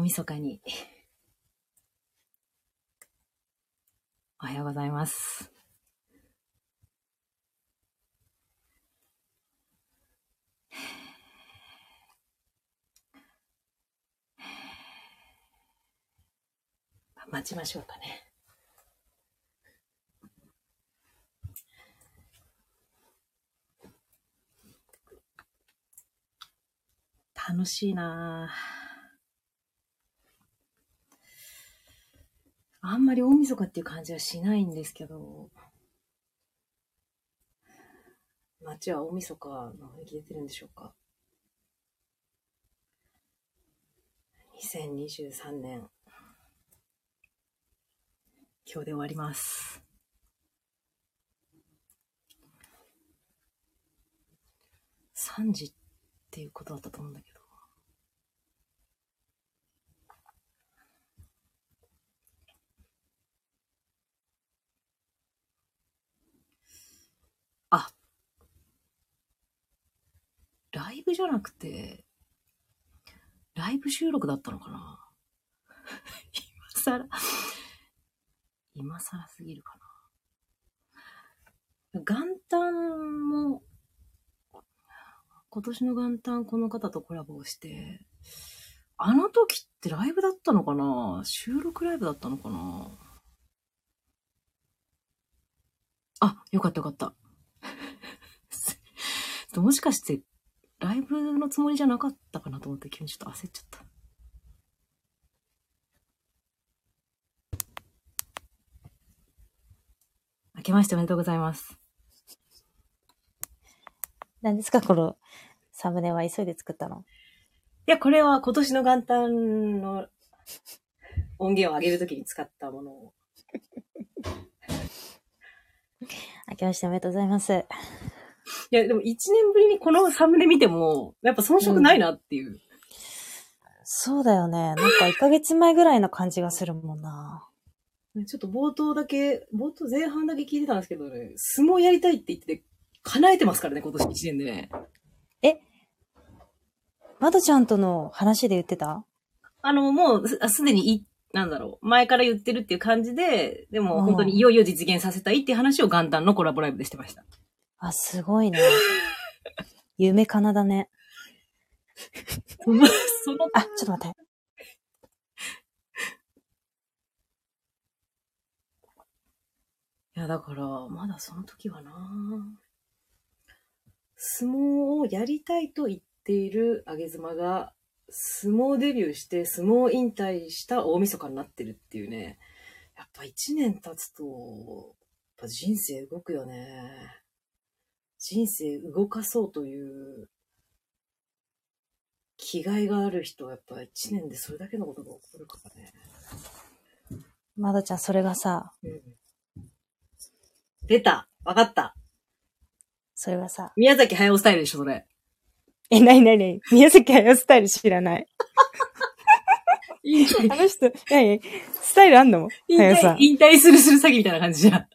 大晦日に。おはようございます。待ちましょうかね。楽しいなぁ。あんまり大晦日っていう感じはしないんですけど、街は大晦日の雰囲気出てるんでしょうか ?2023 年、今日で終わります。3時っていうことだったと思うんだけど。あ、ライブじゃなくて、ライブ収録だったのかな？今更、今更すぎるかな。元旦も、今年の元旦この方とコラボをして、あの時ってライブだったのかな？収録ライブだったのかな？あ、よかったよかった。もしかして、ライブのつもりじゃなかったかなと思って急にちょっと焦っちゃった。明けましておめでとうございます。何ですかこのサムネは急いで作ったの？いや、これは今年の元旦の音源を上げるときに使ったものを。明けましておめでとうございます。いや、でも一年ぶりにこのサムネ見ても、やっぱ遜色ないなっていう。そうだよね。なんか1ヶ月前ぐらいの感じがするもんな。ちょっと冒頭だけ、冒頭前半だけ聞いてたんですけどね、相撲やりたいって言ってて、叶えてますからね、今年一年でね。まどちゃんとの話で言ってた？あの、もうす、すでにい、なんだろう、前から言ってるっていう感じで、でもうん本当にいよいよ実現させたいっていう話を元旦のコラボライブでしてました。あ、すごいね。夢かなだね。その、そのあ、ちょっと待って。いや、だから、まだその時はな相撲をやりたいと言っているあげ妻が、相撲デビューして相撲引退した大晦日になってるっていうね。やっぱ一年経つと、やっぱ人生動くよね。人生動かそうという気概がある人はやっぱ一年でそれだけのことが起こるからね。まどちゃん、それがさ、うん出たわかったそれがさ、宮崎駿スタイルでしょ、それ。え、なになに宮崎駿スタイル知らない。引退あの人、なにスタイルあんの？引駿さん。退引退するする詐欺みたいな感じじゃん。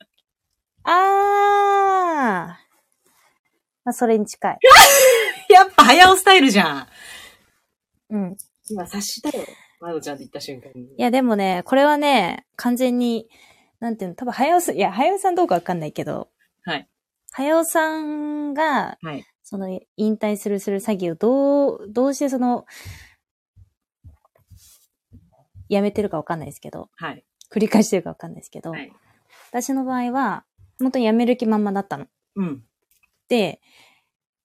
あー。まあ、それに近い。やっぱ駿スタイルじゃん。うん。今察したよ。まどちゃんって言った瞬間に。いや、でもね、これはね、完全に、なんていうの、多分、早尾さん、いや、早尾さんどうかわかんないけど、はい。早尾さんが、はい。その、引退するする詐欺をどう、どうしてその、やめてるかわかんないですけど、はい。繰り返してるかわかんないですけど、はい。私の場合は、本当にやめる気まんまだったの。うん。で、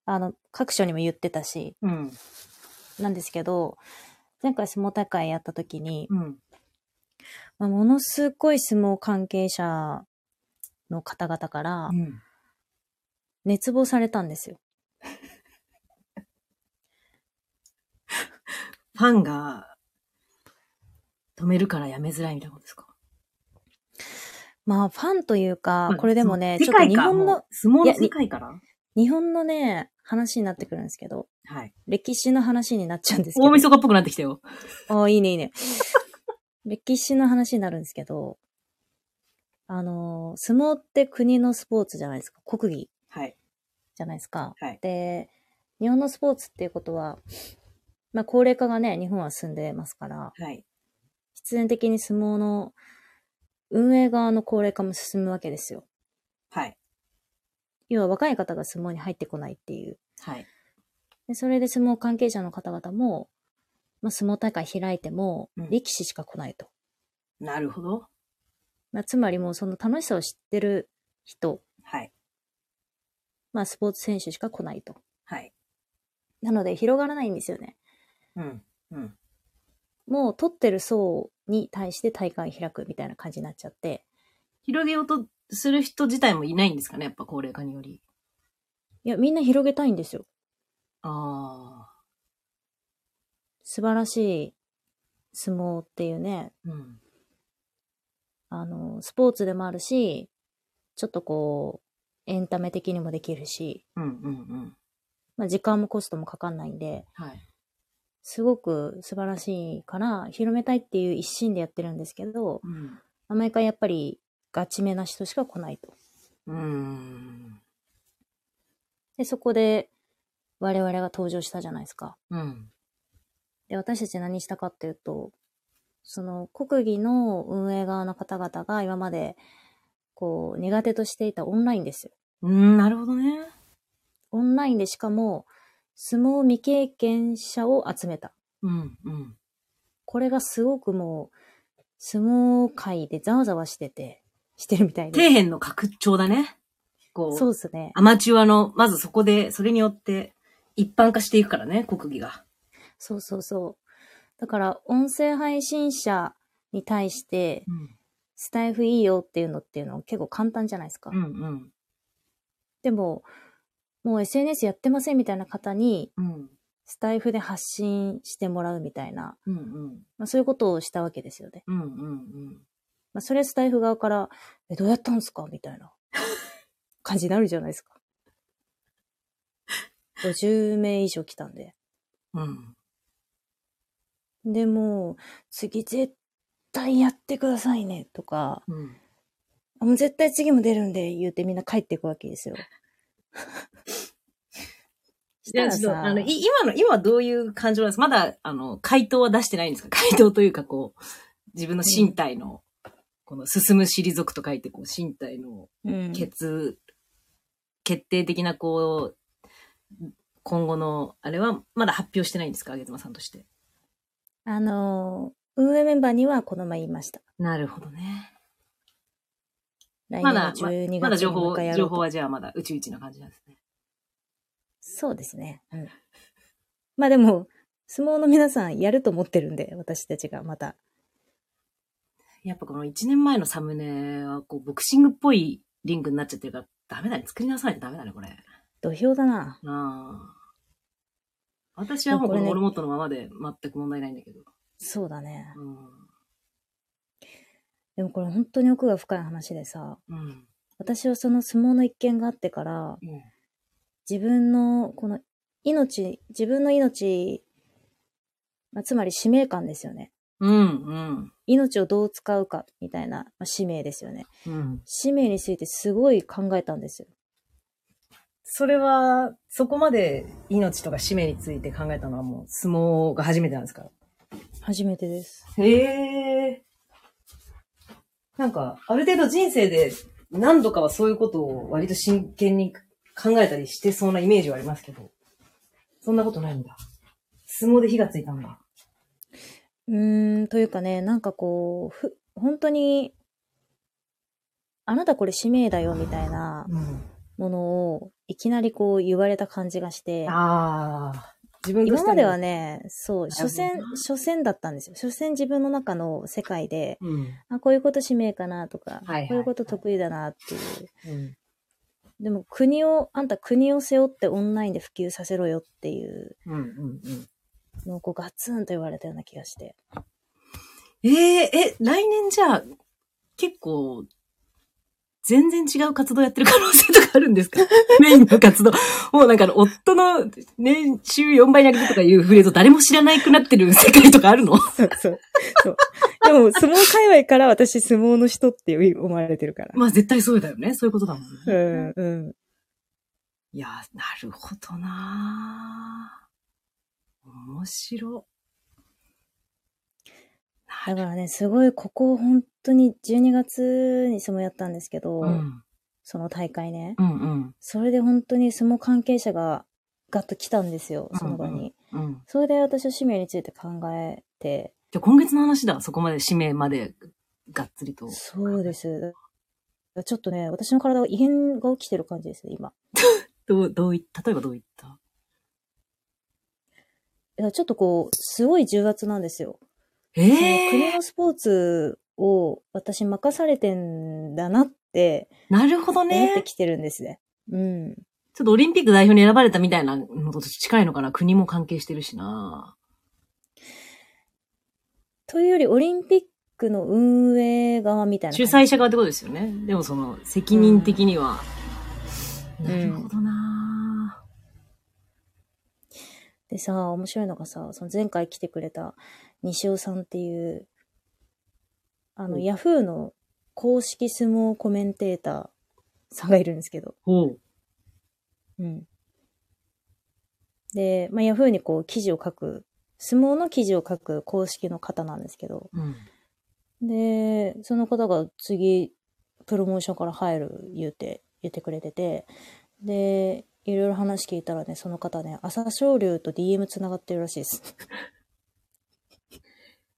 あの、各所にも言ってたし、うん。なんですけど、前回相撲大会やった時に、うん。まあ、ものすごい相撲関係者の方々からうん。熱望されたんですよ。ファンが止めるからやめづらいみたいなことですか？まあ、ファンというかまあ、これでもね、世ちょっと日本の、相撲の世界から？日本のね、話になってくるんですけど、はい。歴史の話になっちゃうんですけど。大晦日っぽくなってきたよ。あ あ、いいね、いいね。歴史の話になるんですけど、あのー、相撲って国のスポーツじゃないですか。国技はい。じゃないですか。はい。で、日本のスポーツっていうことは、まあ高齢化がね、日本は進んでますから、はい。必然的に相撲の運営側の高齢化も進むわけですよ。はい。要は若い方が相撲に入ってこないっていう。はい。でそれで相撲関係者の方々も、まあ、相撲大会開いてもうん、力士しか来ないと。なるほど。まあ、つまりもうその楽しさを知ってる人、はい。まあスポーツ選手しか来ないと。はい。なので広がらないんですよね。うん。うん。もう取ってる層に対して大会開くみたいな感じになっちゃって。広げようとする人自体もいないんですかねやっぱ高齢化により。いや、みんな広げたいんですよ。ああ。素晴らしい相撲っていうね、うん。あの、スポーツでもあるし、ちょっとこう、エンタメ的にもできるし、うんうんうん。まあ時間もコストもかかんないんで、はい。すごく素晴らしいから、広めたいっていう一心でやってるんですけど、うん。毎回やっぱりガチめな人しか来ないと。うーん。で、そこで我々が登場したじゃないですか。うん。で、私たち何したかっていうと、その国技の運営側の方々が今までこう苦手としていたオンラインですよ。うん、なるほどね。オンラインでしかも相撲未経験者を集めた。うんうん。これがすごくもう相撲界でざわざわしてて、してるみたいで。底辺の拡張だね。こう、そうですね。アマチュアの、まずそこで、それによって一般化していくからね、国技が。そうそうそう。だから音声配信者に対してうん。スタイフいいよっていうのっていうのは結構簡単じゃないですか。うんうん。でも、もう SNS やってませんみたいな方に、うん。スタイフで発信してもらうみたいな、うんうん。まあ、そういうことをしたわけですよね。うんうんうん。まあ、それスタイフ側から、え、どうやったんすか？みたいな感じになるじゃないですか。50名以上来たんで。うん。でも、次絶対やってくださいね、とか、うん。あもう絶対次も出るんで、言うてみんな帰っていくわけですよ。したあの、い今の、今どういう感情なんですか？まだ、あの、回答は出してないんですか？回答というか、こう、自分の身体の、この、進む退くと書いて、こう、身体のうん、決、決定的な、こう、今後の、あれは、まだ発表してないんですかあげずまさんとして。あのー、運営メンバーにはこの前言いました。なるほどね。来年のまだ、ま12月にもうまだ情報情報はじゃあまだ、うちうちな感じなんですね。そうですね。うん。まあでも、相撲の皆さんやると思ってるんで、私たちがまた。やっぱこの1年前のサムネは、こう、ボクシングっぽいリングになっちゃってるから、ダメだね。作り直さないとダメだね、これ。土俵だな。ああ。私はもうこのモルモットのままで全く問題ないんだけど。そうだね。うん。でもこれ本当に奥が深い話でさ、うん。私はその相撲の一件があってから、うん。自分のこの命、自分の命、まあ、つまり使命感ですよね。うん。うん。命をどう使うかみたいな、まあ、使命ですよね。うん。使命についてすごい考えたんですよ。それは、そこまで命とか使命について考えたのはもう相撲が初めてなんですか？初めてです。へえ。なんか、ある程度人生で何度かはそういうことを割と真剣に考えたりしてそうなイメージはありますけど、そんなことないんだ。相撲で火がついたんだ。うーん、というかね、なんかこう、ふ、本当に、あなたこれ使命だよみたいなうん。ものをいきなりこう言われた感じがして、ああ。自分今までは、ね、そう、所詮、所詮だったんですよ。所詮自分の中の世界で、うん。あ、こういうこと使命かなとか、はいはいこういうこと得意だなっていう。うん。でも国を、あんた国を背負ってオンラインで普及させろよっていううん。うん。うん。のをこうガツンと言われたような気がして。えええ、来年じゃあ、結構、全然違う活動やってる可能性とかあるんですか？メインの活動。もうなんか夫の年収4倍に上げてとかいうフレーズを誰も知らないくなってる世界とかあるの？そうそう。そう。でも相撲界隈から私相撲の人って思われてるから。まあ絶対そうだよね。そういうことだもんね。うん、うん。いや、なるほどな面面白。だからね、すごい、ここ本当に12月に相撲やったんですけど、うん。その大会ね。うんうん。それで本当に相撲関係者がガッと来たんですよ、その場に。うん。それで私は使命について考えて、じゃあ今月の話だ。そこまで使命までがっつりと。そうです。ちょっとね、私の体は異変が起きてる感じですね、今。どう、どういった、例えばどういった？いやちょっとこう、すごい重圧なんですよ。ええ国のスポーツを私任されてんだなってなるほど思ってね。きてるんですね。うん。ちょっとオリンピック代表に選ばれたみたいなのと近いのかな国も関係してるしな。というより、オリンピックの運営側みたいな主。催者側ってことですよね。でもその、責任的には。んなるほどな、でさ、面白いのがさ、その前回来てくれた西尾さんっていう、あの、うんヤフーの公式相撲コメンテーターさんがいるんですけど、ほう。うん。で、まあ、ヤフーにこう記事を書く、相撲の記事を書く公式の方なんですけど、うん。で、その方が次、プロモーションから入る言うて、言ってくれてて、で、いろいろ話聞いたらね、その方ね、朝青龍と DM 繋がってるらしいです。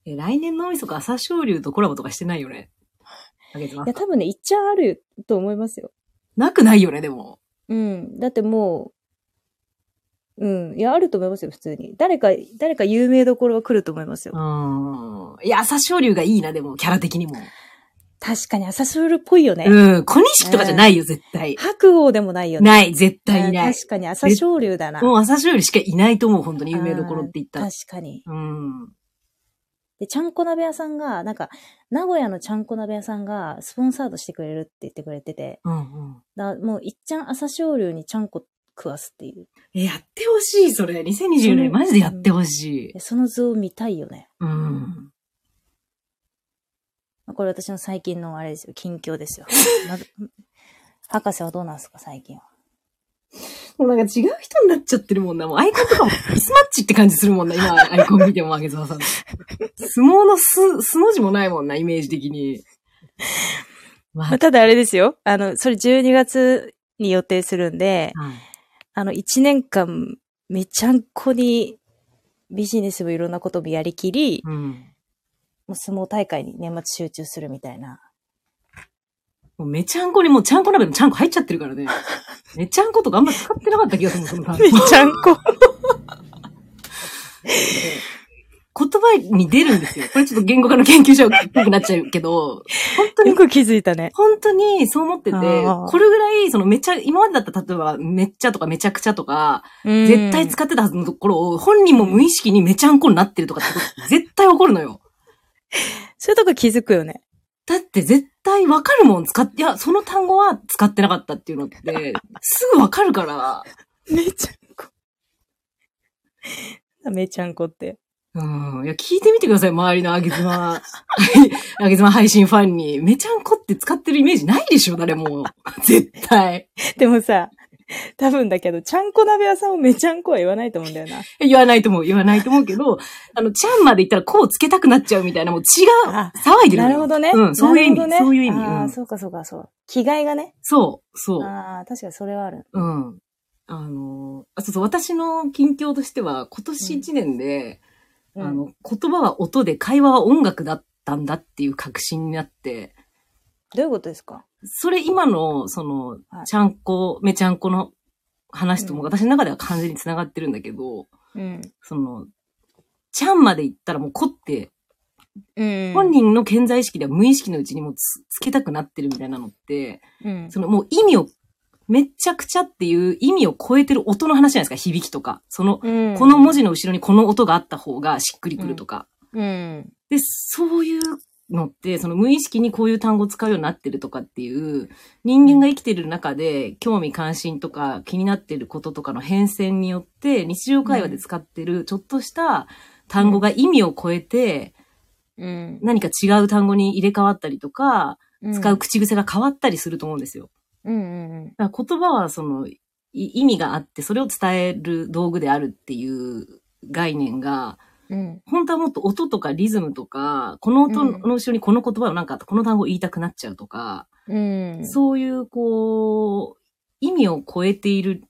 え、来年の大晦日朝青龍とコラボとかしてないよね？あげてますいや、多分ね、いっちゃあると思いますよ。なくないよね、でも。うん。だってもう、うん。いや、あると思いますよ、普通に。誰か、誰か有名どころは来ると思いますよ。うん。いや、朝青龍がいいな、でも、キャラ的にも。確かに朝青龍っぽいよね。うん。小錦とかじゃないよ、絶対。白鵬でもないよね。ない、絶対いない。確かに朝青龍だな。もう朝青龍しかいないと思う、本当に有名どころって言ったら。確かに。うん。で、ちゃんこ鍋屋さんが、なんか、名古屋のちゃんこ鍋屋さんがスポンサードしてくれるって言ってくれてて、うんうん。だもういっちゃん朝青龍にちゃんこ食わすっていう。え、やってほしい、それ。2024年、マジでやってほしいで。その図を見たいよね。うん。これ私の最近のあれですよ、近況ですよ。な博士はどうなんですか、最近は。もうなんか違う人になっちゃってるもんな。もうアイコンとかもミスマッチって感じするもんな。今、アイコン見ても、あげずまさん。相撲のす、すの字もないもんな、イメージ的に。ままあ、ただあれですよ。あの、それ12月に予定するんで、はいあの、1年間、めちゃんこにビジネスもいろんなこともやりきり、うん。もう相撲大会に年末集中するみたいな。もうめちゃんこにもうちゃんこ鍋のちゃんこ入っちゃってるからね。めちゃんことかあんま使ってなかった気がするその単語めちゃんこ。言葉に出るんですよ。これちょっと言語化の研究者っぽくなっちゃうけど、本当によく気づいたね。本当にそう思ってて、これぐらい、そのめっちゃ、今までだったら例えばめっちゃとかめちゃくちゃとか、絶絶対使ってたはずのところを、本人も無意識にめちゃんこになってるとかってこと絶対起こるのよ。そういうとこ気づくよね。だって絶対わかるもん使って、いや、その単語は使ってなかったっていうのって、すぐわかるから、めちゃんこ。めちゃんこって。うん。いや、聞いてみてください、周りのあげずま、あげずま配信ファンに。めちゃんこって使ってるイメージないでしょ、誰も。絶対。でもさ、多分だけど、ちゃんこ鍋屋さんをめちゃんこは言わないと思うんだよな。言わないと思う、言わないと思うけど、あの、ちゃんまで言ったらこうつけたくなっちゃうみたいな、もう違う。あ騒いでるなるほどね。うん、そういう意味、ねそういう意味。ああ、うんそうかそうかそう。気概がね。そう、そう。ああ、確かにそれはある。うん。あの、あ、そうそう、私の近況としては、今年1年で、うんあの、言葉は音で、会話は音楽だったんだっていう確信になって、どういうことですか？それ今の、そのは、いちゃんこ、めちゃんこの話ともうん私の中では完全に繋がってるんだけど、うん。その、ちゃんまで言ったらもうこって、うん。本人の健在意識では無意識のうちにもつつけたくなってるみたいなのって、うん。そのもう意味を、めっちゃくちゃっていう意味を超えてる音の話じゃないですか、響きとか。その、うんこの文字の後ろにこの音があった方がしっくりくるとか。うん。で、そういうのって、その無意識にこういう単語を使うようになってるとかっていう、人間が生きてる中で興味関心とか気になってることとかの変遷によって、日常会話で使ってるちょっとした単語が意味を超えて、うん。何か違う単語に入れ替わったりとか、使う口癖が変わったりすると思うんですよ。うんうんだから言葉はその、い意味があって、それを伝える道具であるっていう概念が、うん。本当はもっと音とかリズムとか、この音の後ろにこの言葉をなんか、この単語を言いたくなっちゃうとか、うん。そういう、こう、意味を超えている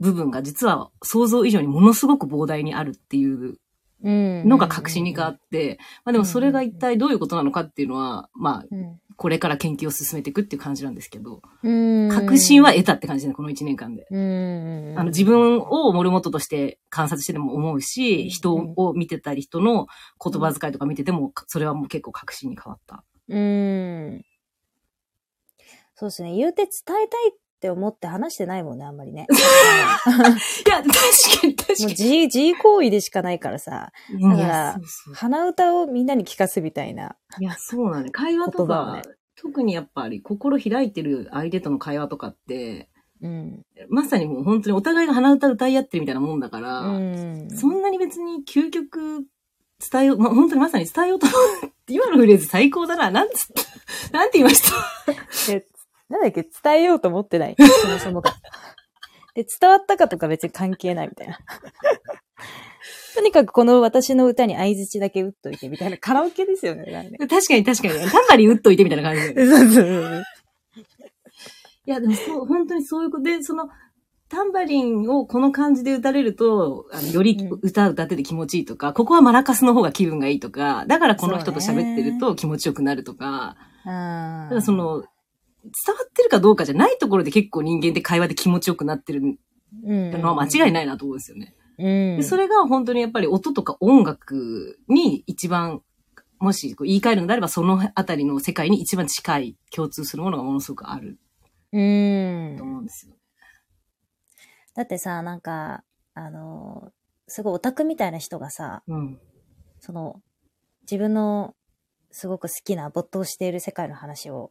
部分が実は想像以上にものすごく膨大にあるっていううん。のが確信に変わって、まあでもそれが一体どういうことなのかっていうのは、まあ、うん。これから研究を進めていくっていう感じなんですけど、うん。確信は得たって感じでこの1年間で。うん。あの、自分をモルモットとして観察してでも思うし、人を見てたり、人の言葉遣いとか見てても、それはもう結構確信に変わった。うん。そうですね。言うて伝えたいって思って話してないもんね、あんまりね。いや、確かに確かもうに。自、行為でしかないからさ、いだからや、そうそう鼻歌をみんなに聞かすみたいな。いや、そうなんね。会話とか、ね特にやっぱり心開いてる相手との会話とかって、うん。まさにもう本当にお互いが鼻歌歌い合ってるみたいなもんだから、うん。そんなに別に究極伝えよう、ま、本当にまさに伝えようと思う。今のフレーズ最高だな。なんつった、なんて言いました？で、なんだっけ、伝えようと思ってない？そもそもが。で、伝わったかとか別に関係ないみたいな。とにかくこの私の歌に相槌だけ打っといてみたいなカラオケですよね。確かに確かに。タンバリン打っといてみたいな感じそうそうそう。や、でもそう、本当にそういうことで、その、タンバリンをこの感じで打たれると、あのよりうん歌歌ってて気持ちいいとか、ここはマラカスの方が気分がいいとか、だからこの人と喋ってると気持ちよくなるとか、あただその、伝わってるかどうかじゃないところで結構人間って会話で気持ちよくなってるのは間違いないなと思うんですよね。うん。でそれが本当にやっぱり音とか音楽に一番、もしこう言い換えるのであればそのあたりの世界に一番近い共通するものがものすごくあるうんと。思うんですよ。だってさ、なんか、あの、すごいオタクみたいな人がさ、うん。その、自分のすごく好きな没頭している世界の話を、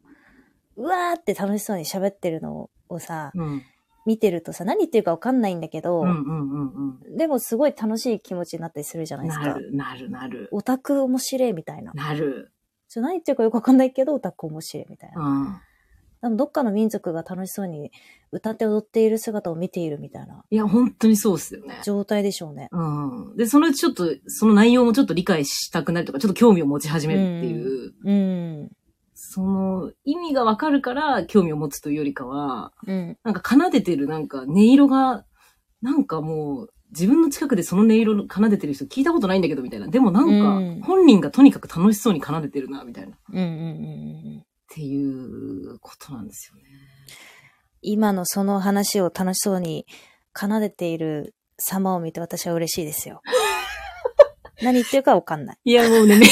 うわーって楽しそうに喋ってるのをさ、うん。見てるとさ、何言ってるかわかんないんだけど、うんうんうんうん。でもすごい楽しい気持ちになったりするじゃないですか。なる、なる、なる。オタク面白いみたいな。なる。ちょ何言ってるかよくわかんないけど、オタク面白いみたいな。うん。でもどっかの民族が楽しそうに歌って踊っている姿を見ているみたいないや、本当にそうっすよね。状態でしょうね。うん。で、そのうちちょっと、その内容もちょっと理解したくなるとか、ちょっと興味を持ち始めるっていう、うん。その意味がわかるから興味を持つというよりかは、うん。なんか奏でてるなんか音色が、なんかもう、自分の近くでその音色の奏でてる人聞いたことないんだけど、みたいな。でもなんうんか、本人がとにかく楽しそうに奏でてるな、みたいな。っうんうんうんうん。ていうことなんですよね。今のその話を楽しそうに奏でている様を見て私は嬉しいですよ。何言ってるかわかんない。いや、もうね、め、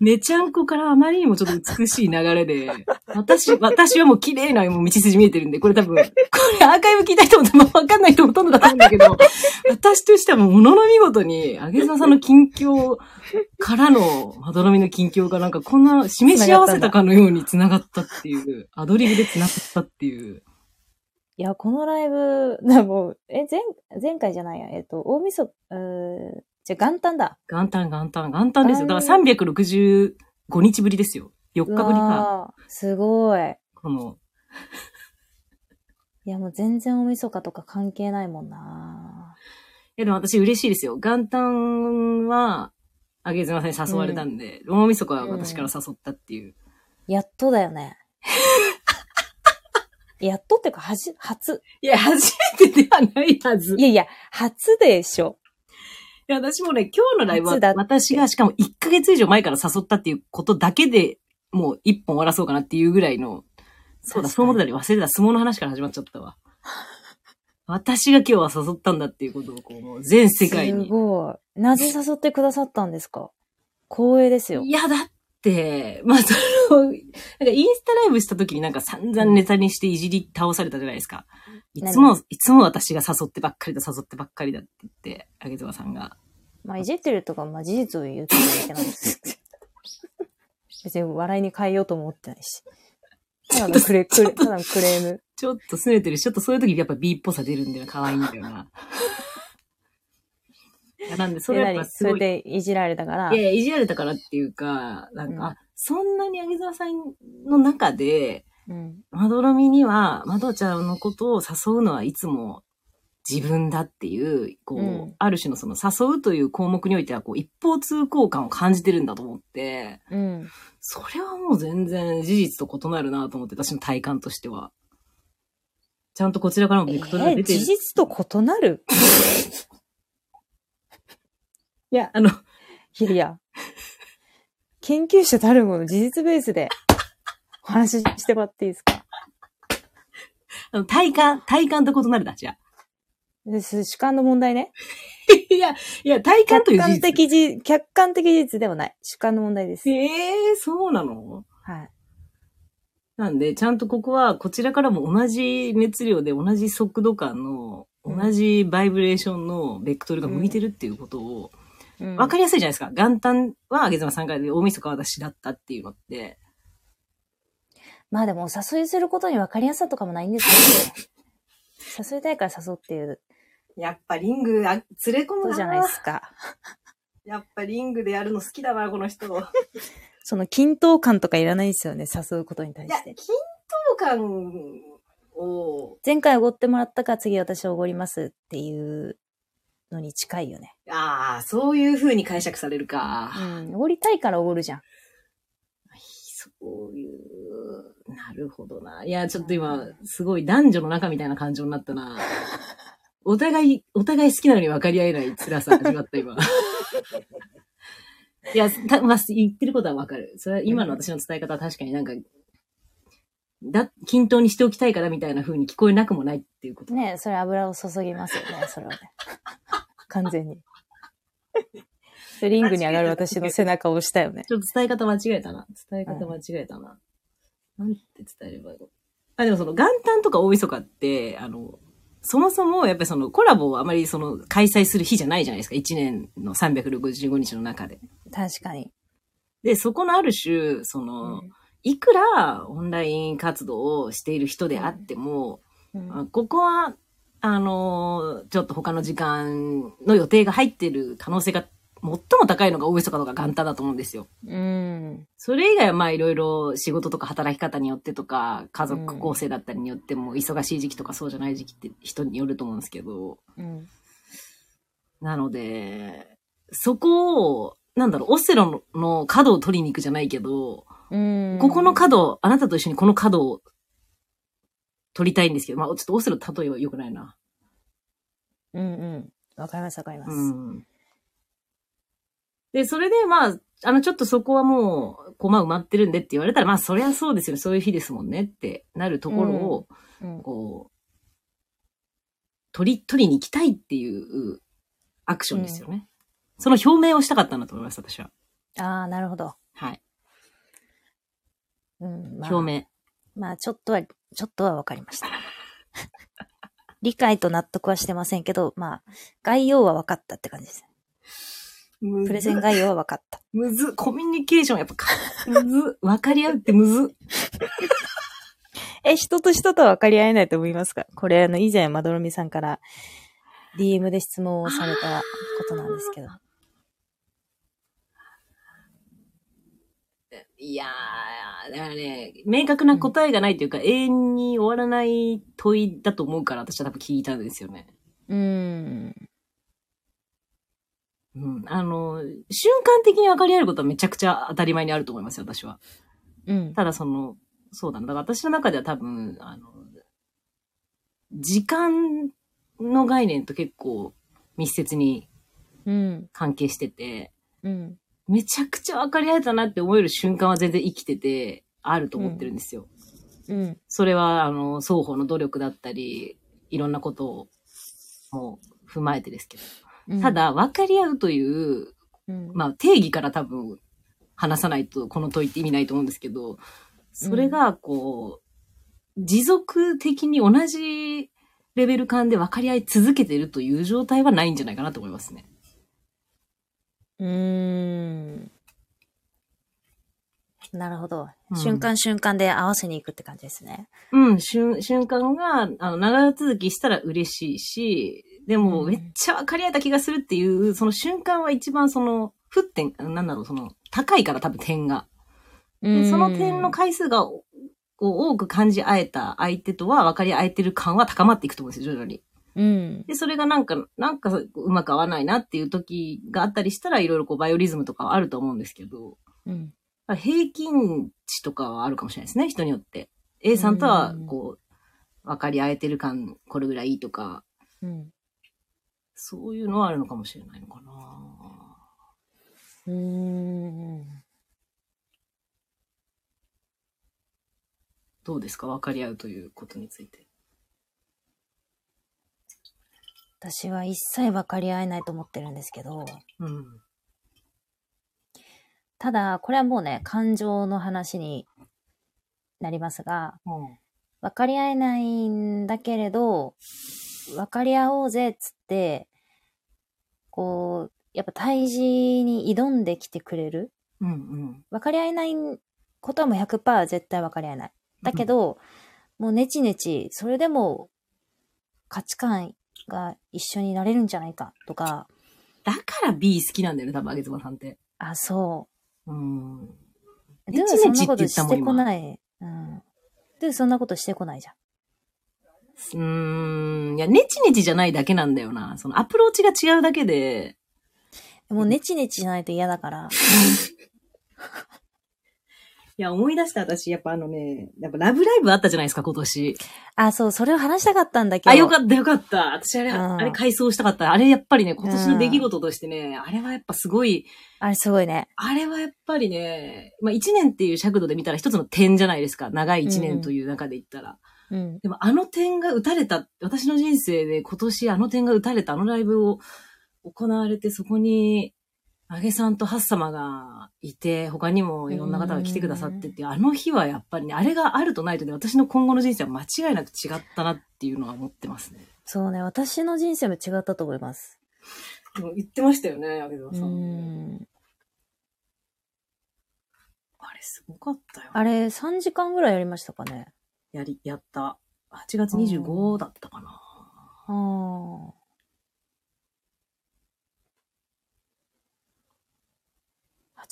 めちゃんこからあまりにもちょっと美しい流れで、私、私はもう綺麗なもう道筋見えてるんで、これ多分、これアーカイブ聞いた人も多分わかんない人ほとんどだと思うんだけど、私としてはもう物の見事に、あげずまさんの近況からの、まどろみの近況がなんかこんな示し合わせたかのように繋がったっていう、アドリブで繋がったっていう。いや、このライブ、なもう、え、前、前回じゃないや、えっと、大晦日、うーじゃあ元旦だ。元旦元旦元旦ですよ。だから365日ぶりですよ。4日ぶりか。すごい。この、いや、もう全然大晦日とか関係ないもんないや、でも私嬉しいですよ。元旦は、あげずまさんに誘われたんで、大晦日は私から誘ったっていう。やっとだよね。やっとっていうか、はじ、初。いや、初めてではないはず。いいやいや、初でしょ。や、私もね、今日のライブは私がしかも1ヶ月以上前から誘ったっていうことだけでもう一本終わらそうかなっていうぐらいの、そうだ、そう思ってたり忘れてた相撲の話から始まっちゃったわ。私が今日は誘ったんだっていうことをこう、もう全世界すに。ごい。なぜ誘ってくださったんですか？光栄ですよい。や、だって、まあ、その、なんかインスタライブした時になんか散々ネタにしていじり倒されたじゃないですか。いつも、いつも私が誘ってばっかりだ、誘ってばっかりだって言って、あげずまさんが。まあ、いじってるとか、まあ、事実を言ってるだけなんです。別に笑いに変えようとも思ってないし。ただのクレ、クレ、ただのクレーム。ちょっと拗ねてるし、ちょっとそういう時にやっぱ B っぽさ出るんだよな、可愛いんだよな。なんで、それで、やっぱ何？それすごい。でいじられたからいや、いじられたからっていうか、なんか、うんあそんなにあげずまさんの中で、うん。まどろみには、まどちゃんのことを誘うのはいつも自分だっていう、こう、うんある種のその誘うという項目においては、こう、一方通行感を感じてるんだと思って、うん。それはもう全然事実と異なるなと思って、私の体感としては。ちゃんとこちらからもえベクトルがー出てる。事実と異なる？いや、あの、いやいや。研究者たるもの事実ベースでお話ししてもらっていいですか？あの体感、体感と異なるだ、じゃあ。です主観の問題ね。いや、いや、体感と客いう事実。観的事、客観的事実ではない。主観の問題です。ええー、そうなの？はい。なんで、ちゃんとここは、こちらからも同じ熱量で同じ速度感の、うん同じバイブレーションのベクトルが向いてるっていうことを、うんわかりやすいじゃないですか。元旦はあげずまさんからで、大晦日は私だったっていうのって。まあでも、お誘いすることに分かりやすさとかもないんですけどね。誘いたいから誘うっていうやっぱリング、あ、連れ込ことじゃないですか。やっぱリングでやるの好きだな、この人。いや、その均等感とかいらないですよね、誘うことに対して。均等感を、前回おごってもらったから次私おごりますっていうのに近いよね。ああ、そういう風に解釈されるか。うん。おごりたいからおごるじゃん。そういう、なるほどな。いや、ちょっと今、すごい男女の仲みたいな感情になったな。お互い、お互い好きなのに分かり合えない辛さ始まった今。いや、たまあ、言ってることは分かる。それは今の私の伝え方は確かになんか、だ、均等にしておきたいからみたいな風に聞こえなくもないっていうこと。ねそれ油を注ぎますよね、それはね。完全に。リングに上がる私の背中を押したよね。ちょっと伝え方間違えたな。伝え方間違えたな。なんて伝えればいいの？あ、でもその元旦とか大晦日って、あの、そもそもやっぱりそのコラボをあまりその開催する日じゃないじゃないですか。1年の365日の中で。確かに。で、そこのある種、その、いくらオンライン活動をしている人であっても、うんあここは、あの、ちょっと他の時間の予定が入ってる可能性が最も高いのが大晦日とか元旦だと思うんですよ。うん。それ以外はまあいろいろ仕事とか働き方によってとか、家族構成だったりによっても、忙しい時期とかそうじゃない時期って人によると思うんですけど、うん。なので、そこを、なんだろう、オセロの角を取りに行くじゃないけど、うん。ここの角、あなたと一緒にこの角を取りたいんですけど、まあちょっとオセロ例えは良くないな。うんうん。わかりますわかります。うん。で、それでまあ、あの、ちょっとそこはもう、駒埋まってるんでって言われたら、まあ、そりゃそうですよ。そういう日ですもんねってなるところを、うん。こう、取り、取りに行きたいっていうアクションですよね。その表明をしたかったんだと思います、私は。ああ、なるほど。はい。うん。まあ、表明。まあ、ちょっとは、ちょっとはわかりました。理解と納得はしてませんけど、まあ、概要は分かったって感じです。ププレゼン概要は分かった。むずっ。コミュニケーションやっぱか、むずっ。分かり合うってむずっ。え、人と人とは分かり合えないと思いますか？これ、あの、以前、まどろみさんから DM で質問をされたことなんですけど。いやー、だからね、明確な答えがないというか、永遠に終わらない問いだと思うから、私は多分聞いたんですよね。うーん。うん。あの、瞬間的に分かり合えることはめちゃくちゃ当たり前にあると思いますよ、私は。うん。ただその、そうだな。だから私の中では多分、あの、時間の概念と結構密接にうん。関係してて、うん。めちゃくちゃ分かり合えたなって思える瞬間は全然生きてて、あると思ってるんですよ。うん。それは、あの、双方の努力だったり、いろんなことを、もう、踏まえてですけど。うんた、だ、分かり合うという、うん、まあ、定義から多分、話さないと、この問いって意味ないと思うんですけど、それが、こう、持続的に同じレベル感で分かり合い続けてるという状態はないんじゃないかなと思いますね。うーん。なるほど。うん瞬間瞬間で合わせに行くって感じですね。うん、瞬、瞬間が、あの、長続きしたら嬉しいし、でも、うんめっちゃ分かり合えた気がするっていう、その瞬間は一番その、沸点、なんだろう、その、高いから多分点が。でその点の回数が、こう多く感じ合えた相手とは分かり合えてる感は高まっていくと思うんですよ、徐々に。うん。で、それがなんか、なんかうまく合わないなっていう時があったりしたら、いろいろこうバイオリズムとかはあると思うんですけど、うん。平均値とかはあるかもしれないですね、人によって。A さんとはうん、こう、分かり合えてる感、これぐらいいいとか、うん。そういうのはあるのかもしれないのかなうーん。どうですか分かり合うということについて。私は一切分かり合えないと思ってるんですけど、うん。ただ、これはもうね、感情の話になりますが、うん。分かり合えないんだけれど、分かり合おうぜっつって、こう、やっぱ対峙に挑んできてくれる。うんうん。分かり合えないことはもう100%絶対分かり合えない。だけど、もうネチネチ、それでも価値観が一緒になれるんじゃないかとか、だから B 好きなんだよね、多分、あげずまさんって。あ、そうん。う。ネでもそんなことしてこない。うん。でそんなことしてこないじゃん。うーん。いや、ネチネチじゃないだけなんだよな。そのアプローチが違うだけで、もうネチネチじゃないと嫌だから。いや、思い出した私、やっぱあのね、やっぱラブライブあったじゃないですか、今年。あ、そう、それを話したかったんだけど。あ、よかった、よかった。私あれ、うんあれ回想したかった。あれやっぱりね、今年の出来事としてね、あれはやっぱすごい、あれすごいね。あれはやっぱりね、まあ一年っていう尺度で見たら一つの点じゃないですか。長い一年という中で言ったら。うん。でもあの点が打たれた、私の人生で今年あの点が打たれたあのライブを行われて、そこに、あげさんとハッサマがいて、他にもいろんな方が来てくださってっていう、あの日はやっぱりね、あれがあるとないとね、私の今後の人生は間違いなく違ったなっていうのは思ってますね。そうね、私の人生も違ったと思います。でも言ってましたよね、あげさうんん。あれすごかったよ。あれ、3時間ぐらいやりましたかね。やり、やった。8月25だったかな。ああ。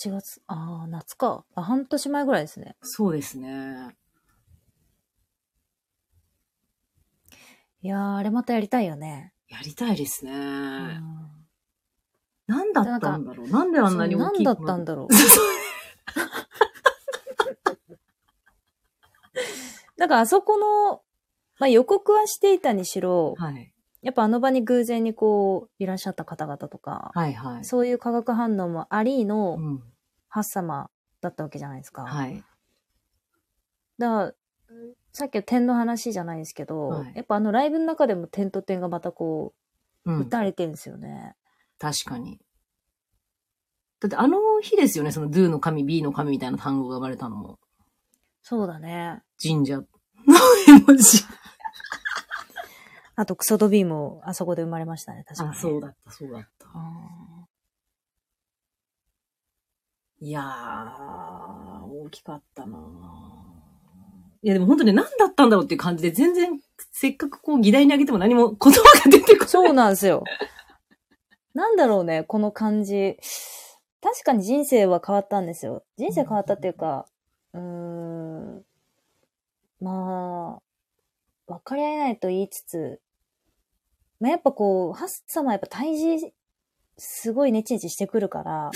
8月、ああ、夏か。あ、半年前ぐらいですね。そうですね。いやー、あれまたやりたいよね。やりたいですね。うんなんだったんだろうなんであんなに大きい何だったんだろう。だ からあそこの、まあ、予告はしていたにしろ、はい。やっぱあの場に偶然にこう、いらっしゃった方々とか、はいはい。そういう化学反応もありのうん。ハッサマだったわけじゃないですか。はい。だから、さっきの点の話じゃないですけど、はいやっぱあのライブの中でも点と点がまたこう、うん打。たれてるんですよね。確かに。だってあの日ですよね、その do の神、B の神みたいな単語が生まれたのも。そうだね。神社の絵文字。あとクソドビーもあそこで生まれましたね、確かに、あ、そうだった、そうだった。あいやー、大きかったなーいや、でも本当に何だったんだろうっていう感じで、全然、せっかくこう議題にあげても何も 言葉が出てこない。そうなんですよ。なんだろうね、この感じ。確かに人生は変わったんですよ。人生変わったっていうか、うーん、まあ、分かり合えないと言いつつ、まあ、やっぱこう、ハッサマやっぱ対峙、すごいネチネチしてくるから。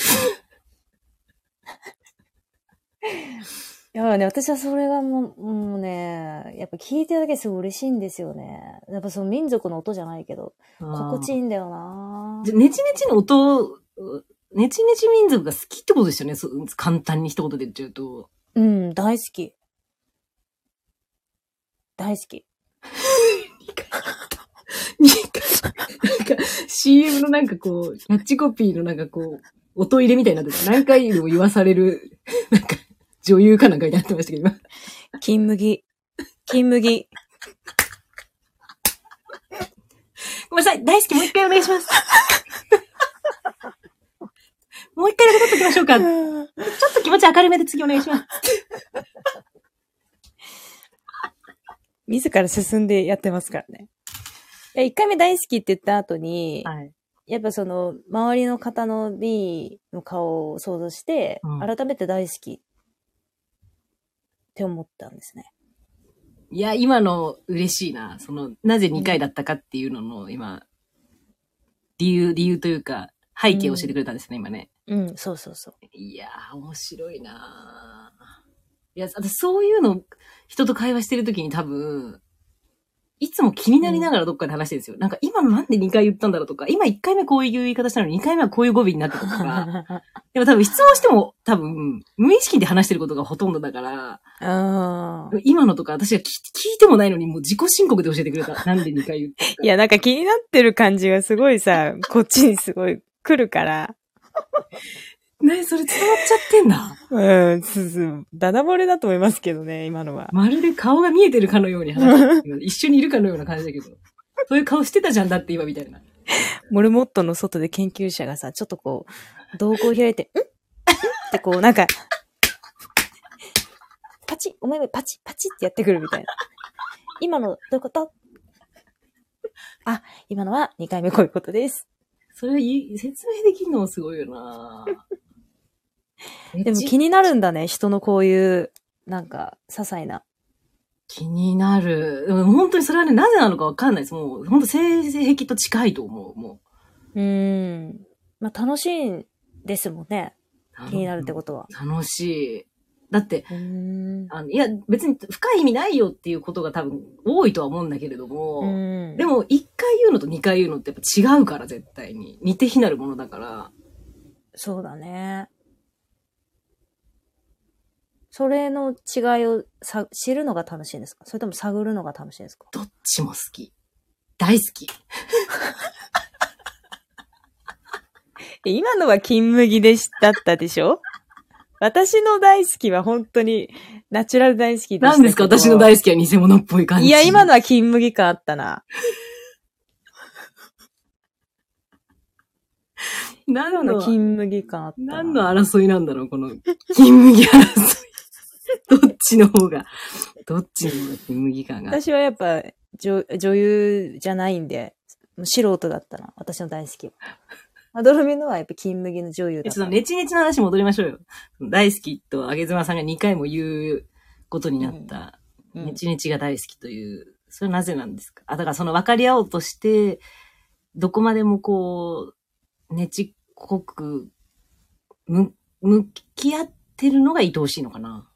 いやね、私はそれがもうもうね、やっぱ聞いてるだけですごい嬉しいんですよね。やっぱその民族の音じゃないけど、心地いいんだよなじゃネチネチの音、ネチネチ民族が好きってことですよね。そう簡単に一言で言っちゃうと。うん、大好き。大好き。なんか CM のなんかこう、キャッチコピーのなんかこう、音入れみたいになってて何回でも言わされる、なんか女優かなんかになってましたけど、今。金麦。金麦。ごめんなさい、大好きもう一回お願いします。もう一回だけ撮っときましょうか。ちょっと気持ち明るめで次お願いします。自ら進んでやってますからね。いや、一回目大好きって言った後に、はい。やっぱその、周りの方の B の顔を想像して、うん改めて大好きって思ったんですね。いや、今の嬉しいな。その、なぜ2回だったかっていうのの、今、理由、理由というか、背景を教えてくれたんですね、今ね。うん、そうそうそう。いやー、面白いなーいや、私そういうの、人と会話してるときに多分、いつも気になりながらどっかで話してるんですよ。なんか今のなんで2回言ったんだろうとか、今1回目こういう言い方したのに2回目はこういう語尾になってたとか。でも多分質問しても多分、無意識で話してることがほとんどだから、今のとか私が聞聞いてもないのにもう自己申告で教えてくれた。なんで2回言ったか。いや、なんか気になってる感じがすごいさ、こっちにすごい来るから。ねそれ伝わっちゃってんだ。うん、すす、ダダ漏れだと思いますけどね、今のは。まるで顔が見えてるかのように話してる。一緒にいるかのような感じだけど。そういう顔してたじゃんだって今みたいな。モルモットの外で研究者がさ、ちょっとこう、瞳孔を開いて、んん？ってこう、なんか、パチッ、お前もパチッ、パチッってやってくるみたいな。今の、どういうこと？あ、今のは2回目こういうことです。それ説明できるのもすごいよなでも気になるんだね、人のこういう、なんか、些細な。気になる。本当にそれはね、なぜなのかわかんないです。もう、本当性癖と近いと思う。もうーん。まあ、楽しいんですもんね。う。気になるってことは。楽しい。だって。あの、いや、別に深い意味ないよっていうことが多分多いとは思うんだけれども、うん。でも、一回言うのと二回言うのってやっぱ違うから、絶対に。似て非なるものだから。そうだね。それの違いをさ知るのが楽しいんですか？それとも探るのが楽しいんですか？どっちも好き。大好き。え今のは金麦でしだったでしょ？私の大好きは本当にナチュラル大好きでした何ですか？私の大好きは偽物っぽい感じ。いや、今のは金麦感あったな。何今のの、金麦感あったな。何の争いなんだろう、この、金麦争い。どっちの方が、どっちの方が金麦感が。私はやっぱ女女優じゃないんで、素人だったな。私の大好きは。アドロミのはやっぱ金麦の女優だったえちょっと。ネチネチの話戻りましょうよ。大好きと、あげずまさんが2回も言うことになった、うんネチネチが大好きという、それはなぜなんですか？あ、だからその分かり合おうとして、どこまでもこう、ねちっこく、む、向き合ってるのが愛おしいのかな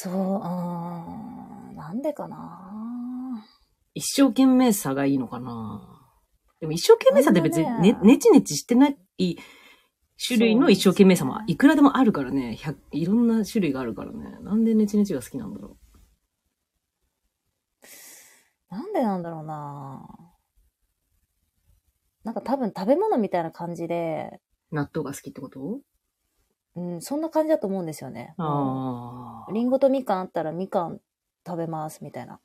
そう、あーなんでかな一生懸命さがいいのかなでも一生懸命さって別にねね、ねちねちしてない種類の一生懸命さもいくらでもあるからね。100いろんな種類があるからね。なんでねちねちが好きなんだろなんでなんだろうななんか多分食べ物みたいな感じで、う。納豆が好きってこと？うん、そんな感じだと思うんですよね。ああ。リンゴとみかんあったらみかん食べますみたいな。あ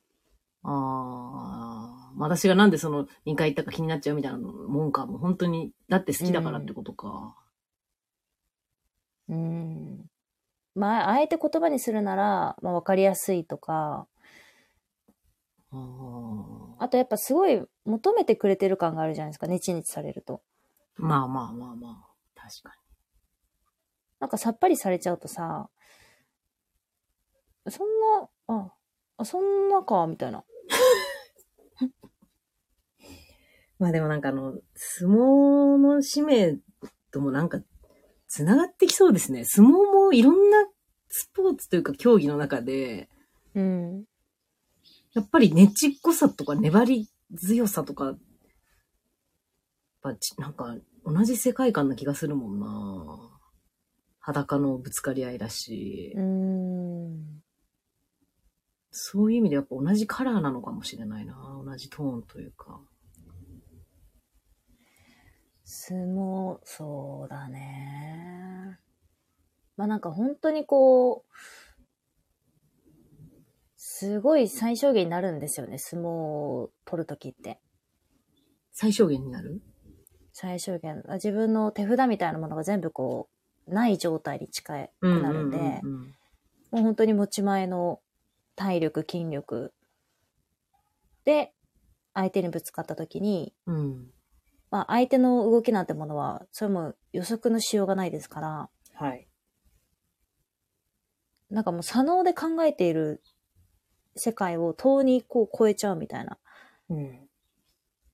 あ。まあ私がなんでその2回行ったか気になっちゃうみたいなもんか。もう本当に、だって好きだからってことか。うん。まあ、あえて言葉にするなら、まあ、わかりやすいとか、ああ。あとやっぱすごい求めてくれてる感があるじゃないですか、ネチネチされると。まあまあまあまあ。確かなんかさっぱりされちゃうとさ、そんな、あ、あそんなか、みたいな。に。まあでもなんかあの、相撲の使命ともなんか、繋がってきそうですね。相撲もいろんなスポーツというか競技の中で、うん。やっぱりねちっこさとか粘り強さとか、やっぱちなんか同じ世界観な気がするもんな裸のぶつかり合いだし。そういう意味でやっぱ同じカラーなのかもしれないな同じトーンというか。相撲、そうだね。まあなんか本当にこう、すごい最小限になるんですよね、相撲を取るときって。最小限になる？最小限。あ自分の手札みたいなものが全部こう、ない状態に近くなるんで、もう本当に持ち前の体力、筋力で、相手にぶつかったときに、うん。うん。まあ相手の動きなんてものは、それも予測のしようがないですから、はい。なんかもう左脳で考えている世界を遠にこう超えちゃうみたいな。うん。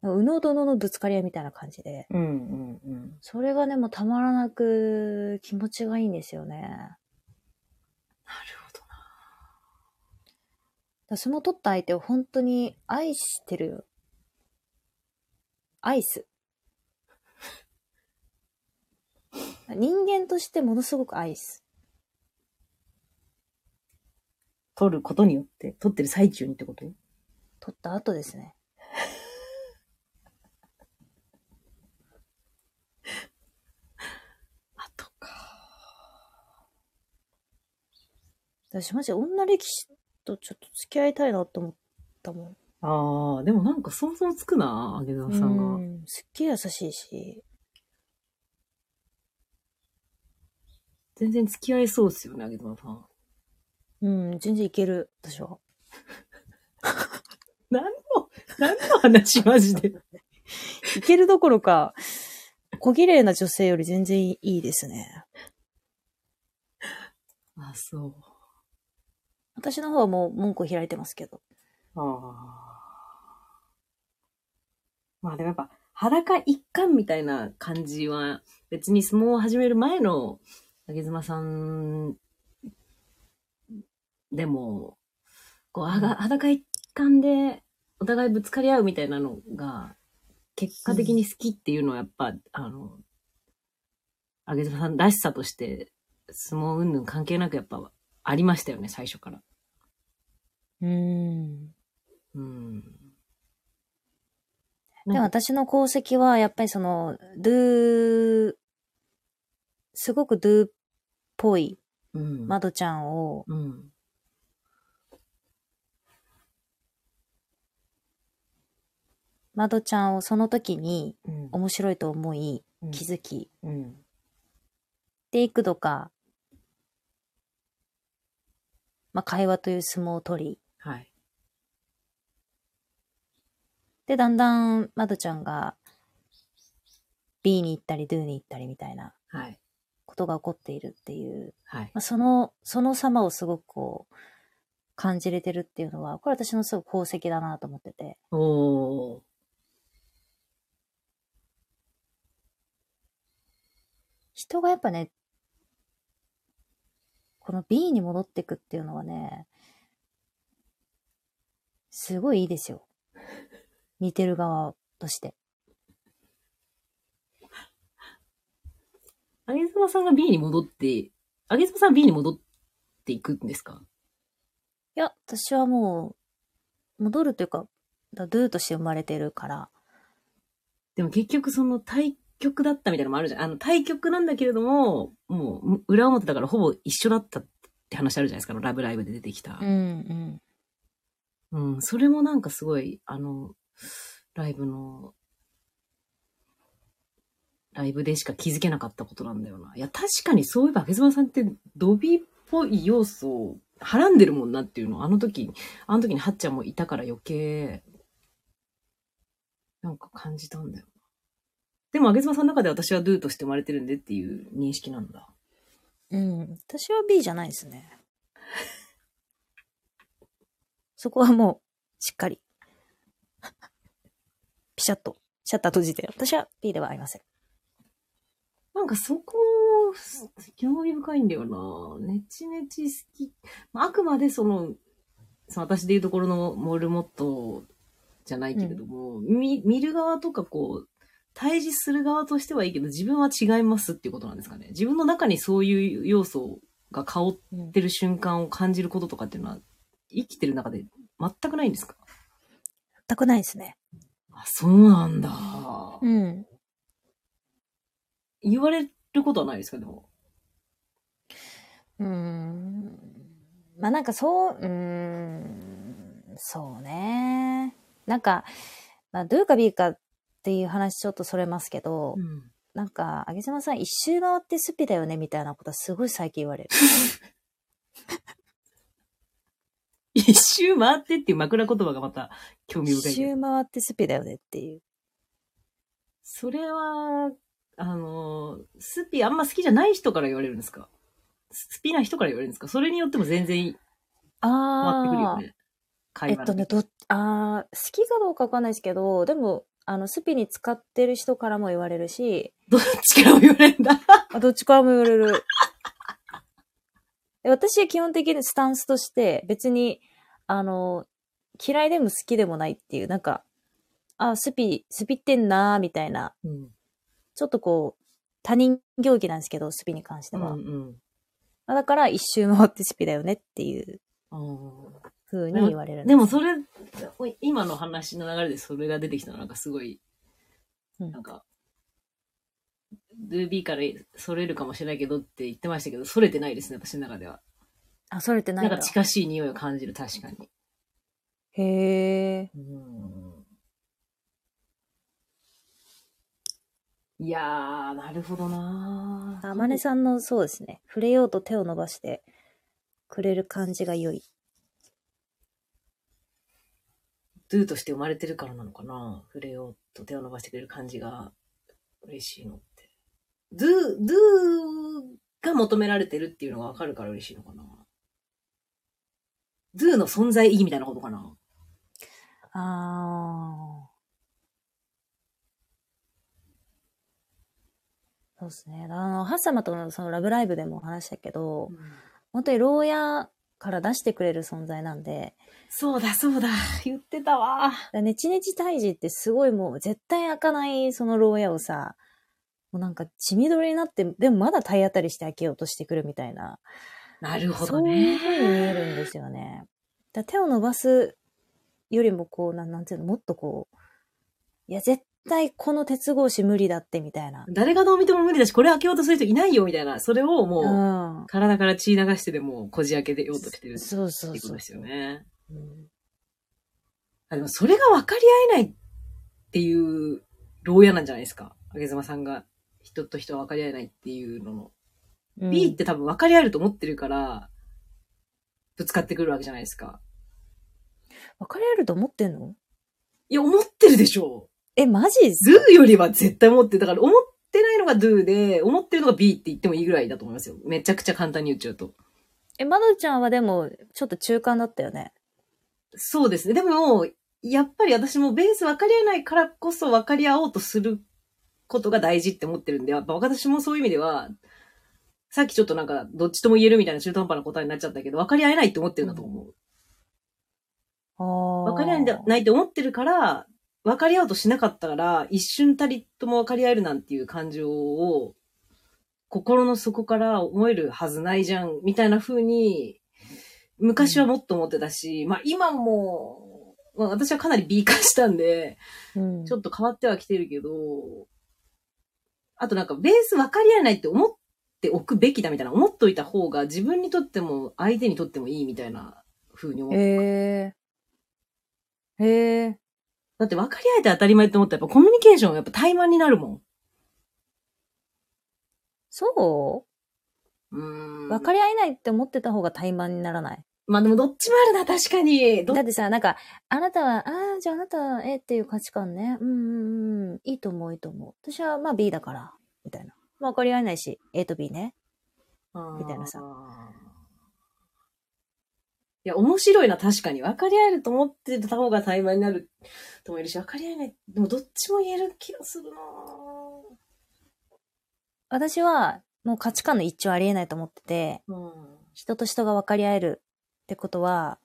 右脳と脳のぶつかり合いみたいな感じで。うんうんうん。それがね、もうたまらなく気持ちがいいんですよね。なるほどな。だからその取った相手を本当に愛してるよ。アイス。人間としてものすごくアイス。取ることによって、取ってる最中にってこと？取った後ですね。あとか。私マジ女歴史とちょっと付き合いたいなと思ったもん。ああ、でもなんか想像つくな、あげざさんが。うんすっげえ優しいし。全然付き合えそうっすよね、あげざさん。うん、全然いける、私は。何の、何の話マジで。いけるどころか、小綺麗な女性より全然いいですね。あ、そう。私の方はもう文句を開いてますけど。ああ。まあでもやっぱ、裸一貫みたいな感じは、別に相撲を始める前の、あげずまさん、でも、こう、裸一貫で、お互いぶつかり合うみたいなのが、結果的に好きっていうのはやっぱ、あの、あげずまさんらしさとして、相撲云々関係なくやっぱ、ありましたよね、最初から。うん。うん。でも私の功績は、やっぱりその、ドゥすごくドゥっぽいうん。マドちゃんを、うん。マドちゃんをその時にうん。面白いと思い、うん気づき、うん。で、幾度か、まあ、会話という相撲を取り、はい。で、だんだん、マドちゃんが、B に行ったり、ドゥに行ったりみたいなはい。ことが起こっているっていう、はい。まあ、その、その様をすごくこう、感じれてるっていうのは、これ私のすごく功績だなと思ってて。おー。人がやっぱね、この B に戻ってくっていうのはね、すごいいいですよ。見てる側として。あげずまさんが B に戻って、あげずまさんは B に戻っていくんですか？いや、私はもう、戻るというか、だドゥとして生まれてるから、でも結局その対局だったみたいなのもあるじゃん。あの対局なんだけれども、もう裏表だからほぼ一緒だったって話あるじゃないですか。ラブライブで出てきた。うんうん。うん。それもなんかすごい、あの、ライブの、ライブでしか気づけなかったことなんだよな。いや、確かにそういえば、あげずまさんってドビーっぽい要素をはらんでるもんなっていうのを、あの時、あの時にはっちゃんもいたから余計、なんか感じたんだよな。でも、あげずまさんの中で私はドゥとして生まれてるんでっていう認識なんだ。うん。私は B じゃないですね。そこはもう、しっかり。ピシャッと、シャッター閉じて。私は B ではありません。なんかそこ、興味深いんだよな。ネチネチ好き。まああくまでその、その私でいうところのモルモットじゃないけれども、見見る側とかこう、対峙する側としてはいいけど、自分は違いますっていうことなんですかね。自分の中にそういう要素が香ってる瞬間を感じることとかっていうのは、生きてる中で全くないんですか？全くないですね。あ、そうなんだ。うん。言われることはないですかでも？うーん。まあなんかそう、うーん、そうね。なんか、まあ、どうか B かっていう話ちょっとそれますけど、うんなんか、あげざまさん一周回ってスピだよねみたいなことはすごい最近言われる。一周回ってっていう枕言葉がまた興味深一いけど。周回ってスピだよねっていう。それは、あの、スピあんま好きじゃない人から言われるんですか？好きな人から言われるんですか？それによっても全然変わってくるよね。えっとね、ど、あー好きかどうかわかんないですけど、でも、あの、スピに使ってる人からも言われるし、どっちからも言われるんだ？あどっちからも言われる。で私は基本的にスタンスとして、別に、あの、嫌いでも好きでもないっていう、なんか、あ、スピ、スピってんなーみたいな、うん。ちょっとこう、他人行儀なんですけど、スピに関しては。うんうん。まあだから、一周回ってスピだよねっていうあー風に言われるんでもそれ、今の話の流れでそれが出てきたのなんかすごい、うんなんか、DB からそれるかもしれないけどって言ってましたけど、それてないですね、私の中では。あ、それってなだないんか。近しい匂いを感じる、確かに。へえ。うんいやー、なるほどなあまねさんのそうですね。触れようと手を伸ばしてくれる感じが良い。ドゥとして生まれてるからなのかな触れようと手を伸ばしてくれる感じが嬉しいのって。ドゥ、ドゥが求められてるっていうのがわかるから嬉しいのかなドゥの存在意義みたいなことかなああ。そうですね。あの、ハッサマとのそのラブライブでも話したけど、本当に牢屋から出してくれる存在なんで、そうだそうだ、言ってたわ。ネチネチ退治ってすごいもう絶対開かないその牢屋をさ、もうなんか血みどりになって、でもまだ体当たりして開けようとしてくるみたいな。なるほどそういうね。風に見えるんですよね。だ手を伸ばすよりもこう、なんなんていうの、もっとこう、いや、絶対この鉄格子無理だってみたいな。誰がどう見ても無理だし、これ開けようとする人いないよみたいな。それをもう、うん。体から血流してでもこじ開けてようとしてるってそうそうそう。いうことですよね。うんあでもそれが分かり合えないっていう牢屋なんじゃないですか？あげずまさんが人と人は分かり合えないっていうのの。うん B って多分分かり合えると思ってるから、ぶつかってくるわけじゃないですか。分かり合えると思ってんの？いや、思ってるでしょえ、マジっす do よりは絶対思ってる。だから思ってないのが do で、思ってるのが B って言ってもいいぐらいだと思いますよ。めちゃくちゃ簡単に言っちゃうと。え、まどちゃんはでも、ちょっと中間だったよね。そうですね。でも、やっぱり私もベース分かり合えないからこそ分かり合おうとすることが大事って思ってるんで、やっぱ私もそういう意味では、さっきちょっとなんか、どっちとも言えるみたいな中途半端な答えになっちゃったけど、分かり合えないって思ってるんだと思う。ああ。分かり合えないって思ってるから、分かり合おうとしなかったから、一瞬たりとも分かり合えるなんていう感情を、心の底から思えるはずないじゃん、みたいな風に、昔はもっと思ってたし、まあ今も、まあ私はかなり B 化したんで、うん。ちょっと変わってはきてるけど、あとなんかベース分かり合えないって思っておくべきだみたいな、思っといた方が自分にとっても相手にとってもいいみたいな風に思う。へえ。へえ。だって分かり合えて当たり前って思ったらやっぱコミュニケーションやっぱ怠慢になるもん。そう？うーん。分かり合えないって思ってた方が怠慢にならない？まあでもどっちもあるな、確かに。どだってさ、なんか、あなたは、ああ、じゃああなたは A っていう価値観ね。うんうんうん。いいと思う、いいと思う。私はまあ B だから、みたいな。まあ分かり合えないし、A と B ね。みたいなさいや、面白いな、確かに。分かり合えると思ってた方が怠慢になるともいるし、分かり合えない。でもどっちも言える気がするな私は、もう価値観の一致はありえないと思ってて、うん。人と人が分かり合えるってことは、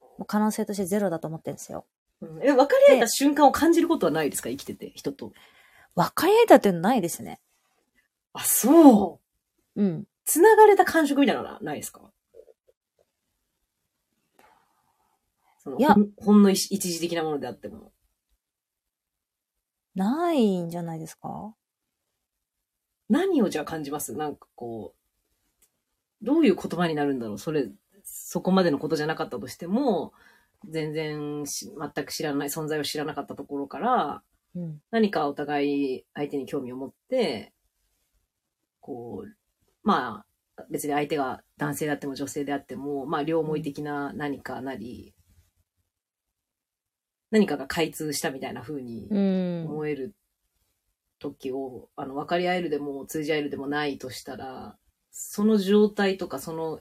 もう可能性としてゼロだと思ってるんですよ。うんえ、分かり合えた瞬間を感じることはないですか？生きてて、人と。分かり合えたっていうのないですね。あ、そう。うん。繋がれた感触みたいなのはないですか？そのいやほんの一一時的なものであっても。ないんじゃないですか？何をじゃあ感じます？なんかこう、どういう言葉になるんだろう？それ、そこまでのことじゃなかったとしても、全然し全く知らない、存在を知らなかったところから、うん。何かお互い相手に興味を持って、こう、まあ、別に相手が男性であっても女性であっても、まあ、両思い的な何かなり、何かが開通したみたいな風にうん。思える時を、あの、分かり合えるでも通じ合えるでもないとしたら、その状態とか、その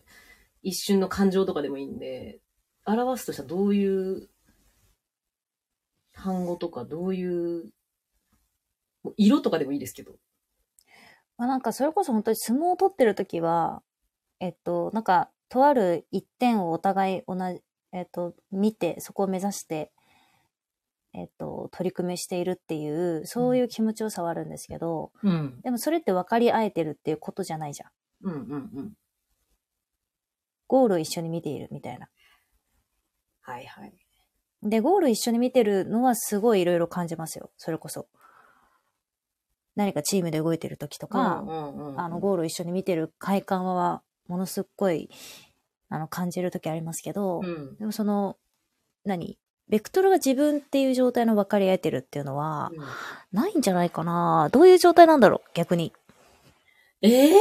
一瞬の感情とかでもいいんで、表すとしたらどういう単語とか、どういう、もう色とかでもいいですけど。まあなんかそれこそ本当に相撲を取ってる時は、えっと、なんか、とある一点をお互い同じ、えっと、見て、そこを目指して、えっと、取り組みしているっていう、そういう気持ちよさはあるんですけど、うん。でもそれって分かり合えてるっていうことじゃないじゃん。うんうんうん。ゴールを一緒に見ているみたいな。はいはい。で、ゴール一緒に見てるのはすごいいろいろ感じますよ。それこそ。何かチームで動いてる時とか、うんうんうん、あの、ゴールを一緒に見てる快感は、ものすっごい、あの、感じる時ありますけど、うん。でもその、何？ベクトルが自分っていう状態の分かり合えてるっていうのは、ないんじゃないかなどういう状態なんだろう？逆に。ええ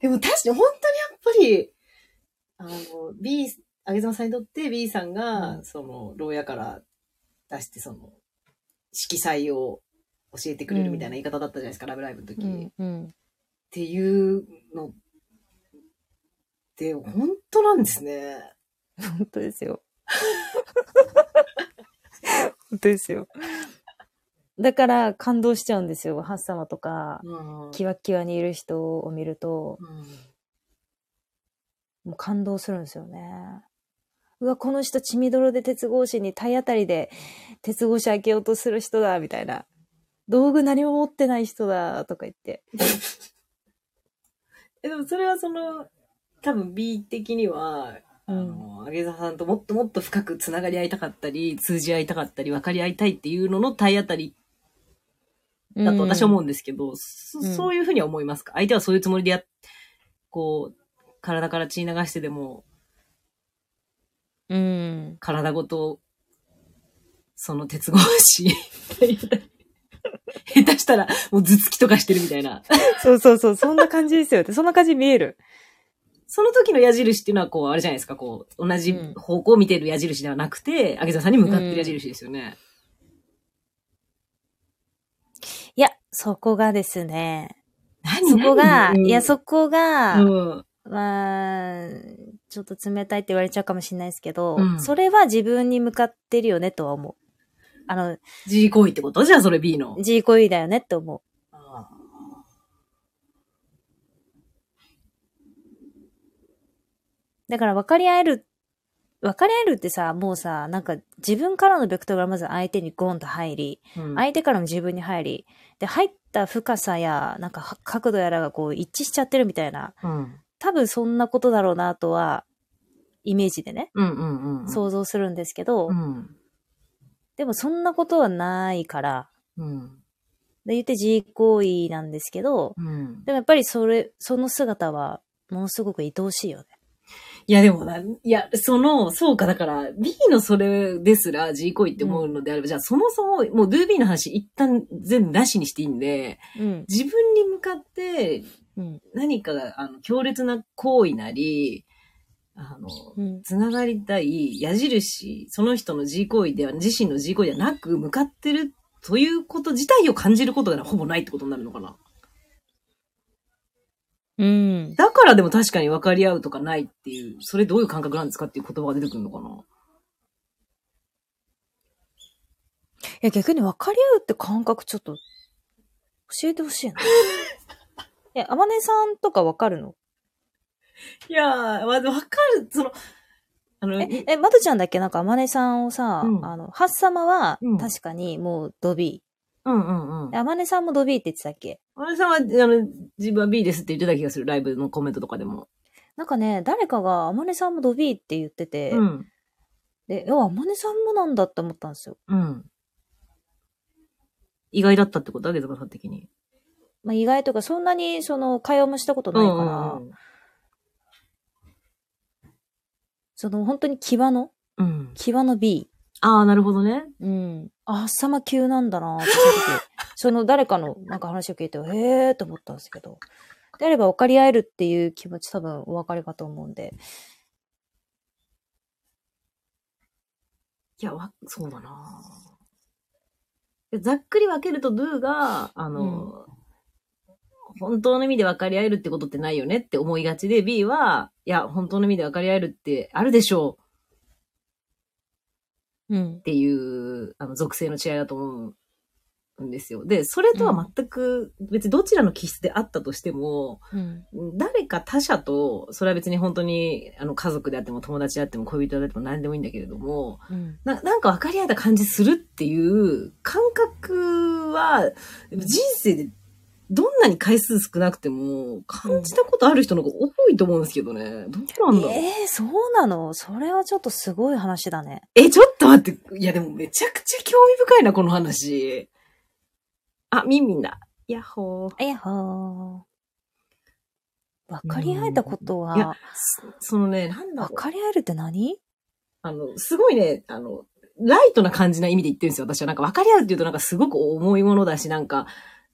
でも確かに本当にやっぱり、あの、B、あげざまさんにとって B さんが、うんその、牢屋から出して、その、色彩を教えてくれるみたいな言い方だったじゃないですか、ラブライブの時。っうん。ていうのって、本当なんですね。本当ですよ。本当ですよ。だから感動しちゃうんですよ。ハッサマとか、うんキワッキワにいる人を見ると、うんもう感動するんですよね。うわ、この人血みどろで鉄格子に体当たりで鉄格子開けようとする人だ、みたいな。道具何も持ってない人だ、とか言って。えでもそれはその、多分 B 的には、あの、あげざさんともっともっと深くつながり合いたかったり、通じ合いたかったり、分かり合いたいっていうのの体当たりだと私は思うんですけど、そうんそういうふうには思いますか？相手はそういうつもりでやっ、こう、体から血流してでも、うん。うん。体ごと、その鉄格子、下手したらもう頭突きとかしてるみたいな。そうそうそう、そんな感じですよ。そんな感じに見える。その時の矢印っていうのは、こう、あれじゃないですか、こう、同じ方向を見てる矢印ではなくて、あげざさんに向かってる矢印ですよね。いや、そこがですね、何？そこが、何いや、そこが、うん。まあ、ちょっと冷たいって言われちゃうかもしれないですけど、うんそれは自分に向かってるよねとは思う。あの、G 行為ってこと？じゃあそれ B の。G コイだよねって思う。あだから分かり合える、分かり合えるってさ、もうさ、なんか自分からのベクトルがまず相手にゴンと入り、ーうん相手からも自分に入り、で、入った深さや、なんかは角度やらがこう一致しちゃってるみたいな、うん。多分そんなことだろうなとは、イメージでね、うんうんうん。想像するんですけど、うん。でもそんなことはないから、うん。で言って自慰行為なんですけど、うん。でもやっぱりそれ、その姿は、ものすごく愛おしいよね。いやでもな、いや、その、そうか、だから、B のそれですら G 行為って思うのであれば、じゃあそもそも、もう DoB の話一旦全部なしにしていいんで、うん。自分に向かってうん。何かが、あの、強烈な行為なり、あの、うん。つながりたい矢印、その人の G 行為では、自身の G 行為ではなく、向かってるということ自体を感じることがほぼないってことになるのかな？うん。だからでも確かに分かり合うとかないっていう、それどういう感覚なんですかっていう言葉が出てくるのかな？いや、逆に分かり合うって感覚ちょっと、教えてほしいな。え、あまねさんとか分かるの？いやー、まず分かる、その、あの、え、え、まどちゃんだっけ？なんかあまねさんをさ、うんあの、ハッサマはうん確かにもうドビうんうんうんー。。あまねさんもドビーって言ってたっけ？あれさんは、あの、自分は B ですって言ってた気がする、ライブのコメントとかでも。なんかね、誰かがあまねさんもドビーって言ってて、うん。で、いや、あまねさんもなんだって思ったんですよ。うん。意外だったってこと？あげずかさん的に。まあ、意外とか、そんなに、その、会話もしたことないから、うんその、本当に際の、うん。うん。際の B。ああ、なるほどね。うん。あ、ハッサマ級なんだなって、その時、その誰かのなんか話を聞いて、へえーと思ったんですけど。であれば分かり合えるっていう気持ち多分お分かりかと思うんで。いや、わ、そうだなざっくり分けると、ドゥが、あの、本当の意味で分かり合えるってことってないよねって思いがちで、B は、いや、本当の意味で分かり合えるってあるでしょううんっ。ていう、あの、属性の違いだと思うんですよ。で、それとは全く、別にどちらの気質であったとしても、うん。誰か他者と、それは別に本当に、あの、家族であっても友達であっても恋人であっても何でもいいんだけれども、うん。ななんか分かり合えた感じするっていう感覚は、人生でどんなに回数少なくても、感じたことある人の方が多いと思うんですけどね。どうなんだろう。ええそうなの？それはちょっとすごい話だね。え、ちょっと待って。いや、でもめちゃくちゃ興味深いな、この話。あ、ミンミンだ。ヤッホー。いやほー。分かり合えたこといやは、そそのね、なんだろ分う。かり合えるって何？あの、すごいね、あの、ライトな感じな意味で言ってるんですよ、私は。なんか分かり合うって言うとなんかすごく重いものだし、なんか、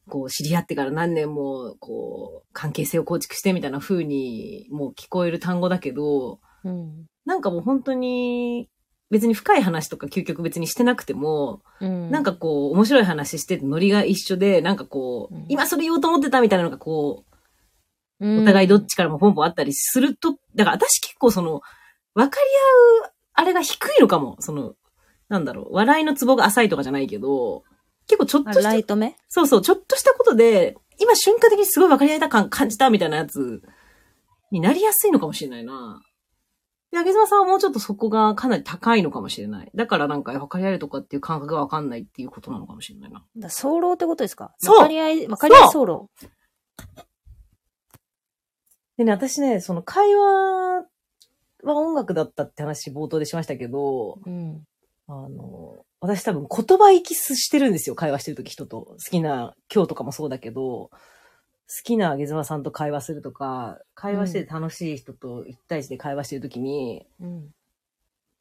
こう、知り合ってから何年も、こう、関係性を構築してみたいな風に、もう聞こえる単語だけど、うん。なんかもう本当に、別に深い話とか究極別にしてなくても、うん。なんかこう、面白い話しててノリが一緒で、なんかこう、うん今それ言おうと思ってたみたいなのがこう、うん、お互いどっちからもポンポンあったりすると、だから私結構その、分かり合う、あれが低いのかも。その、なんだろう、笑いのツボが浅いとかじゃないけど、結構ちょっあとしたライ、ト目？そうそう、ちょっとしたことで、今瞬間的にすごい分かり合えた感感じたみたいなやつになりやすいのかもしれないな。で、あげずまさんはもうちょっとそこがかなり高いのかもしれない。だからなんか分かり合えるとかっていう感覚が分かんないっていうことなのかもしれないな。だ早漏ってことですか？そう分かり合い、分かり合い早漏？でね、私ね、その会話は音楽だったって話冒頭でしましたけど、うん。あの、私多分言葉息してるんですよ、会話してるとき人と。好きな、今日とかもそうだけど、好きなあげずまさんと会話するとか、会話してて楽しい人と一対一で会話してるときに、うん。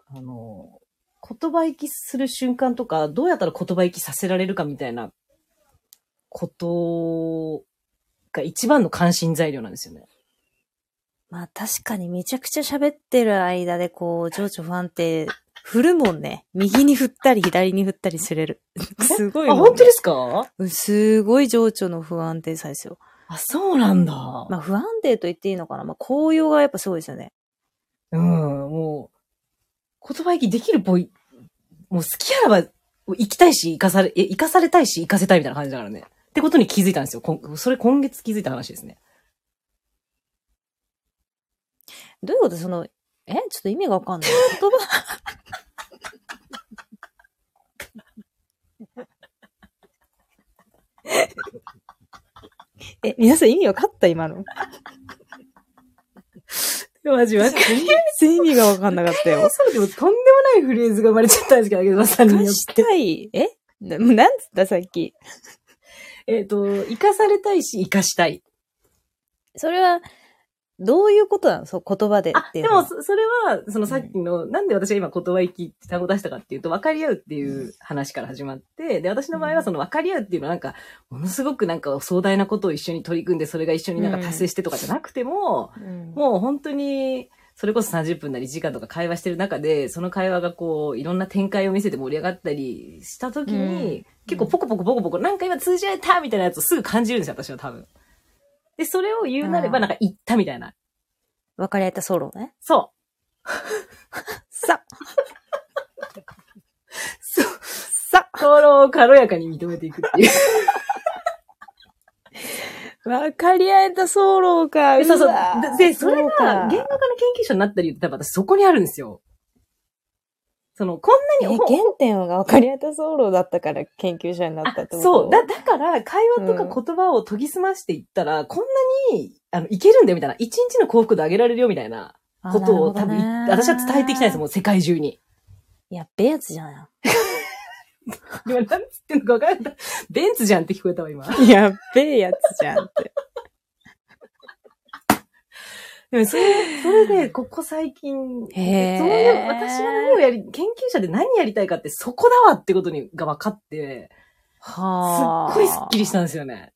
あの、言葉息する瞬間とか、どうやったら言葉息させられるかみたいなことが一番の関心材料なんですよね。まあ確かにめちゃくちゃ喋ってる間でこう、情緒不安定、振るもんね。右に振ったり左に振ったりすれる。すごいね、本当ですか？すごい情緒の不安定さですよ。あ、そうなんだ。まあ不安定と言っていいのかなまあ紅葉がやっぱすごいですよね。うん、もう、言葉息できるぽい、もう好きあらば、生きたいし、生かされ、え生かされたいし、生かせたいみたいな感じだからね。ってことに気づいたんですよ。こんそれ今月気づいた話ですね。どういうこと？その、えちょっと意味がわかんない。言葉、え、皆さん意味わかった今の？マジわか全然意味がわかんなかったよ。そうでもとんでもないフレーズが生まれちゃったんですけど、あげまさんによ生かっ。してたい。え？ななんつったさっき？えっ、と、生かされたいし、生かしたい。それは、どういうことなの？そう、言葉であっ、ていう。でも、そそれは、そのさっきの、なんで私が今言葉息って単語出したかっていうと、分かり合うっていう話から始まって、で、私の場合はその分かり合うっていうのはなんか、ものすごくなんか壮大なことを一緒に取り組んで、それが一緒になんか達成してとかじゃなくても、うん。もう本当に、それこそ30分なり1時間とか会話してる中で、その会話がこう、いろんな展開を見せて盛り上がったりした時に、うん。結構ポコポコポコポコ、なんか今通じ合えたみたいなやつをすぐ感じるんですよ、私は多分。で、それを言うなれば、うんなんか言ったみたいな。分かり合えたソロね。そう。さ、そう。さ、討論を軽やかに認めていくっていう。分かり合えたソロか。そうそうわ。で、でそれが、言語化の研究者になった理由って多分私そこにあるんですよ。その、こんえ、なにほ、原点が分かり合えたソロだったから研究者になったってこと？あそう。だ、だから、会話とか言葉を研ぎ澄ましていったら、こんなに、あの、いけるんだよみたいな。一日の幸福度上げられるよみたいなあことを多分、私は伝えていきたいんです、もう世界中に。やっべえやつじゃん。今、なんつってんのか分からない。ベンツじゃんって聞こえたわ、今。やっべえやつじゃんって。でもそれ、それで、ここ最近、そういう、私は何をやり、研究者で何やりたいかってそこだわってことに、が分かって、すっはあ。ごいスッキリしたんですよね。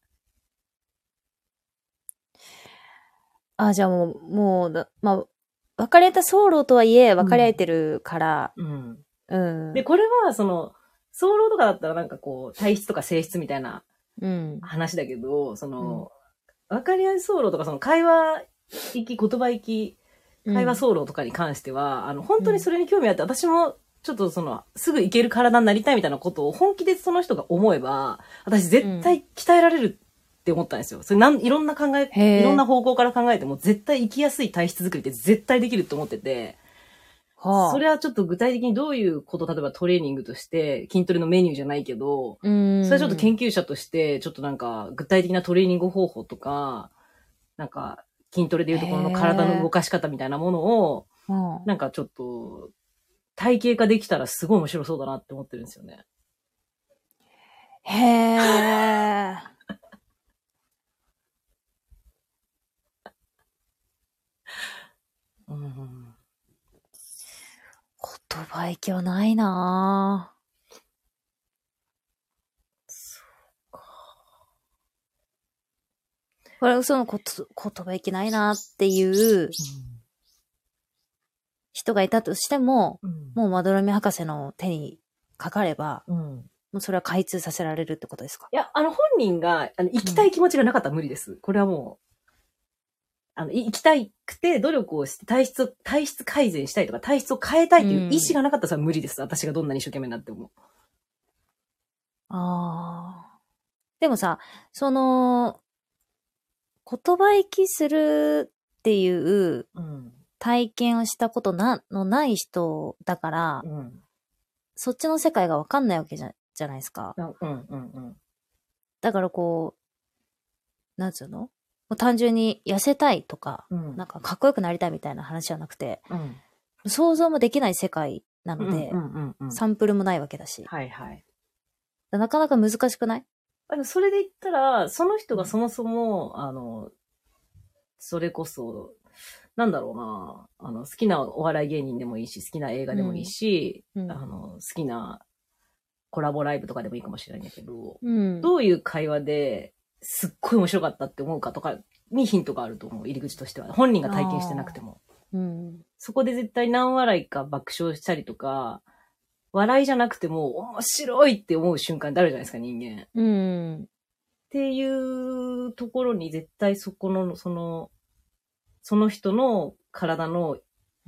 あ、じゃあもう、もうだ、まあ、分かり合えたソロとはいえ、分かり合えてるから、うん。うん。で、これは、その、早漏とかだったらなんかこう、体質とか性質みたいなうん。話だけど、その、わかりやすい走路とか、その会話行き、言葉行き、会話走路とかに関しては、あの、本当にそれに興味あって、私も、ちょっとその、すぐ行ける体になりたいみたいなことを本気でその人が思えば、私絶対鍛えられるって思ったんですよ。それなん、いろんな考え、いろんな方向から考えても、絶対生きやすい体質作りって絶対できると思ってて、はあ。それはちょっと具体的にどういうこと、例えばトレーニングとして、筋トレのメニューじゃないけど、うん。それはちょっと研究者として、ちょっとなんか、具体的なトレーニング方法とか、なんか、筋トレでいうところの体の動かし方みたいなものを、うんなんかちょっと、体系化できたらすごい面白そうだなって思ってるんですよね。へえ。うん。言葉息はないなぁ。これ、そのこと、言葉息ないなっていう人がいたとしても、うん。もうまどろみ博士の手にかかれば、うん。もうそれは開通させられるってことですか？いや、あの、本人が、あの、行きたい気持ちがなかったら無理です。これはもう、あの、い行きたくて努力をして体質を、体質改善したいとか、体質を変えたいという意思がなかったら無理です。私がどんなに一生懸命になっても。ああ。でもさ、その、言葉息するっていううん。体験をしたことな、のない人だから、うん。そっちの世界がわかんないわけじゃ、じゃないですか。うん、うん、うん。だからこう、なんつうの？もう単純に痩せたいとか、うん。なんかかっこよくなりたいみたいな話じゃなくて、うん。想像もできない世界なので、うん、うん、うん。サンプルもないわけだし。はい、はい。なかなか難しくない？あのそれで言ったら、その人がそもそも、あの、それこそ、なんだろうな、あの、好きなお笑い芸人でもいいし、好きな映画でもいいし、うんあの、好きなコラボライブとかでもいいかもしれないんだけど、うん。どういう会話ですっごい面白かったって思うかとかにヒントがあると思う、入り口としては。本人が体験してなくても。うん。そこで絶対何笑いか爆笑したりとか、笑いじゃなくても面白いって思う瞬間ってあるじゃないですか、人間。うん。っていうところに絶対そこの、その、その人の体の、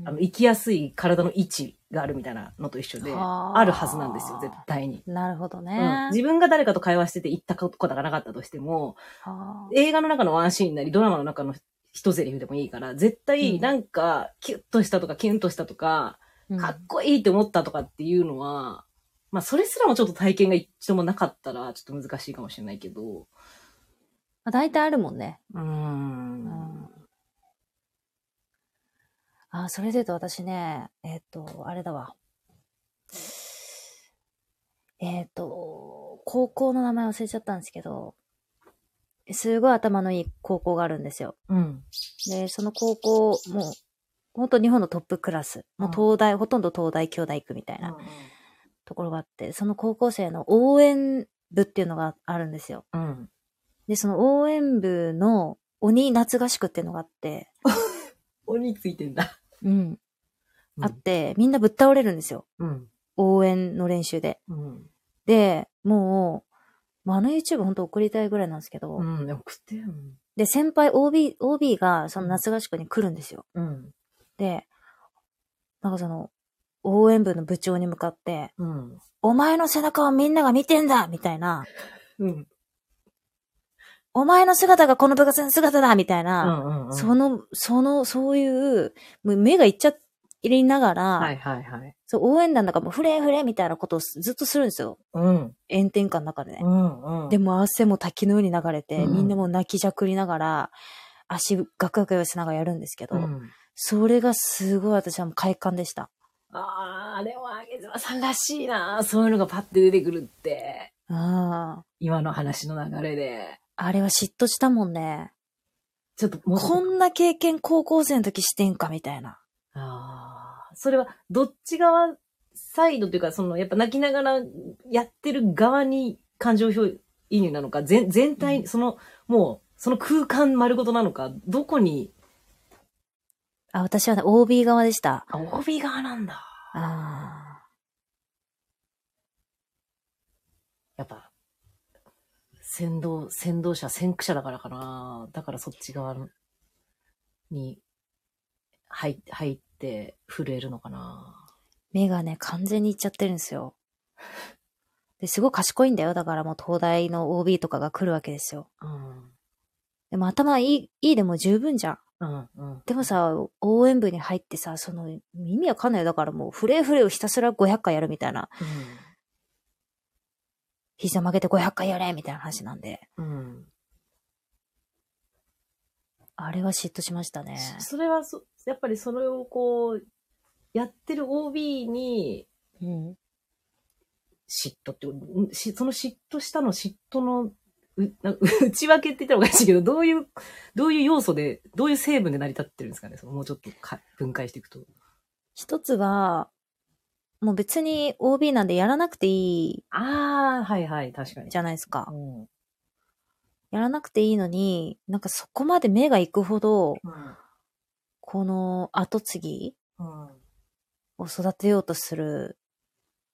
あの、生きやすい体の位置があるみたいなのと一緒で、はああるはずなんですよ、絶対に。なるほどうんね。自分が誰かと会話してて言ったことがなかったとしても、はあ映画の中のワンシーンなり、ドラマの中の一セリフでもいいから、絶対なんか、キュッとしたとか、キュンとしたとか、うんかっこいいって思ったとかっていうのは、まあ、それすらもちょっと体験が一度もなかったら、ちょっと難しいかもしれないけど、まあ大体あるもんね。うーん。うんあ、それで言うと私ね、えっ、と、あれだわ。えっ、と、高校の名前忘れちゃったんですけど、すごい頭のいい高校があるんですよ。うん。で、その高校、もう、本当日本のトップクラス。もう東大、ほとんど東大兄弟行くみたいなところがあって、その高校生の応援部っていうのがあるんですよ。うん。で、その応援部の鬼夏合宿っていうのがあって、鬼ついてんだ。うん。あって、みんなぶっ倒れるんですよ。うん。応援の練習で。うん。で、もう、まあ、あの YouTube 本当送りたいぐらいなんですけど、うん。でも食ってよ。で、先輩 OB、OB がその夏合宿に来るんですよ。うん。で、なんかその、応援部の部長に向かって、うん。お前の背中をみんなが見てんだみたいな、うん。お前の姿がこの部活の姿だみたいな、うん。うん。その、その、そういう、もう目がいっちゃいながら、はいはいはい。そう応援団だからもうフレーフレーみたいなことをずっとするんですよ。うん。炎天下の中でね。うん。うん。でも汗も滝のように流れて、うんみんなもう泣きじゃくりながら、足ガクガク寄せながらやるんですけど、うん。それがすごい私はもう快感でした。ああ、あれはあげずまさんらしいな。そういうのがパッて出てくるって。ああ。今の話の流れで。あれは嫉妬したもんね。ちょっともっとこんな経験高校生の時してんかみたいな。ああ、それはどっち側サイドというか、その、やっぱ泣きながらやってる側に感情表移入なのか、全全体、うんその、もう、その空間丸ごとなのか、どこに、あ、私はね、OB 側でした。あ、帯側なんだ。あやっぱ、先導、先導者、先駆者だからかな。だからそっち側に入入って震えるのかな。目がね、完全にいっちゃってるんですよ。で、すごい賢いんだよ。だからもう東大の OB とかが来るわけですよ。うん。でも頭いい、いいでも十分じゃん。うん。うん。でもさ、応援部に入ってさ、その、意味わかんないよ。だからもう、フレーフレーをひたすら500回やるみたいな。膝曲げて500回やれみたいな話なんで。うん。うん。あれは嫉妬しましたね。それはそ、やっぱりそれをこう、やってる OB にうん。嫉妬ってその嫉妬したの嫉妬の、内訳って言ったらおかしいけど、どういう、どういう要素で、どういう成分で成り立ってるんですかね？そのもうちょっとか分解していくと。一つは、もう別に OB なんでやらなくていいああ、はいはい、確かに。じゃないですかう。ん。やらなくていいのに、なんかそこまで目が行くほど、うん。この後継ぎうん。を育てようとする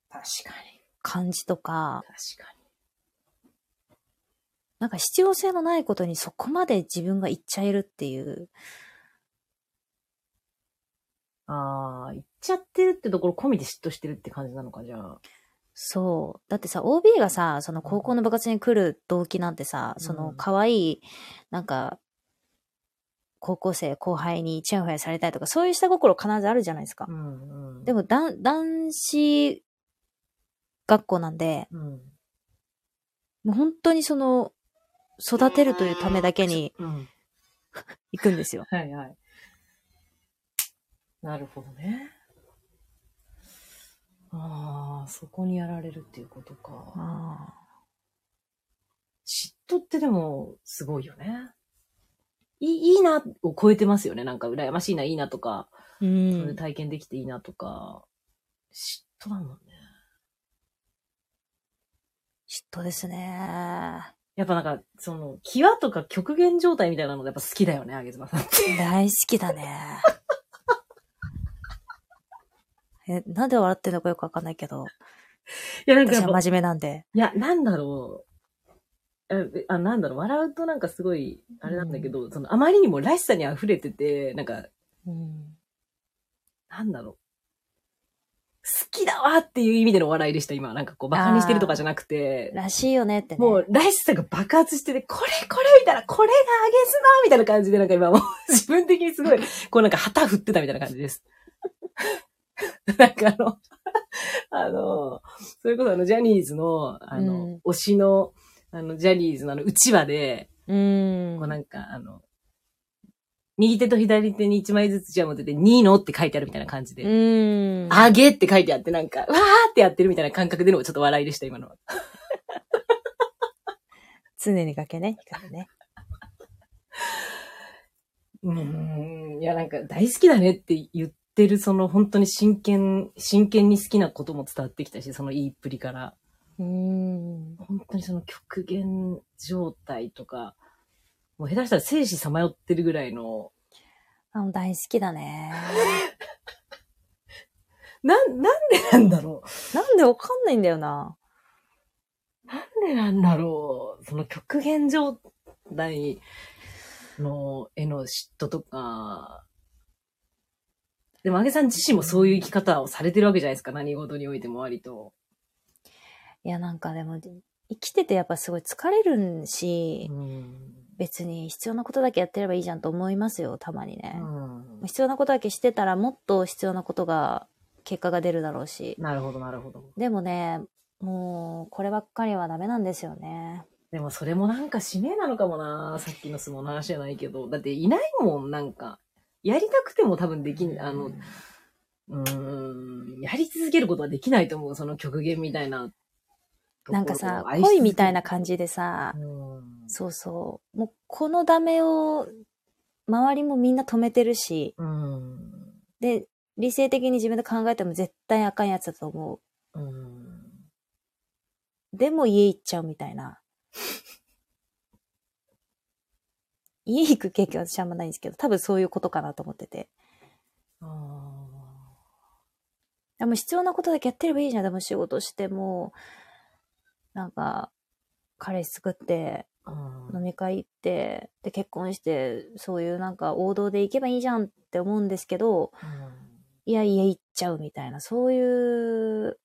確かに。感じとか、確かに。なんか必要性のないことにそこまで自分が言っちゃえるっていう。ああ、言っちゃってるってところ込みで嫉妬してるって感じなのか、じゃあ。そう。だってさ、OB がさ、その高校の部活に来る動機なんてさ、うんその可愛い、なんか、高校生、後輩にチヤホヤされたいとか、そういう下心必ずあるじゃないですか。ん、うん。でも、男子学校なんで、うん。もう本当にその、育てるというためだけにうん。行くんですよ。はいはい。なるほどね。ああ、そこにやられるっていうことか。あ嫉妬ってでも、すごいよね。いい、いいなを超えてますよね。なんか、羨ましいな、いいなとか、ーう。んいう体験できていいなとか、嫉妬だもんね。嫉妬ですね。やっぱなんか、その、際とか極限状態みたいなのがやっぱ好きだよね、あげずまさんって。大好きだね。え、なんで笑ってんのかよくわかんないけど、いや、なんか私は真面目なんで。いや、なんだろう。えあ、なんだろう。笑うとなんかすごい、あれなんだけど、その、あまりにもらしさに溢れてて、なんか、うん。なんだろう。好きだわっていう意味での笑いでした、今。なんかこう、バカにしてるとかじゃなくて、らしいよねってね。もう、らしさが爆発してて、これこれみたいな、これがあげずまみたいな感じで、なんか今もう、自分的にすごい、こうなんか旗振ってたみたいな感じです。なんかあの、あの、それこそあの、ジャニーズの、あの、うん推しの、あの、ジャニーズのあの、うちわで、うんこう。なんか、あの、右手と左手に1枚ずつじゃ持ってて、2のって書いてあるみたいな感じで、うん。あげって書いてあって、なんか、わーってやってるみたいな感覚でのちょっと笑いでした、今のは。常に崖ね、光るね。うーん、いや、なんか大好きだねって言ってる、その本当に真剣、真剣に好きなことも伝わってきたし、その言いっぷりから。うん。本当にその極限状態とか、もう下手したら生死さまよってるぐらいの、あの大好きだね。なん、なんでなんだろなんでわかんないんだよな。う。なんでなんだろう。その極限状態のへの嫉妬とか、でも、あげさん自身もそういう生き方をされてるわけじゃないですか。何事においても割と。いや、なんかでも、生きててやっぱすごい疲れるし、うん。別に必要なことだけやってればいいじゃんと思いますよ、たまにね。うん必要なことだけしてたらもっと必要なことが、結果が出るだろうし。なるほど、なるほど。でもね、もう、こればっかりはダメなんですよね。でもそれもなんか使命なのかもな。さっきの相撲の話じゃないけど。だっていないもん、なんか。やりたくても多分できん、あの、うーん、やり続けることはできないと思う。その極限みたいな。なんかさ、恋みたいな感じでさ、うん。そうそう。もう、このダメを、周りもみんな止めてるし、うん。で、理性的に自分で考えても絶対あかんやつだと思うん。う。でも家行っちゃうみたいな。家行く経験は私あんまないんですけど、多分そういうことかなと思ってて。あでも必要なことだけやってればいいじゃん。でも仕事しても、なんか、彼氏作って、うん飲み会行って、で、結婚して、そういうなんか王道で行けばいいじゃんって思うんですけど、いや、家行っちゃうみたいな、そういう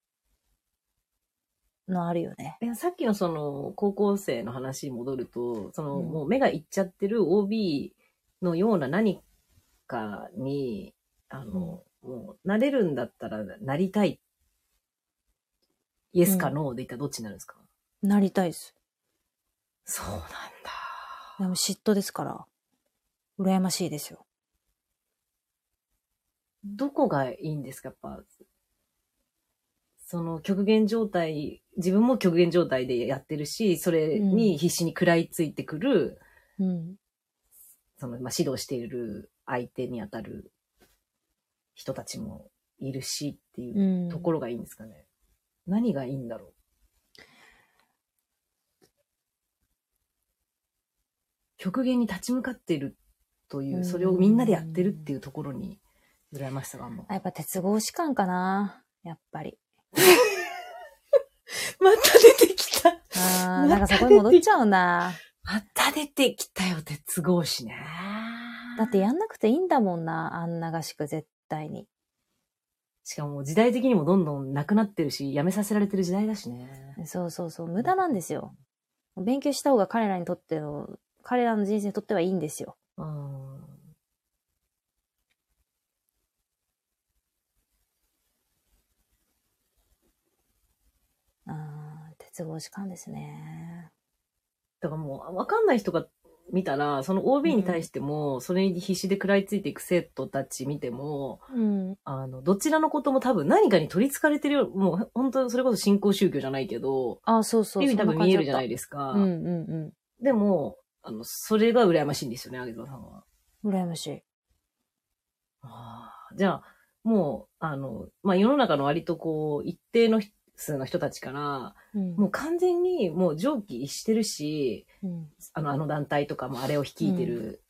のあるよね。いやさっきのその高校生の話に戻ると、そのうんもう目がいっちゃってる OB のような何かに、あの、もうなれるんだったらなりたい。イエスかノーで言ったらどっちになるんですか、なりたいです。そうなんだ。でも嫉妬ですから。羨ましいですよ。どこがいいんですか？やっぱ、その極限状態、自分も極限状態でやってるし、それに必死に食らいついてくる、うん。その、まあ、指導している相手にあたる人たちもいるしっていううん。ところがいいんですかね。何がいいんだろう？極限に立ち向かっているというう、んそれをみんなでやってるっていうところに、羨ましさがあるの。あやっぱ鉄格子感かな。やっぱり。また出てきたあー、なんかそこに戻っちゃうな。また出てきたよ、鉄格子ね。だってやんなくていいんだもんな、あんな合宿絶対に。しかも時代的にもどんどんなくなってるし、やめさせられてる時代だしね。そうそうそう、無駄なんですよ。勉強した方が彼らにとっての、彼らの人生にとってはいいんですよ。うん。あー鉄格子感ですね。だからもう、わかんない人が見たら、その OB に対しても、それに必死で食らいついていく生徒たち見ても、うん。あの、どちらのことも多分何かに取り憑かれてるよ、もう本当それこそ信仰宗教じゃないけど、あ、そうそう。っていうふうに多分見えるじゃないでですか。うんうんでも、あの、それが羨ましいんですよね、あげざさんは。うん。羨ましい。ああじゃあ、もう、あの、まあ、世の中の割とこう、一定の数の人たちから、うん。もう完全にもう上記してるし、うん。あの、あの団体とかもあれを率いてる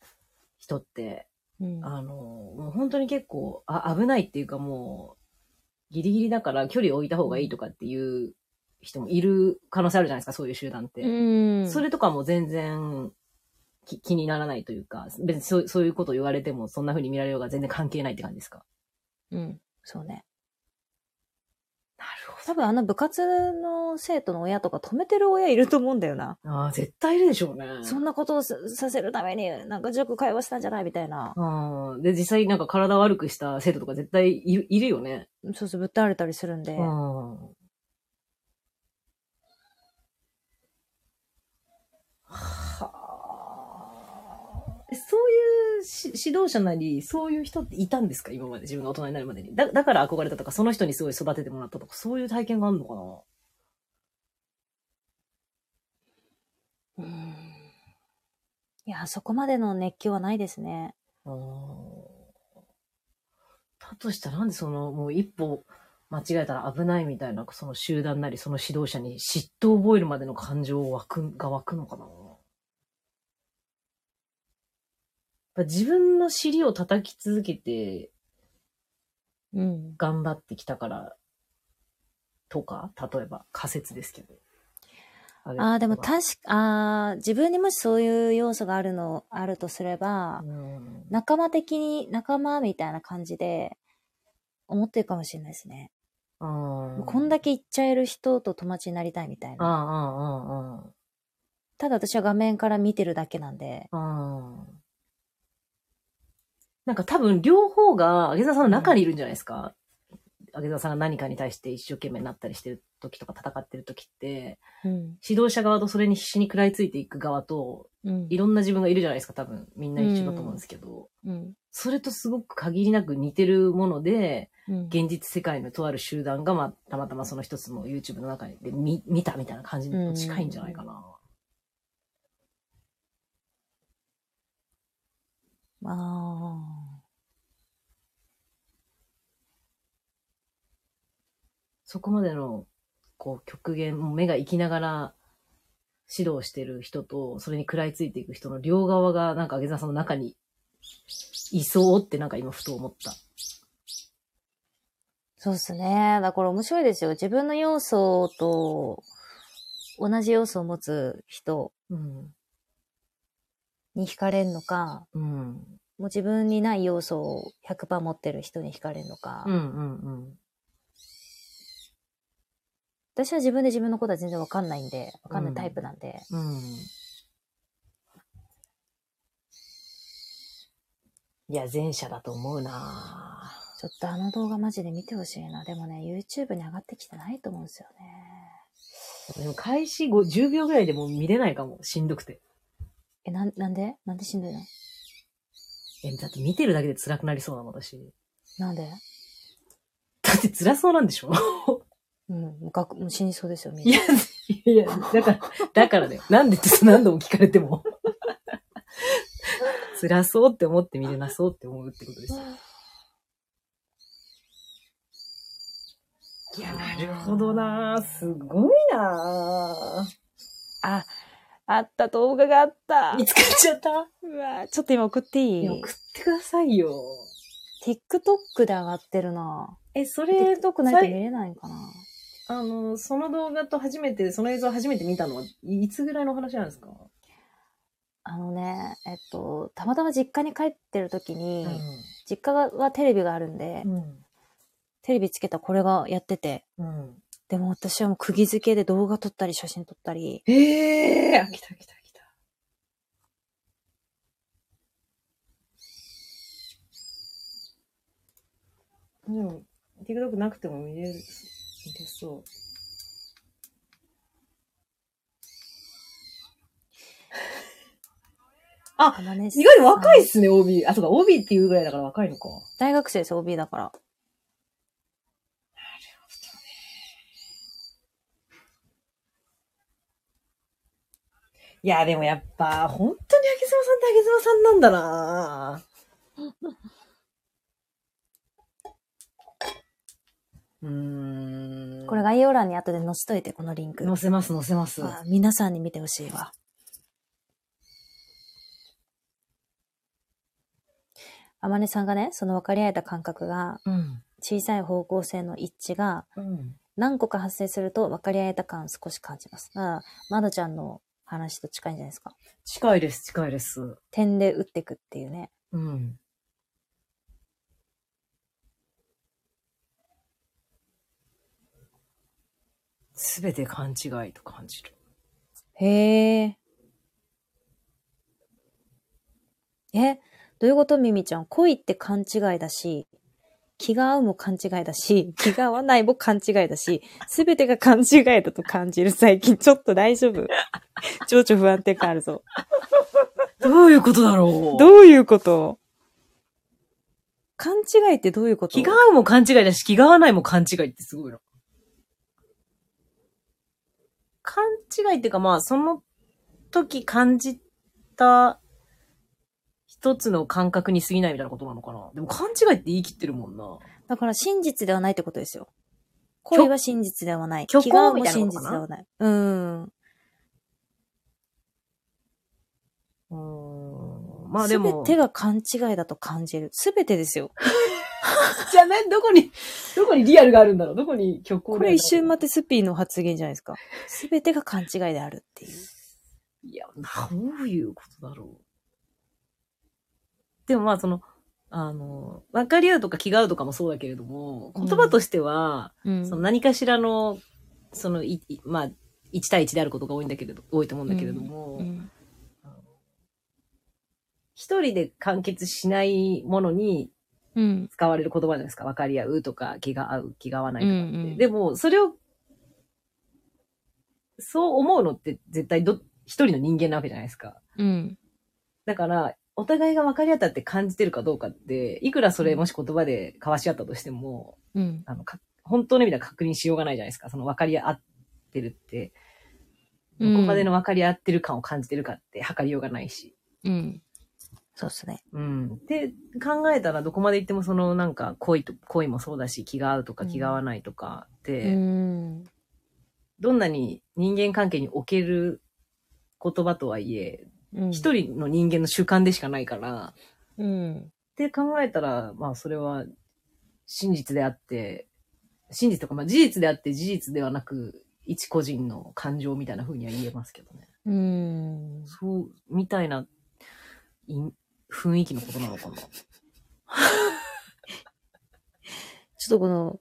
人って、うん。あの、もう本当に結構、あ、危ないっていうかもう、ギリギリだから距離を置いた方がいいとかっていう人もいる可能性あるじゃないですか、そういう集団って。うん。それとかも全然き気にならないというか、別にそうそういうことを言われてもそんな風に見られようが全然関係ないって感じですか？うん。そうね。なるほ多分あの部活の生徒の親とか止めてる親いると思うんだよな。ど。ああ、絶対いるでしょうね。そんなことをささせるために、なんか塾会話したんじゃないみたいな。うん。で、実際なんか体悪くした生徒とか絶対いるいるよね。そうそう、ぶっ倒れたりするんで。うん。はあ。えそういうし指導者なり、そういう人っていたんですか？今まで自分が大人になるまでに。だだから憧れたとか、その人にすごい育ててもらったとか、そういう体験があるのかな？うん。いや、そこまでの熱狂はないですね。だとしたらなんでその、もう一歩間違えたら危ないみたいな、その集団なり、その指導者に嫉妬を覚えるまでの感情湧く、が湧くのかなやっぱ自分の尻を叩き続けてうん。頑張ってきたから、とか、例えば仮説ですけど。あれああ、でも確か、ああ、自分にもしそういう要素があるの、あるとすれば、うん仲間的に、仲間みたいな感じで、思ってるかもしれないですね。うこんだけ言っちゃえる人と友達になりたいみたいああ、な。ああ、あただ私は画面から見てるだけなんで。あ、ああ。なんか多分両方が、あげざさんの中にいるんじゃないですか。あげざさんが何かに対して一生懸命になったりしてる時とか戦ってる時って、うん。指導者側とそれに必死に食らいついていく側と、うんい。ろんな自分がいるじゃないですか、多分。みんな一緒だと思うんですけど。うん。それとすごく限りなく似てるもので、うん。現実世界のとある集団が、まあ、たまたまその一つの YouTube の中で見見たみたいな感じに近いんじゃないかな。あそこまでの、こう、極限、もう目が生きながら指導してる人と、それに食らいついていく人の両側が、なんか、あげざさんの中にいそうってなんか今ふと思った。そうですね。だから面白いですよ。自分の要素と、同じ要素を持つ人うん。に惹かれんのか、うん。もう自分にない要素を100%持ってる人に惹かれんのか、うんうんうん。私は自分で自分のことは全然わかんないんで、わかんないタイプなんで、うん。いや、前者だと思うなちょっとあの動画マジで見てほしいな。でもね、YouTube に上がってきてないと思うんですよね。でも開始後10秒ぐらいでもう見れないかも。しんどくて。え、なん、なんで？なんでしんどいの？え、だって見てるだけで辛くなりそうなの、私。なんで？だって辛そうなんでしょ？うん、もう学もう死にそうですよ、みんいな。や、いや、だから、だからだよ。なんでって何度も聞かれても。辛そうって思って見れなそうって思うってことですよ。いや、なるほどなすごいなあ、あった、動画があった。見つかっちゃった？うわちょっと今送っていい？送ってくださいよ。?TikTok で上がってるな。え、それ、TikTok ないと見れないんかなあの、その動画と初めて、その映像を初めて見たのは、いつぐらいの話なんですか？あのね、えっと、たまたま実家に帰ってる時に、う実家はテレビがあるんで、ん。テレビつけたらこれがやってて、うん。でも私はもう釘付けで動画撮ったり写真撮ったり、ええー、来た来た来た。でも、TikTok なくても見れる、見れそう。あ、ね意外に若いっすね、OB。あ、そうか、OB っていうぐらいだから若いのか。大学生です、OB だから。いや、でもやっぱ、本当に秋妻さんって秋妻さんなんだな うーん。これ概要欄に後で載せといて、このリンク。載せます、載せます。あ皆さんに見てほしいわ。あまねさんがね、その分かり合えた感覚が、うん。小さい方向性の一致がうん。何個か発生すると分かり合えた感少し感じます。だから、まどちゃんの話と近いんじゃないですか。近いです、近いです。点で打っていくっていうね。うん。すべて勘違いと感じる。へえ。え、どういうことミミちゃん恋って勘違いだし、気が合うも勘違いだし、気が合わないも勘違いだし、すべてが勘違いだと感じる最近。ちょっと大丈夫情緒不安定感あるぞ。どういうことだろう？どういうこと？勘違いってどういうこと？気が合うも勘違いだし、気が合わないも勘違いってすごいな。勘違いっていうかまあ、その時感じた一つの感覚に過ぎないみたいなことなのかな。でも勘違いって言い切ってるもんな。だから真実ではないってことですよ。恋は真実ではない。虚構もみたいなこ真実ではない。うん。うーん。まあすべでも。てが勘違いだと感じる。すべてですよ。じゃあね、どこに、どこにリアルがあるんだろう？どこに虚構これ一瞬待ってスピーの発言じゃないですか。すべてが勘違いであるっていう。いや、どういうことだろう。でもまあその、あの、分かり合うとか気が合うとかもそうだけれども、うん言葉としては、うんその何かしらの、その、い、いまあ、1対1であることが多いんだけれど、多いと思うんだけれども、うん一人で完結しないものにうん。使われる言葉じゃないですか。分かり合うとか、気が合う、気が合わないとかって。うんうんでも、それを、そう思うのって絶対ど、一人の人間なわけじゃないですか。うん。だから、お互いが分かり合ったって感じてるかどうかって、いくらそれもし言葉で交わし合ったとしても、うん。あの、か本当の意味では確認しようがないじゃないですか。その分かり合ってるって、どこまでの分かり合ってる感を感じてるかって測りようがないし。うん。そうっすね。うん。で、考えたらどこまで行ってもそのなんか恋と、恋もそうだし、気が合うとかうん気が合わないとかっうて、ん。どんなに人間関係における言葉とはいえ、うん一、人の人間の主観でしかないから、うん。って考えたら、まあそれは真実であって、真実とか、まあ事実であって事実ではなく、一個人の感情みたいな風には言えますけどね。うーん。そう、みたいな、い雰囲気のことなのかな？ちょっとこの、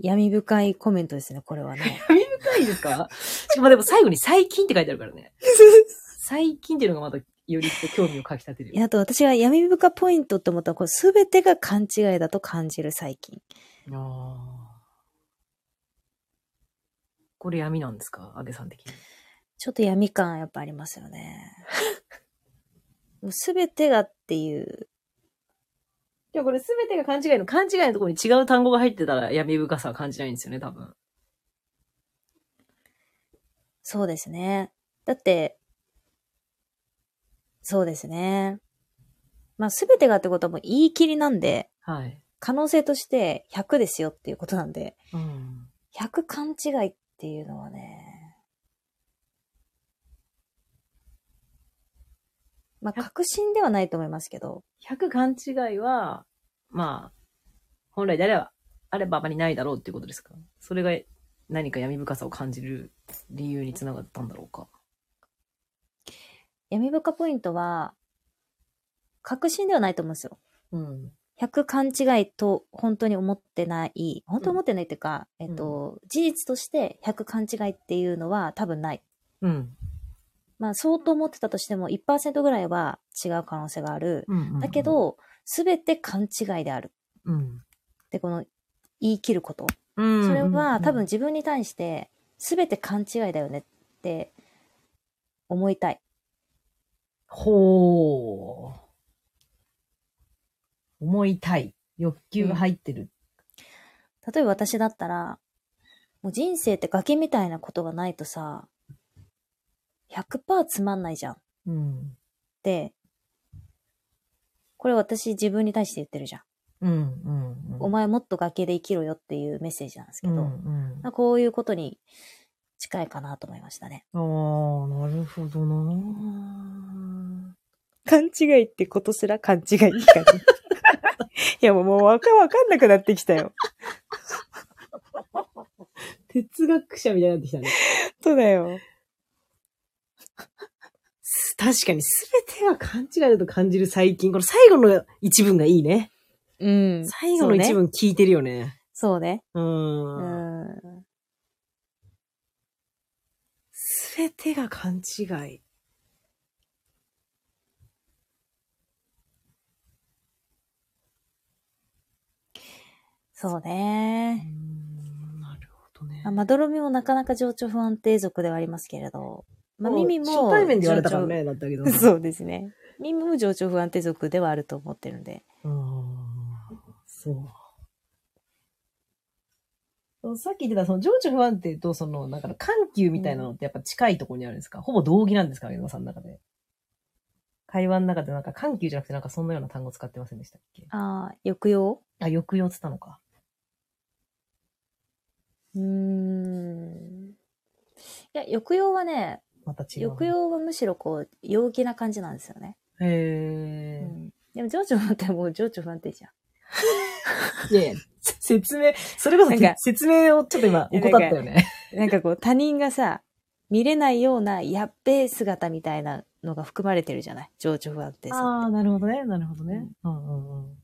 闇深いコメントですね、これはね。興味深いですか？しかもでも最後に最近って書いてあるからね。最近っていうのがまたより興味をかき立てるあと私が闇深ポイントって思ったら、これ全てが勘違いだと感じる最近。あーこれ闇なんですか？安部さん的に。ちょっと闇感やっぱありますよね。もう全てがっていう、いや、これすべてが勘違いの勘違いのところに違う単語が入ってたら闇深さは感じないんですよね、多分。そうですね。だって、そうですね。まあ全てがってことはもう言い切りなんで、はい。可能性として100ですよっていうことなんで、うん。100勘違いっていうのはね、まあ確信ではないと思いますけど、100勘違いは、まあ、本来であれば、あればあまりないだろうっていうことですか？それが何か闇深さを感じる理由につながったんだろうか？闇深ポイントは、確信ではないと思うんですよ。うん。100勘違いと本当に思ってない、本当に思ってないっていうか、えっと、事実として100勘違いっていうのは多分ない。うん。まあ、相当思ってたとしても1%ぐらいは違う可能性がある。うん。だけ、ど、すべて勘違いである。うん。で、この言い切ること。うん。それは多分うん、自分に対してすべて勘違いだよねって思いたい。ほう。思いたい。欲求が入ってる。例えば私だったら、もう人生って崖みたいなことがないとさ、100%つまんないじゃん。うん。で、これ私自分に対して言ってるじゃん。うん。うん。うんお前もっと崖で生きろよっていうメッセージなんですけど、うん。うん。まあこういうことに近いかなと思いましたね。ああ、なるほどな。勘違いってことすら勘違いって感じ。いやもうもうわかわかんなくなってきたよ。哲学者みたいになってきたね。そうだよ。確かに全ては勘違いだと感じる最近。この最後の一文がいいね。うん。最後の一文聞いてるよね。そうね。う。うんん。すべてが勘違い。そううね。ん、なるほどね。まあ、まどろみもなかなか情緒不安定族ではありますけれど、まあ、耳も。初対面で言われたからね、だったけど。そうですね。耳も情緒不安定族ではあると思ってるんで。うん。そう。さっき言ってた、その情緒不安定と、その、なんか、緩急みたいなのってやっぱ近いところにあるんですか、ほぼ同義なんですか上野さんの中で。会話の中でなんか緩急じゃなくてなんかそんなような単語使ってませんでしたっけ？ああ、抑揚？あ、抑揚っつったのか。うーん。いや、抑揚はね、また違う。抑揚はむしろこう、陽気な感じなんですよね。へうえ。ん。でも情緒不安定もう情緒不安定じゃん。いやいや、説明、それこそ説明をちょっと今、怠ったよね。なんかこう、他人がさ、見れないようなやっべえ姿みたいなのが含まれてるじゃない？情緒不安定さ。ああ、なるほどね、なるほどね。うんうんうん。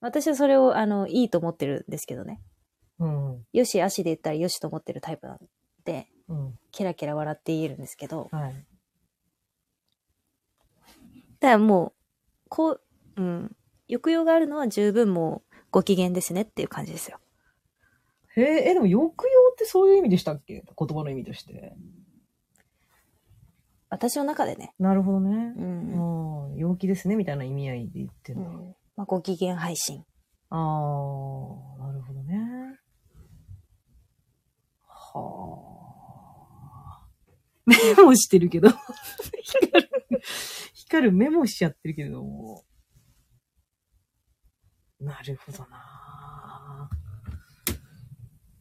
私はそれを、あの、いいと思ってるんですけどね。うんよし、足で言ったらよしと思ってるタイプなんで、うん。ケラケラ笑って言えるんですけど、はい。ただもう、こう、うん、抑揚があるのは十分もうご機嫌ですねっていう感じですよ。へえ、え、でも抑揚ってそういう意味でしたっけ？言葉の意味として。私の中でね。なるほどねう。。うんん。陽気ですね、みたいな意味合いで言ってるだ。うんん、まあ、ご機嫌配信。ああ、なるほどね。はあ。メモしてるけど。光る、光るメモしちゃってるけども。なるほどな。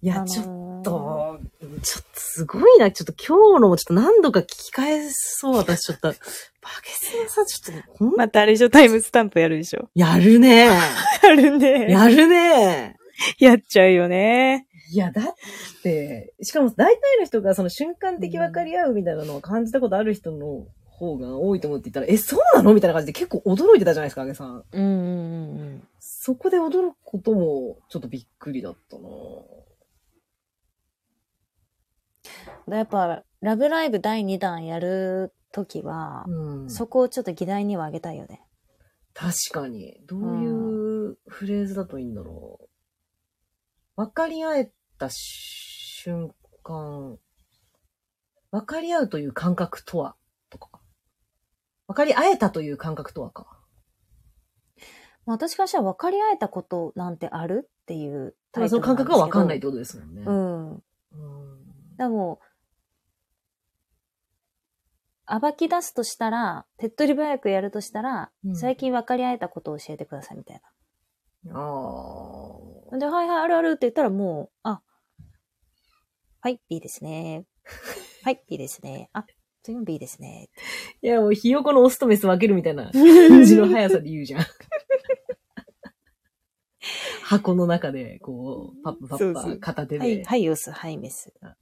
いや、あのーちょっと、ちょっとすごいな。ちょっと今日のもちょっと何度か聞き返そう。私ちょっと、バケスのさ、ちょっと、またあれでしょタイムスタンプやるでしょやるね。やるね。やるね。やっちゃうよね。いや、だって、しかも大体の人がその瞬間的分かり合うみたいなのを感じたことある人の方が多いと思って言ったら、え、そうなのみたいな感じで結構驚いてたじゃないですか、あげさん。うんうんうんうん。そこで驚くこともちょっとびっくりだったなやっぱ、ラブライブ第2弾やるときは、うん。そこをちょっと議題にはあげたいよね。確かに。どういうフレーズだといいんだろう。分かり合えた瞬間、分かり合うという感覚とは、とか。分かり合えたという感覚とはか。まあ私からしたら分かり合えたことなんてあるっていうタイトルその感覚が分かんないっい。てことですもんね。うん。うん。でも、暴き出すとしたら、手っ取り早くやるとしたら、うん最近分かり合えたことを教えてくださいみたいああ。な。で、はいはい、あるあるって言ったらもう、あ、はい、いいですね。はい、いいですね。あ、全部いいですね。いや、もうひよこのオスとメス分けるみたいな 感じの速さで言うじゃん。箱の中で、こう、パッパパッパそうそう片手で。はい、はい、オス、はい、メス。だ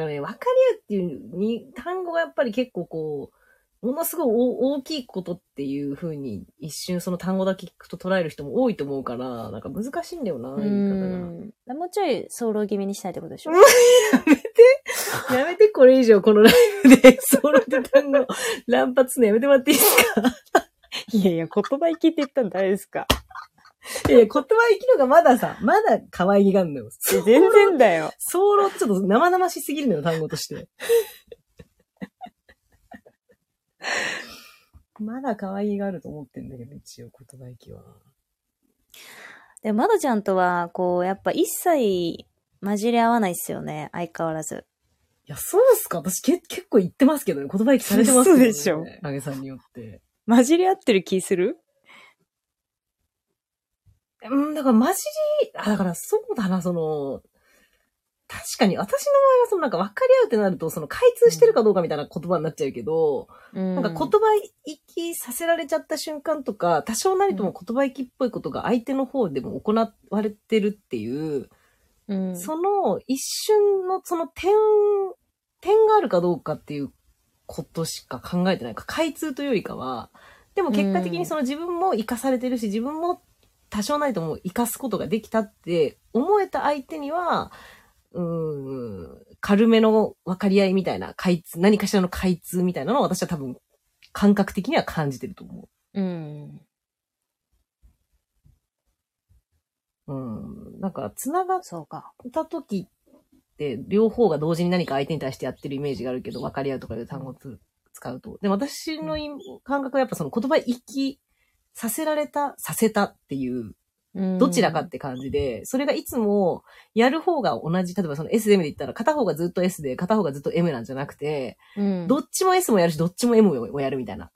からね、分かり合うっていうに単語がやっぱり結構こう、ものすごい大大きいことっていう風に一瞬その単語だけ聞くと捉える人も多いと思うから、なんか難しいんだよな、う言い方ん。もうちょい、早漏気味にしたいってことでしょ？が。やめてこれ以上このライブで、ソロで単語乱発すのやめてもらっていいですか？いやいや、言葉生きって言ったん誰ですか？いや言葉生きのがまださ、まだ可愛げがあるのよ。全然だよ。ソロってちょっと生々しすぎるのよ、単語として。まだ可愛げがあると思ってんだけど、一応言葉生きは。で、まどちゃんとは、こう、やっぱ一切混じり合わないっすよね、相変わらず。いや、そうっすか私け結構言ってますけどね。言葉生きされてますけどね。嘘でしょあげさんによって。混じり合ってる気する？うん、だからマジり、あ、だからそうだな、その、確かに私の場合はそのなんか分かり合うってなると、その開通してるかどうかみたいな言葉になっちゃうけど、うん。なんか言葉生きさせられちゃった瞬間とか、多少なりとも言葉生きっぽいことが相手の方でも行われてるっていう、うん、その一瞬のその点、点があるかどうかっていうことしか考えてないか、開通というよりかは、でも結果的にその自分も生かされてるし、自分も多少なりとも生かすことができたって思えた相手には、うーん、軽めの分かり合いみたいな開通、何かしらの開通みたいなのを私は多分感覚的には感じてると思うん。う。うん。なんか、繋がっ。た時って、両方が同時に何か相手に対してやってるイメージがあるけど、分かり合うとかいう単語をつ使うと。でも私のい感覚はやっぱその言葉生きさせられた、させたっていう、うんどちらかって感じで、それがいつもやる方が同じ、例えばその S で M で言ったら片方がずっと S で片方がずっと M なんじゃなくて、うん。どっちも S もやるし、どっちも M もやるみたいな。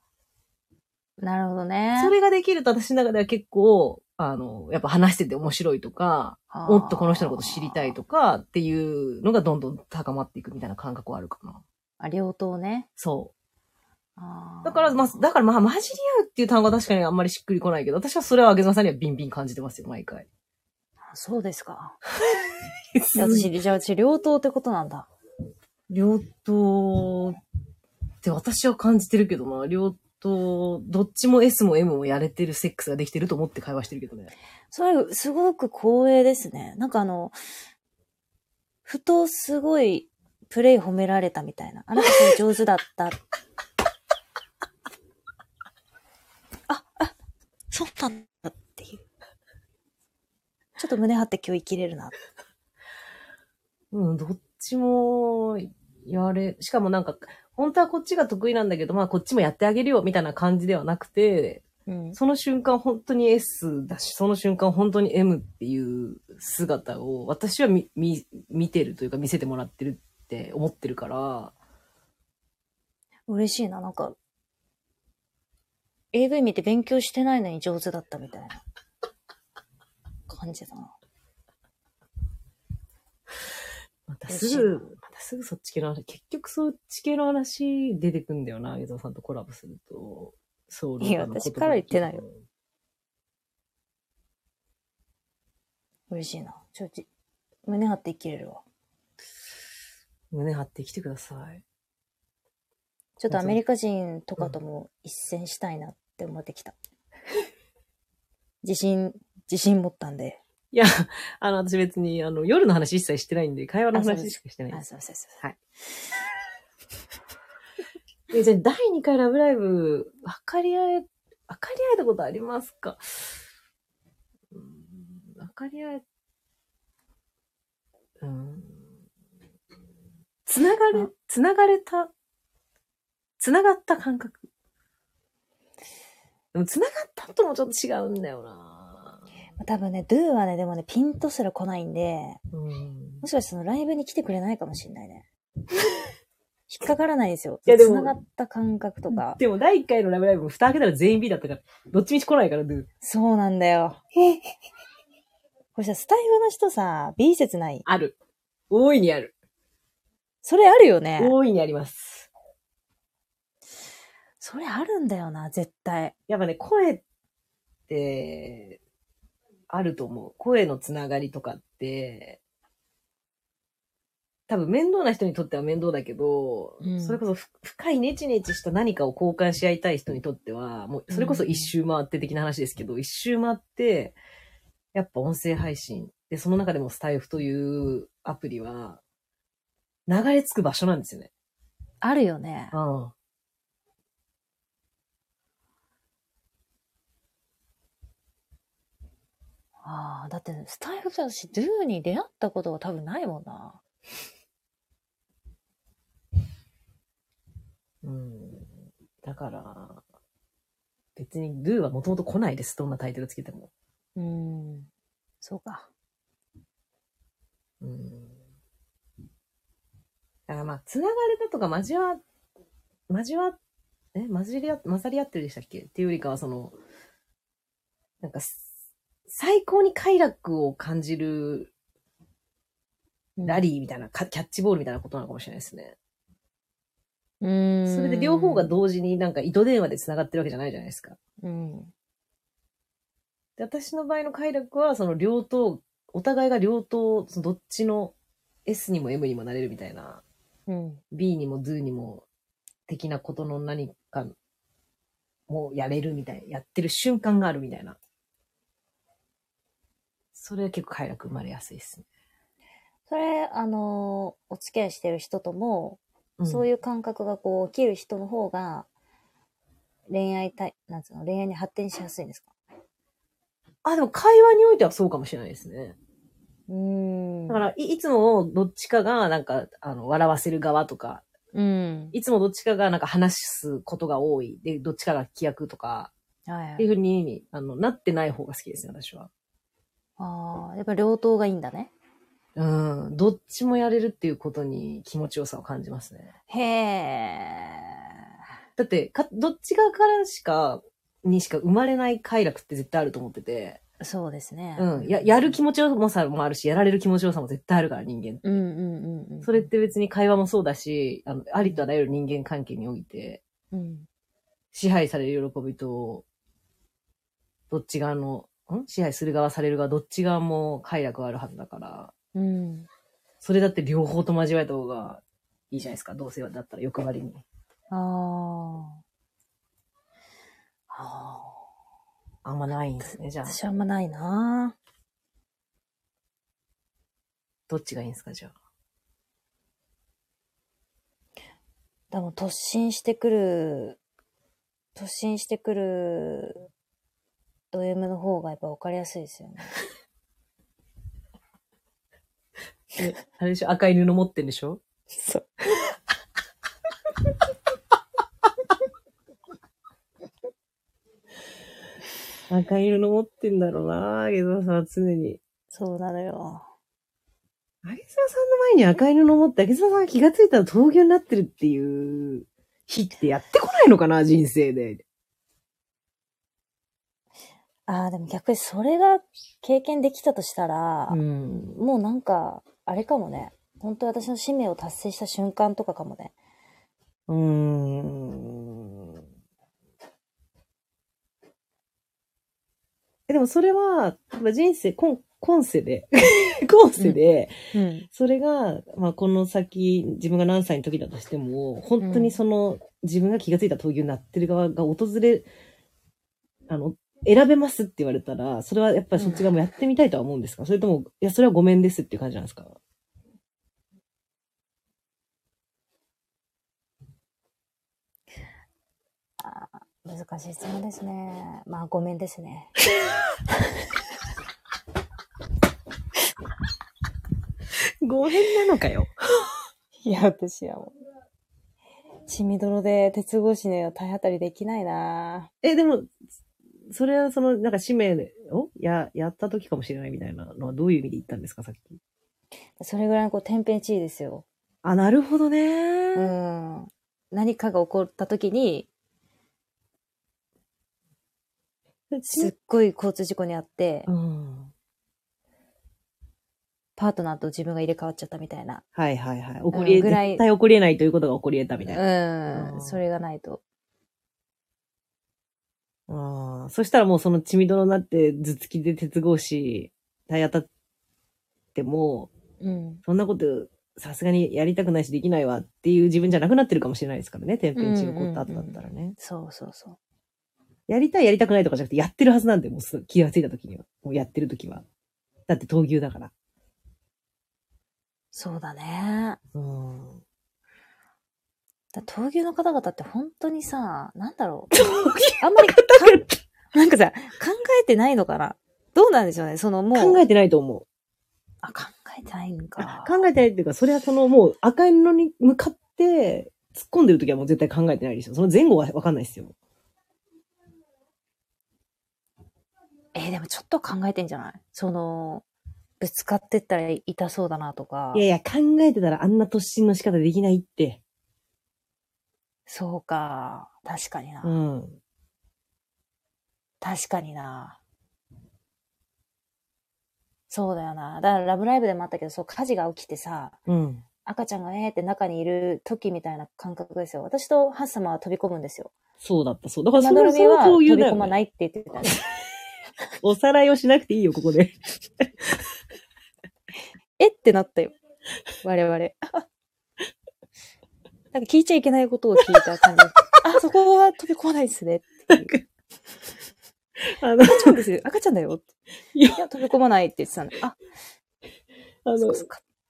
なるほどね。それができると私の中では結構、あの、やっぱ話してて面白いとか、もっとこの人のこと知りたいとかっていうのがどんどん高まっていくみたいな感覚はあるかな。あ、両党ね。そう。だから、まあ、だからまあ、混じり合うっていう単語は確かにあんまりしっくりこないけど、私はそれはあげざまさんにはビンビン感じてますよ、毎回。そうですか。私、じゃあ私、両党ってことなんだ。両党って私は感じてるけどな、両党、どっちも S も M もやれてるセックスができてると思って会話してるけどね。それ、すごく光栄ですね。なんかあの、ふとすごい、プレイ褒められたみたいな。あなた上手だった。あ、あ、そうなんだっていう。ちょっと胸張って今日生きれるな。うん、どっちも、やれ、しかもなんか、本当はこっちが得意なんだけど、まあこっちもやってあげるよ、みたいな感じではなくて、うん。その瞬間本当に S だし、その瞬間本当に M っていう姿を私は見、見、見てるというか見せてもらってるって思ってるから、嬉しいな、なんか、AV 見て勉強してないのに上手だったみたいな感じだな。またすぐ、またすぐそっち系の話、結局そっち系の話出てくんだよな、江戸さんとコラボすると。そういや私から言ってないよ。嬉しいな。ちょ、ち、胸張って生きれるわ。胸張ってきてください。ちょっとアメリカ人とかとも一戦したいなって思ってきた。自信、自信持ったんで。いや、あの、私別に、あの、夜の話一切してないんで、会話の話しかしてないんあ。そうそうそう。はい。え、じゃあ、第2回ラブライブ、分かり合え、分かり合えたことありますか？うーん分かり合え、うーん。つながれ、つながれた、つながった感覚。でも、つながったともちょっと違うんだよな多分ね、ドゥはね、でもね、ピンとすら来ないんで、うんもしかしてそのライブに来てくれないかもしんないね。引っかからないんですよ。いやでも繋がった感覚とか。でも、第1回のラブライブも蓋開けたら全員 B だったから、どっちみち来ないから、ドゥ。そうなんだよ。これさ、スタイフの人さ、B 説ない？ある。大いにある。それあるよね。大いにあります。それあるんだよな、絶対。やっぱね、声って、あると思う。声のつながりとかって、多分面倒な人にとっては面倒だけど、うんそれこそふ深いネチネチした何かを交換し合いたい人にとっては、もうそれこそ一周回って的な話ですけど、一周回って、やっぱ音声配信。で、その中でもスタイフというアプリは、流れ着く場所なんですよね。あるよね。うん。ああ、だって、スタイフじゃ私、ドゥに出会ったことが多分ないもんな。うん。だから、別に Do はもともと来ないです。どんなタイトルつけても。うん。そうか。うん。だからまあ、繋がれたとか交わ、交わ、え混じり合、混ざり合ってるでしたっけ？っていうよりかは、その、なんか、最高に快楽を感じるラリーみたいな、かキャッチボールみたいなことなのかもしれないですね。うん。それで両方が同時になんか糸電話で繋がってるわけじゃないじゃないですか。うん。で私の場合の快楽は、その両党、お互いが両党、そのどっちの S にも M にもなれるみたいな、うん。B にも Do にも的なことの何かもやれるみたいな、やってる瞬間があるみたいな。それは結構快楽生まれやすいですね。それ、あのーお付き合いしてる人とも、そういいう感覚がこう起きる人の方が、恋愛たい、なんつうの、恋愛に発展しやすいんですか？あ、でも会話においてはそうかもしれないですね。うーん。だから、いいつもどっちかがなんか、あの、笑わせる側とか、うん。いつもどっちかがなんか話すことが多い。で、どっちかが規約とか、はいはい。っていうふうに、あの、なってない方が好きですね、私は。ああ、やっぱ両党がいいんだね。うん。どっちもやれるっていうことに気持ちよさを感じますね。へえ。だって、か、どっち側からしか、にしか生まれない快楽って絶対あると思ってて、そうですね。うん。や、やる気持ちよさもあるし、やられる気持ちよさも絶対あるから、人間。うんうんうんうん。それっ、て別に会話もそうだし、あの、ありとあらゆる人間関係において、うん。支配される喜びと、どっち側の、ん？支配する側される側、どっち側も快楽があるはずだから、うん。それだって両方と交わえた方がいいじゃないですか。どうせだったら欲張りに。ああ。ああんまないんですね。じゃあ。あ、私あんまないなどっちがいいんですか、じゃあ。でも突進してくる、突進してくるド M の方がやっぱ分かりやすいですよね。え、あれでしょ赤い布持ってんでしょ？そう。赤い布持ってんだろうなあげざさんは常に。そうなのよ。あげざさんの前に赤い布持って、あげざさんが気がついたら闘牛になってるっていう日ってやってこないのかな人生で。ああ、でも逆にそれが経験できたとしたら、ん。もうなんか、あれかもね。本当に私の使命を達成した瞬間とかかもね。うーん。えでもそれは、まあ人生、今今世で、今世で、うん。それが、まあ、この先、自分が何歳の時だとしても、本当にその、自分が気がついた闘牛になってる側が訪れ、あの、選べますって言われたら、それはやっぱりそっち側もやってみたいとは思うんですか、それとも、いや、それはごめんですっていう感じなんですか？あー難しい質問ですね。まあ、ごめんですね。ごめんなのかよ。いや、私はもう、血みどろで鉄格子の体当たりできないなえ、でも、それはその、なんか使命をや、やった時かもしれないみたいなのはどういう意味で言ったんですか、さっき。それぐらいのこう天変地異ですよ。あ、なるほどうね。ん。何かが起こった時に、すっごい交通事故にあって、うん。パートナーと自分が入れ替わっちゃったみたいな。はいはいはい。起こりえ、うんぐらい絶対起こり得ないということが起こり得たみたいな。う。うんんそれがないと。ああ、そしたらもうその血みどろになって頭突きで鉄格子体当たっても、うん。そんなことさすがにやりたくないしできないわっていう自分じゃなくなってるかもしれないですからね。天変地異起こった後だったらね。そうそうそう。やりたいやりたくないとかじゃなくてやってるはずなんで、もうす気がついた時には。もうやってる時は。だって闘牛だから。そうだね。うん。だ闘牛の方々って本当にさ、なんだろう。あんまりかん、なんかさ、考えてないのかなどうなんでしょうね。そのもう。考えてないと思う。あ、考えてないんか。考えてないっていうか、それはそのもう赤い布に向かって突っ込んでる時はもう絶対考えてないですよ。その前後はわかんないですよ。えーでもちょっと考えてんじゃない？その、ぶつかってったら痛そうだなとかい。やいや、考えてたらあんな突進の仕方できないって。そうか。確かにな。うん。確かにな。そうだよな。だからラブライブでもあったけど、そう、火事が起きてさ、うん。赤ちゃんがねーって中にいる時みたいな感覚ですよ。私とハッサマは飛び込むんですよ。そうだった、そう。だからマそれはそういう飛び。込まないって言ってたんです。おさらいをしなくていいよ、ここで。えってなったよ。我々。なんか聞いちゃいけないことを聞いた感じ。あ、そこは飛び込まないですね。あの、赤ちゃんですよ。赤ちゃんだよ。いやいや、飛び込まないって言ってたの。あ、あの。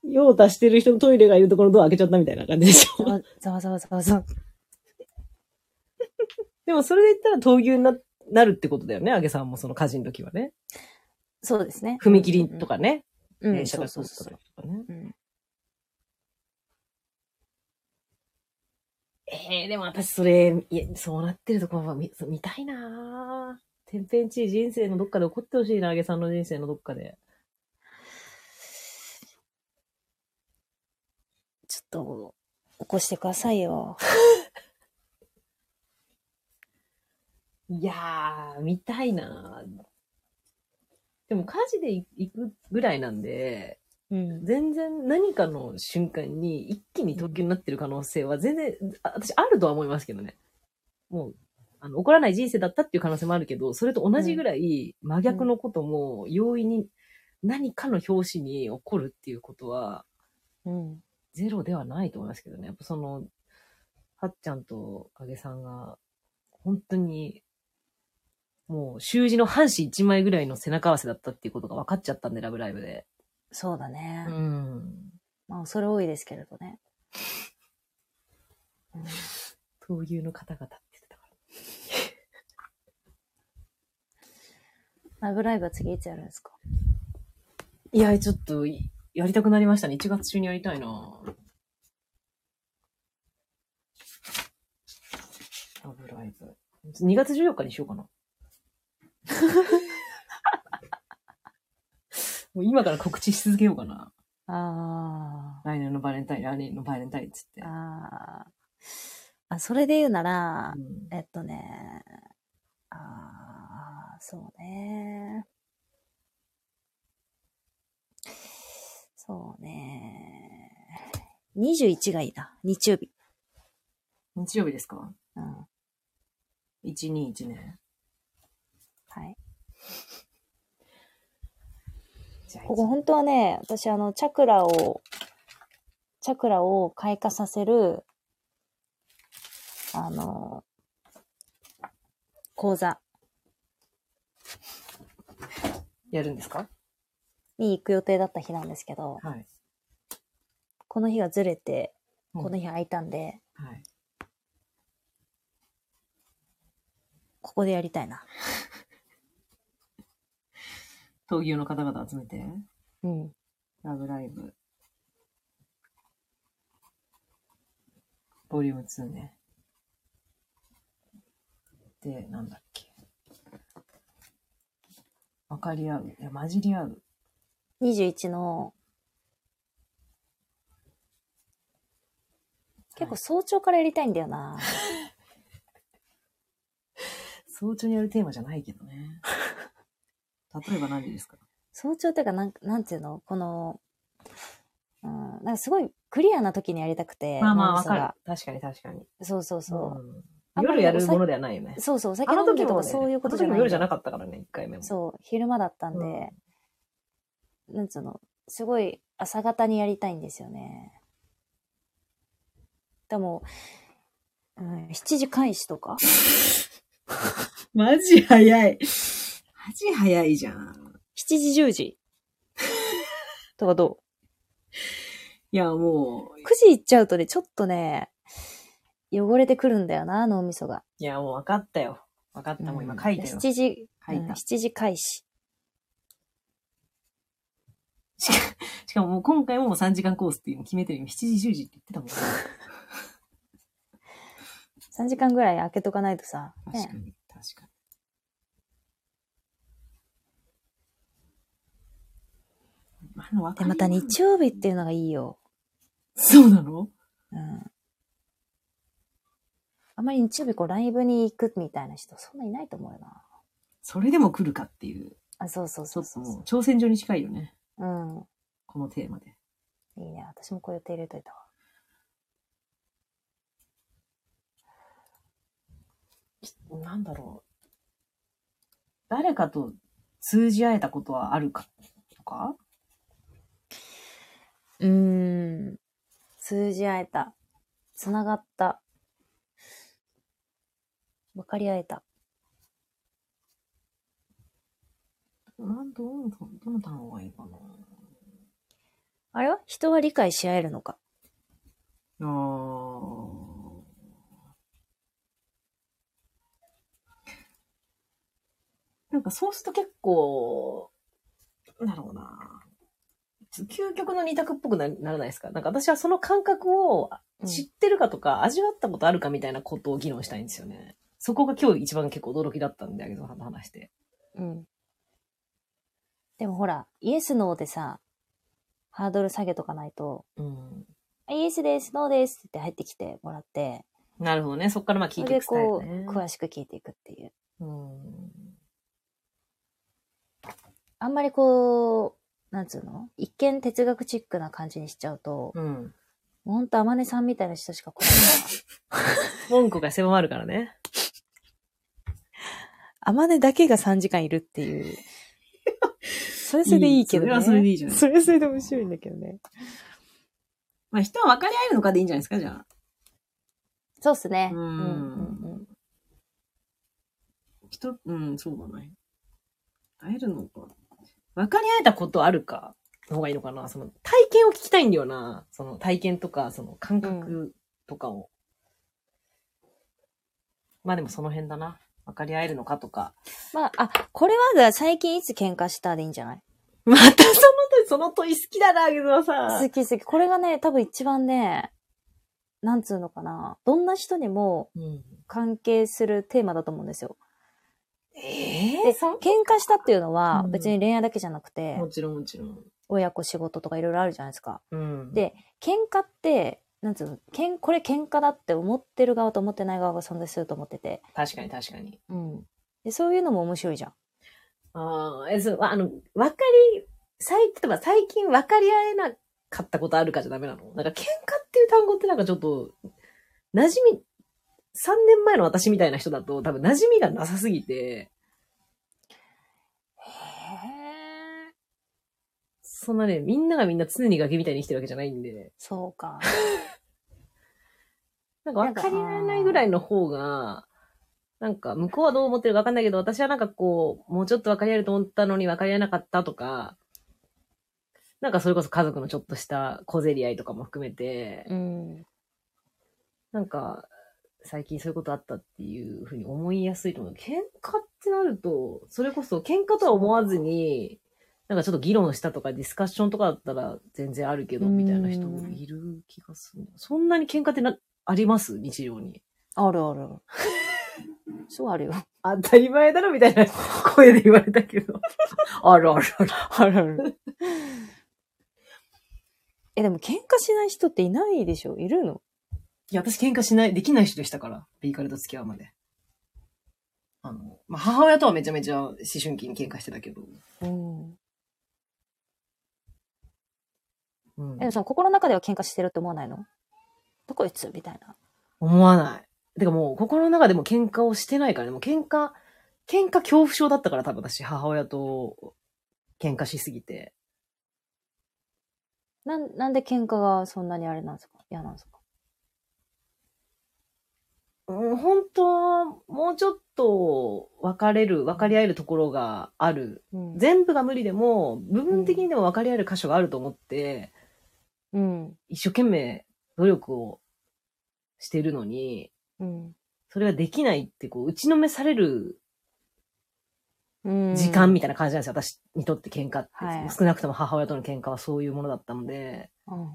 用を足してる人のトイレがいるところのドア開けちゃったみたいな感じでしょ。ざわざわざわざわ。でもそれで言ったら闘牛にななるってことだよね、あげさんもその火事の時はね。そうですね。踏切とかね。うん。うん、電車が通った時。とかね。うん。ええでも私それ、いや、そうなってるとこは見見たいなぁ天変地異人生のどっかで起こってほしいな、あげさんの人生のどっかで。ちょっと、起こしてくださいよ。いやー、見たいなぁでも火事で行くぐらいなんで、うん。全然何かの瞬間に一気に特急になってる可能性は全然、あ私あるとは思いますけどね。もう、あの、起こらない人生だったっていう可能性もあるけど、それと同じぐらい真逆のことも容易に何かの表紙に起こるっていうことはうん。ゼロではないと思いますけどね。やっぱその、はっちゃんと影さんが本当にもう習字の半紙一枚ぐらいの背中合わせだったっていうことが分かっちゃったんで、ラブライブで。そうだね。うん。まあ、それ多いですけれどね。うん闘牛の方々って言ってたから。ラブライブは次いつやるんですか？いや、ちょっとい、やりたくなりましたね。1月中にやりたいなラブライブ。2月14日にしようかな。もう今から告知し続けようかな。あ来年のバレンタイン、来年のバレンタインっつってあ。。ああ。あ、それで言うなら、うんえっとね、ああ、そうね。そうね。21がいいな。日曜日。日曜日ですか？うん。?121 ね。はい。ここ本当はね、私あの、チャクラを、チャクラを開花させる、あの、講座やるんですか？に行く予定だった日なんですけど、はい。この日がずれて、うんこの日空いたんで、はい。ここでやりたいな。闘牛の方々集めて、うん。ラブライブ。ボリューム2ね。で、なんだっけ。わかり合う。いや、混じり合う。21の、結構早朝からやりたいんだよな。早朝にやるテーマじゃないけどね。例えば何ですか？早朝っていうか、なん、なんていうの？この、うん、なんかすごいクリアな時にやりたくて。まあまあ、わかる。確かに確かに。そうそうそう。うん夜やるものではないよね。そうそう、お酒あ飲んでとかそういうことじゃないあの時も夜じゃなかかったからね、一回目も。そう、昼間だったんで、なんつうの、すごい朝方にやりたいんですよね。でも、うん、7時開始とか？マジ早い。マジ早いじゃん。?7 時10時 とかどいや、もうう ?9、時行っちゃうとね、ちょっとね、汚れてくるんだよな、脳みそが。いや、もう分かったよ。分かった。もう今書いてよ。7時、書いたうん7時開始。しかももう今回ももう3時間コースっていうの決めてるよ。7時、10時って言ってたもんね。3時間ぐらい開けとかないとさ、ね、確かに、確かに。あで、りまた日曜日っていうのがいいよ。そうなの？うん。あんまり日曜日こうライブに行くみたいな人そんないないと思うよな。それでも来るかっていう、あ、そうそうそうそうもう挑戦状に近いよね。うん。このテーマで。いいね。私もこう予定入れといたわ。なんだろう。誰かと通じ合えたことはあるかとか？うーん。通じ合えた。つながった。分かり合えた。なんどの、どの単語がいいかな？あれは？人は理解し合えるのか。あーなんかそうすると結構、なんだろうな。究極の二択っぽくなならないですか？なんか私はその感覚をうん知ってるかとか、味わったことあるかみたいなことを議論したいんですよね。そこが今日一番結構驚きだったんで、あげずさんと話して。うん。でもほら、イエス、ノーでさ、ハードル下げとかないと、うん。あイエスです、ノーですって入ってきてもらって、なるほどね。そこからまあ聞いていくスタイこう、ルね。詳しく聞いていくっていう。うん。あんまりこう、なんつうの？一見哲学チックな感じにしちゃうと、うん。ほんと天音さんみたいな人しか来ない。文句が狭まるからね。天音だけが3時間いるっていう。それはそれでいいけどね。いいそれはそれでいいじゃないそれはそれで面白いんだけどね。まあ人は分かり合えるのかでいいんじゃないですか、じゃあ。そうっすね。うんうんうん人、うん、そうだね。会えるのか。分かり合えたことあるかの方がいいのかな。その体験を聞きたいんだよな。その体験とか、その感覚とかを。まあでもその辺だな。分かり合えるのかとか。まあ、あ、これはだ最近いつ喧嘩したでいいんじゃない？またその問い、その問い好きだな、あげずまさ好き好き。これがね、多分一番ね、なんつうのかな。どんな人にもうん。関係するテーマだと思うんですよ。えで、喧嘩したっていうのはうん別に恋愛だけじゃなくて、もちろんもちろん。親子仕事とかいろいろあるじゃないですか。うん。で、喧嘩って、なんつうの、けんこれ喧嘩だって思ってる側と思ってない側が存在すると思ってて。確かに確かに。うん。で、そういうのも面白いじゃん。ああ、え、そう、あの、わかり、最、例えば最近分かり合えなかったことあるかじゃダメなの？なんか喧嘩っていう単語ってなんかちょっと、馴染み、3年前の私みたいな人だと多分馴染みがなさすぎて、へそんなね、みんながみんな常に崖みたいに生きてるわけじゃないんで、そうか。なんか分かり合えないぐらいの方が、なんか向こうはどう思ってるか分かんないけど、私はなんかこう、もうちょっと分かり合えると思ったのに分かり合えなかったとか、なんかそれこそ家族のちょっとした小競り合いとかも含めて、うん。なんか、最近そういうことあったっていうふうに思いやすいと思う。喧嘩ってなると、それこそ喧嘩とは思わずに、なんかちょっと議論したとかディスカッションとかだったら全然あるけど、うんみたいな人もいる気がする。そんなに喧嘩ってな、あります？日常に。あるある。そうあるよ。当たり前だろみたいな声で言われたけど。あるあるある。あるある。え、でも喧嘩しない人っていないでしょ？いるの？いや、私喧嘩しない、できない人でしたから。ビーカルと付き合うまで。あの、まあ、母親とはめちゃめちゃ思春期に喧嘩してたけど。うん。うんえ、でもその心の中では喧嘩してるって思わないの？どこいつみたいな。思わない。てかもう、心の中でも喧嘩をしてないからね。もう喧嘩、喧嘩恐怖症だったから多分私、母親と喧嘩しすぎて。なん、なんで喧嘩がそんなにあれなんですか？嫌なんですか？うん、本当は、もうちょっと別れる、分かり合えるところがある。うん。全部が無理でも、部分的にでも分かり合える箇所があると思って、うん。一生懸命努力をしてるのに、うん。それができないってこう、打ちのめされるうん。時間みたいな感じなんですよ。私にとって喧嘩って。はい少なくとも母親との喧嘩はそういうものだったので。うん。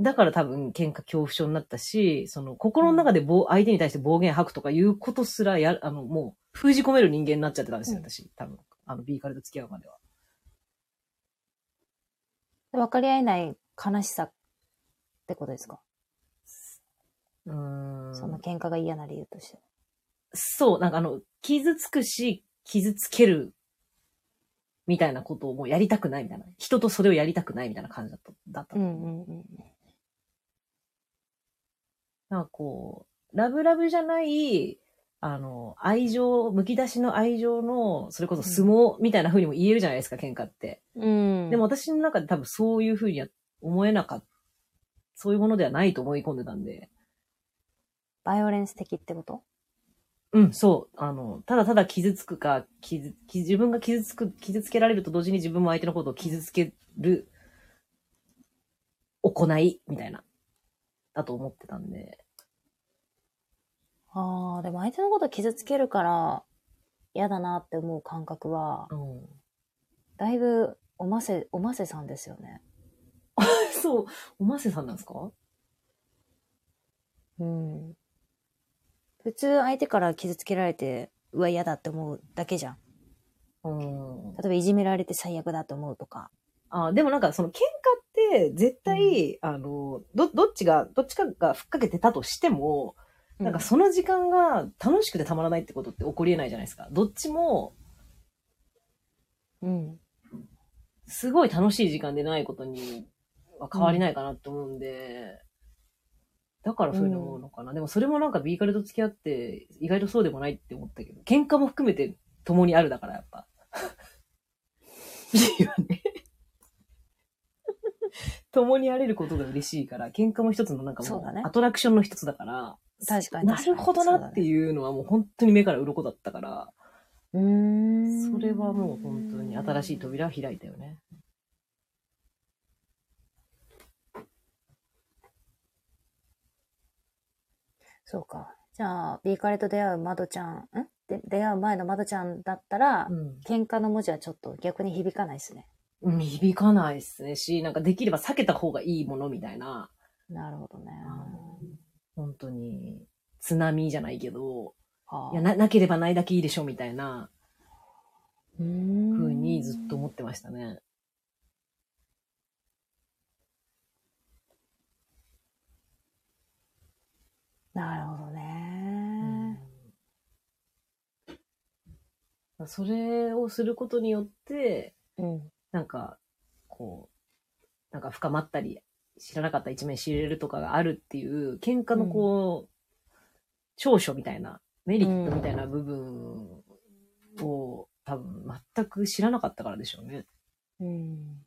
だから多分喧嘩恐怖症になったし、その心の中で暴相手に対して暴言吐くとかいうことすらや、あの、もう封じ込める人間になっちゃってたんですよ、うん私。多分。あの、ビーカルと付き合うまでは。分かり合えない悲しさってことですか、うーん。その喧嘩が嫌な理由として。そう、なんかあの、傷つくし、傷つける、みたいなことをもうやりたくないみたいな。人とそれをやりたくないみたいな感じだった。だったうんうんうん。なんかこう、ラブラブじゃない、あの、愛情、むき出しの愛情の、それこそ相撲みたいな風にも言えるじゃないですか、喧嘩って。うん。でも、私の中で多分そういう風には思えなかった。そういうものではないと思い込んでたんで。バイオレンス的ってこと？うん、そう。あの、ただただ傷つくか、傷、傷自分が傷つく、傷つけられると同時に自分も相手のことを傷つける行い、みたいな、だと思ってたんで。ああ、でも相手のこと傷つけるから嫌だなって思う感覚は、うん。だいぶおませ、おませさんですよね。そう、おませさんなんですか？うん。普通相手から傷つけられて、うわ、嫌だって思うだけじゃん。うん。例えばいじめられて最悪だって思うとか。あでもなんかその喧嘩って絶対、あの、ど、どっちが、どっちかがふっかけてたとしても、なんかその時間が楽しくてたまらないってことって起こり得ないじゃないですか。どっちも、うん。すごい楽しい時間でないことには変わりないかなって思うんで、だからそういうの思うのかな。でもそれもなんか B カルと付き合って意外とそうでもないって思ったけど、喧嘩も含めて共にあるだからやっぱ。いいよね。共にあれることが嬉しいから、喧嘩も一つのなんかもうアトラクションの一つだから、確かになるほどなっていうのはもう本当に目から鱗だったから、うーん。それはもう本当に新しい扉を開いたよね。そうか。じゃあ、ビーカレと出会うまどちゃん、ん？で出会う前のまどちゃんだったら、うん。喧嘩の文字はちょっと逆に響かないですね。うん響かないっすねし、なんかできれば避けた方がいいものみたいな、なるほどね。本当に、津波じゃないけど、はあいや、な、なければないだけいいでしょみたいなうーん風にずっと思ってましたね。なるほどね。うんそれをすることによって、うん。なんか、こう、なんか深まったり、知らなかった一面知れるとかがあるっていう、喧嘩のこう、長所みたいな、メリットみたいな部分を、多分全く知らなかったからでしょうね。うん。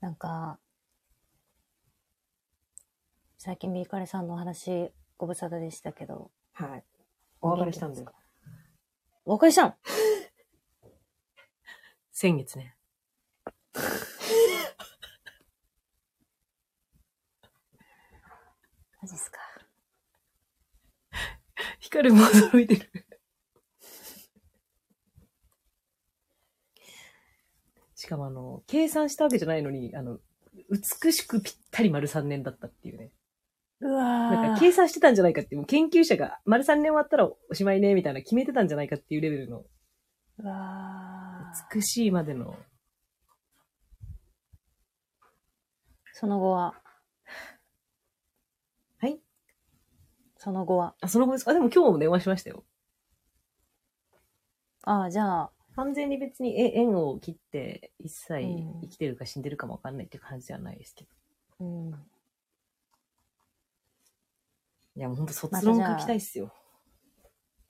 なんか、最近ビーカレさんのお話、ご無沙汰でしたけど、はい。お別れしたんだよ。お別れしたの？先月ね。マジっすか？ヒカルも驚いてる。しかもあの、計算したわけじゃないのに、あの、美しくぴったり丸3年だったっていうね。うわなんか計算してたんじゃないかってもう研究者が丸3年終わったらおしまいね、みたいな決めてたんじゃないかっていうレベルの、うわー。美しいまでの、その後は。はい。その後は。あ、その後ですか？あ、でも今日も電話しましたよ。ああ、じゃあ、完全に別にえ縁を切って一切うん。生きてるか死んでるかもわかんないっていう感じではないですけど。うん。いや、もうほんと卒論書きたいっすよ。い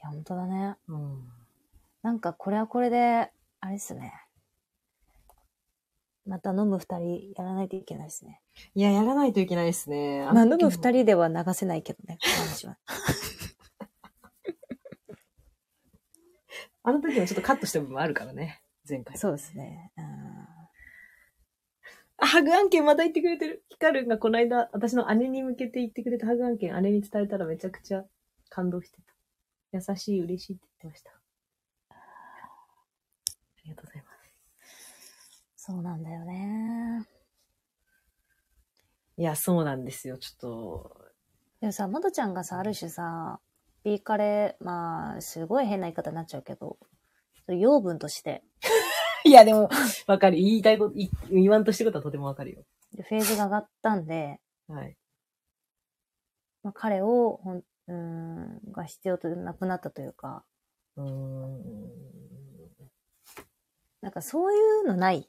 や、本当だね。うん。なんかこれはこれで、あれっすね。また飲む二人やらないといけないですね。いや、やらないといけないですね。まあ飲む二人。人では流せないけどね、話は。あの時もちょっとカットした部分もあるからね。前回。そうですね。うんあ、ハグ案件また言ってくれてる。ヒカルがこの間、私の姉に向けて言ってくれたハグ案件、姉に伝えたらめちゃくちゃ感動してた。優しい、嬉しいって言ってました。ありがとうございます。そうなんだよね。いや、そうなんですよ。ちょっと、でもさ、まどちゃんがさ、ある種さ、ビーカレー、まあ、すごい変な言い方になっちゃうけど、養分として、いや、でも、わかる。言いたいこと、い言わんとしてることはとてもわかるよ。でフェーズが上がったんで、はい。まあ、彼を、ほん、うーん、が必要となくなったというか、うーん。なんかそういうのない？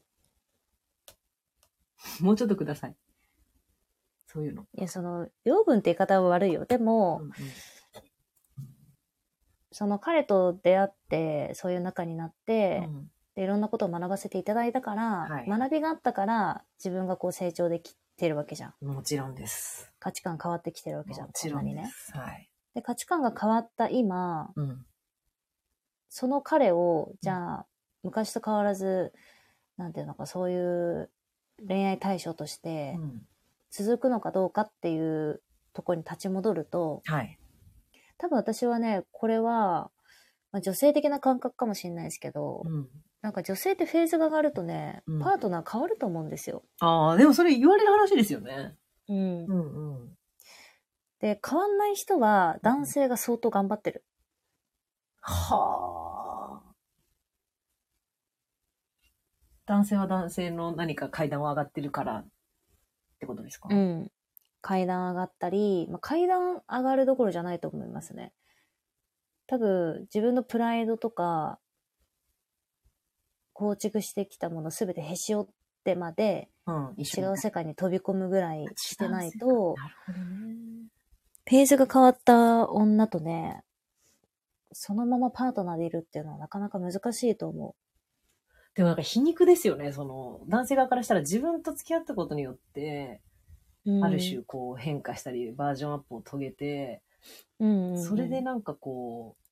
もうちょっとください。そういうの。いや、その、養分って言い方は悪いよ。でも、うんうんその彼と出会って、そういう仲になって、うんでいろんなことを学ばせていただいたから、はい学びがあったから、自分がこう成長できてるわけじゃん。もちろんです。価値観変わってきてるわけじゃん。もちろこんなにね。はい。で、価値観が変わった今、うん。その彼を、じゃあ、昔と変わらず、なんていうのか、そういう恋愛対象としてうん続くのかどうかっていうところに立ち戻ると、はい。多分私はね、これは、まあ、女性的な感覚かもしれないですけど、うん。なんか女性ってフェーズが上がるとね、うんパートナー変わると思うんですよ。ああ、でもそれ言われる話ですよね。うん。うんうん。で、変わんない人は男性が相当頑張ってる。はあ。男性は男性の何か階段を上がってるからってことですか？うん。階段上がったり、まあ、階段上がるどころじゃないと思いますね。多分、自分のプライドとか、構築してきたものすべてへし折ってまで、うん。違う世界に飛び込むぐらいしてないと、なるほどね。ページが変わった女とね、そのままパートナーでいるっていうのはなかなか難しいと思でもなんか皮肉ですよね。その、男性側からしたら自分と付き合ったことによって、う。うんある種こう変化したり、バージョンアップを遂げて、うんうんうんそれでなんかこう、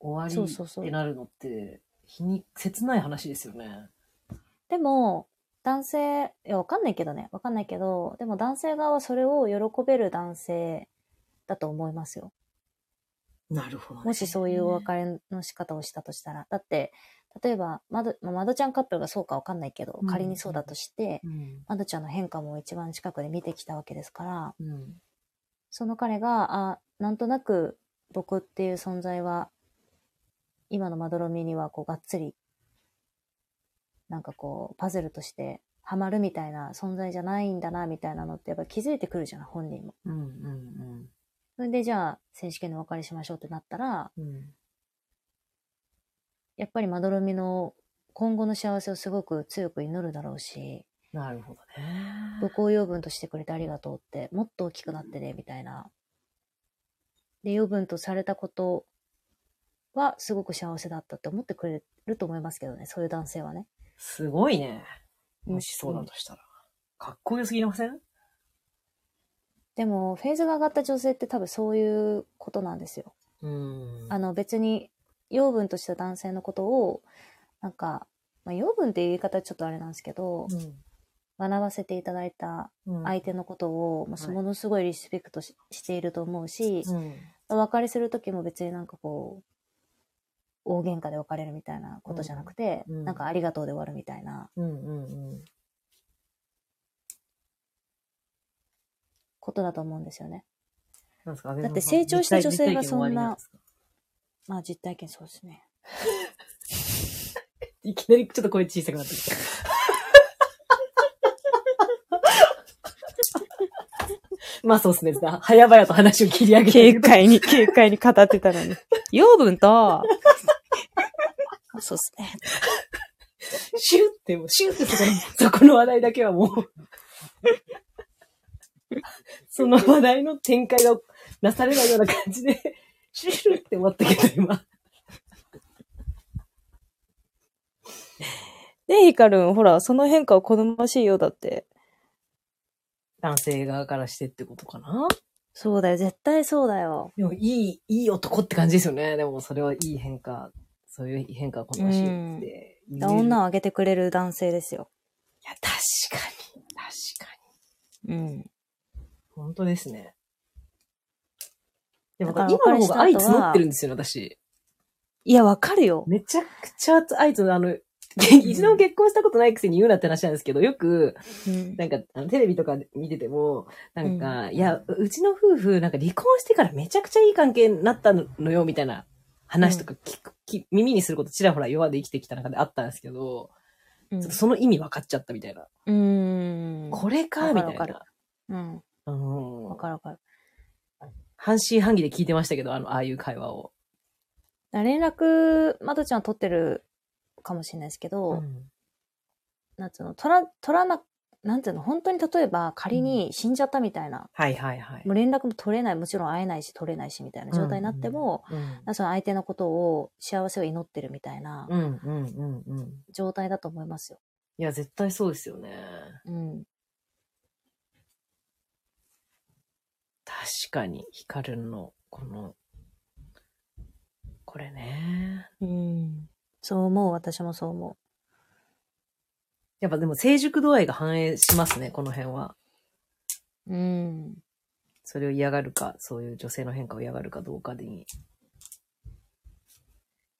終わりそうそうそうってなるのって、皮肉、切ない話ですよね。でも、男性、いや、わかんないけどね。わかんないけど、でも男性側はそれを喜べる男性だと思いますよ。なるほど、ね。もしそういうお別れの仕方をしたとしたら。だって、例えば、まど、まどちゃんカップルがそうかわかんないけどう、ん仮にそうだとして、うん。まどちゃんの変化も一番近くで見てきたわけですから、うん。その彼が、あ、なんとなく僕っていう存在は、今のまどろみにはこうがっつり、なんかこう、パズルとしてハマるみたいな存在じゃないんだな、みたいなのってやっぱ気づいてくるじゃん、本人も。うん。うん。それでじゃあ、正式にお別れしましょうってなったら、うん。やっぱりまどろみの今後の幸せをすごく強く祈るだろうし、なるほどね。母校養分としてくれてありがとうって、もっと大きくなってね、みたいな。で、養分とされたことはすごく幸せだったって思ってくれると思いますけどね、そういう男性はね。すごいね。もしそうだとしたら。かっこよすぎません？でも、フェーズが上がった女性って多分そういうことなんですよ。うん。あの別に養分とした男性のことを、なんか、まあ、養分っていう言い方はちょっとあれなんですけど、学ばせていただいたうん、相手のことを、まあはいものすごいリスペクトししていると思うし、うん。お別れする時も別になんかこう、大喧嘩で別れるみたいなことじゃなくて、うんうんなんかありがとうで終わるみたいなうんうんうん。ことだと思うんですよね。なんですか？だって成長した女性がそんなまあ実体験そうですね。いきなりちょっと声小さくなってきた。まあそうですね。早々と話を切り上げて。軽快に、軽快に語ってたのに。養分と、そうですね。シューって、もうシューってそこの、そこの話題だけはもう、その話題の展開がなされないような感じで、シューって終わったけど、今。で、ヒカルン、ほら、その変化を好ましいようだって。男性側からしてってことかな？そうだよ、絶対そうだよ。でも、いい、いい男って感じですよね。でも、それはいい変化、そういう変化を好ましいって。女をあげてくれる男性ですよ。いや、確かに。確かに。うん。本当ですね。でも、今の方が愛募ってるんですよね、私。いや、わかるよ。めちゃくちゃ愛募、あの、一度も結婚したことないくせに言うなって話なんですけど、よく、うん。なんか、あのテレビとかで見てても、なんか、いや、うちの夫婦、なんか離婚してからめちゃくちゃいい関係になったのよ、みたいな話とか聞く、き耳にすることちらほら弱で生きてきた中であったんですけど、うんちょっとその意味分かっちゃったみたいな。うーん。これか、みたいな。うん。うんわかるわかる。半信半疑で聞いてましたけど、あの、ああいう会話を。だ連絡、まどちゃん取ってるかもしれないですけど、うんなんつうの、取ら、取らな、なんていうの、本当に例えば仮に死んじゃったみたいな、はいはいはい。もう連絡も取れない、もちろん会えないし取れないしみたいな状態になっても、うん、その相手のことを幸せを祈ってるみたいなうんうんうんうん。状態だと思いますよ。いや、絶対そうですよね。うん。確かに、ヒカルンの、この、これね。うん。そう思う、私もそう思やっぱでも成熟度合いが反映しますね、この辺は。う。うん。それを嫌がるか、そういう女性の変化を嫌がるかどうかでに。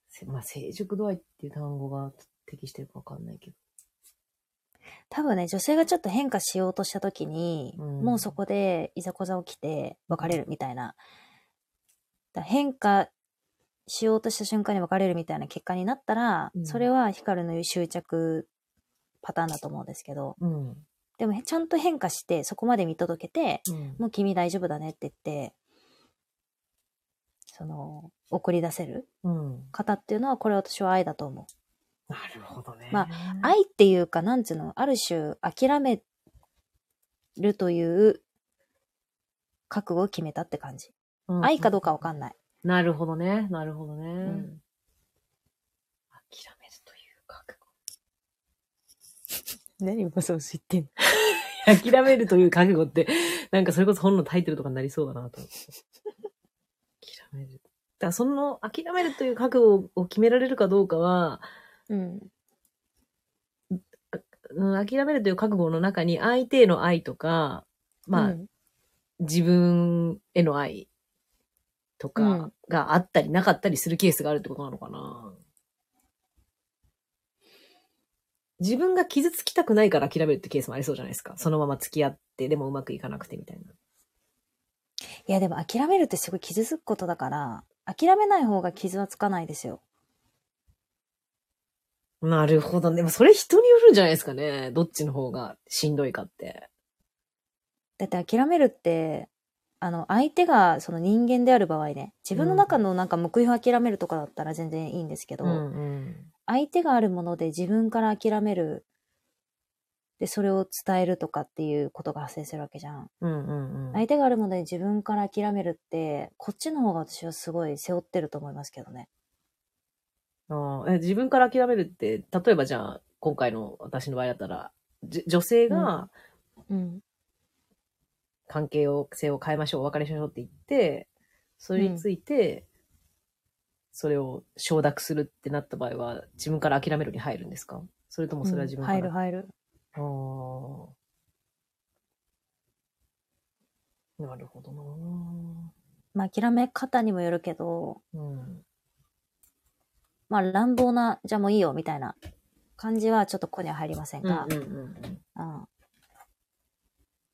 せまあ、成熟度合いっていう単語が適してるかわかんないけど。多分ね、女性がちょっと変化しようとした時に、うんもうそこでいざこざ起きて別れるみたいな。だ変化しようとした瞬間に別れるみたいな結果になったら、うんそれはヒカルの言う執着パターンだと思うんですけど、うん。でもちゃんと変化して、そこまで見届けて、うん。もう君大丈夫だねって言って、その、送り出せるうん。方っていうのは、これ私は愛だと思う。なるほどね。ま愛っていうか、なんつうの、ある種諦めるという覚悟を決めたって感じ。うん愛かどうかわかんない。なるほどね。なるほどね。ん諦めるという覚何今そう言ってんの？悟。諦めるという覚悟って、なんかそれこそ本のタイトルとかになりそうだなと思って。諦める。だからその諦めるという覚悟を決められるかどうかは、うん。うん、諦めるという覚悟の中に相手への愛とか、まあ、うん自分への愛とうかんがあったりなかったりするケースがあるってことなのかな。自分が傷つきたくないから諦めるってケースもありそうじゃないですか。そのまま付き合って、でもうまくいかなくてみたいな。いや、でも諦めるってすごい傷つくことだから、諦めない方が傷はつかないですよ。なるほどね。でもそれ人によるんじゃないですかね。どっちの方がしんどいかって。だって諦めるって、あの、相手がその人間である場合ね、自分の中のなんか目標を諦めるとかだったら全然いいんですけど、うん相手があるもので自分から諦める、で、それを伝えるとかっていうことが発生するわけじゃん。うん。うんうんうん。相手があるもので自分から諦めるって、こっちの方が私はすごい背負ってると思いますけどね。あーえ自分から諦めるって、例えばじゃあ、今回の私の場合だったら、じ女性がうん。関係を、性を変えましょう、お別れしましょうって言って、それについて、それを承諾するってなった場合は、自分から諦めるに入るんですか？それともそれは自分から、入る入る。あー。なるほどな。まあ諦め方にもよるけど、うん。まあ乱暴な、じゃあもういいよみたいな感じはちょっとここには入りませんが、うんうんうんうん。うん。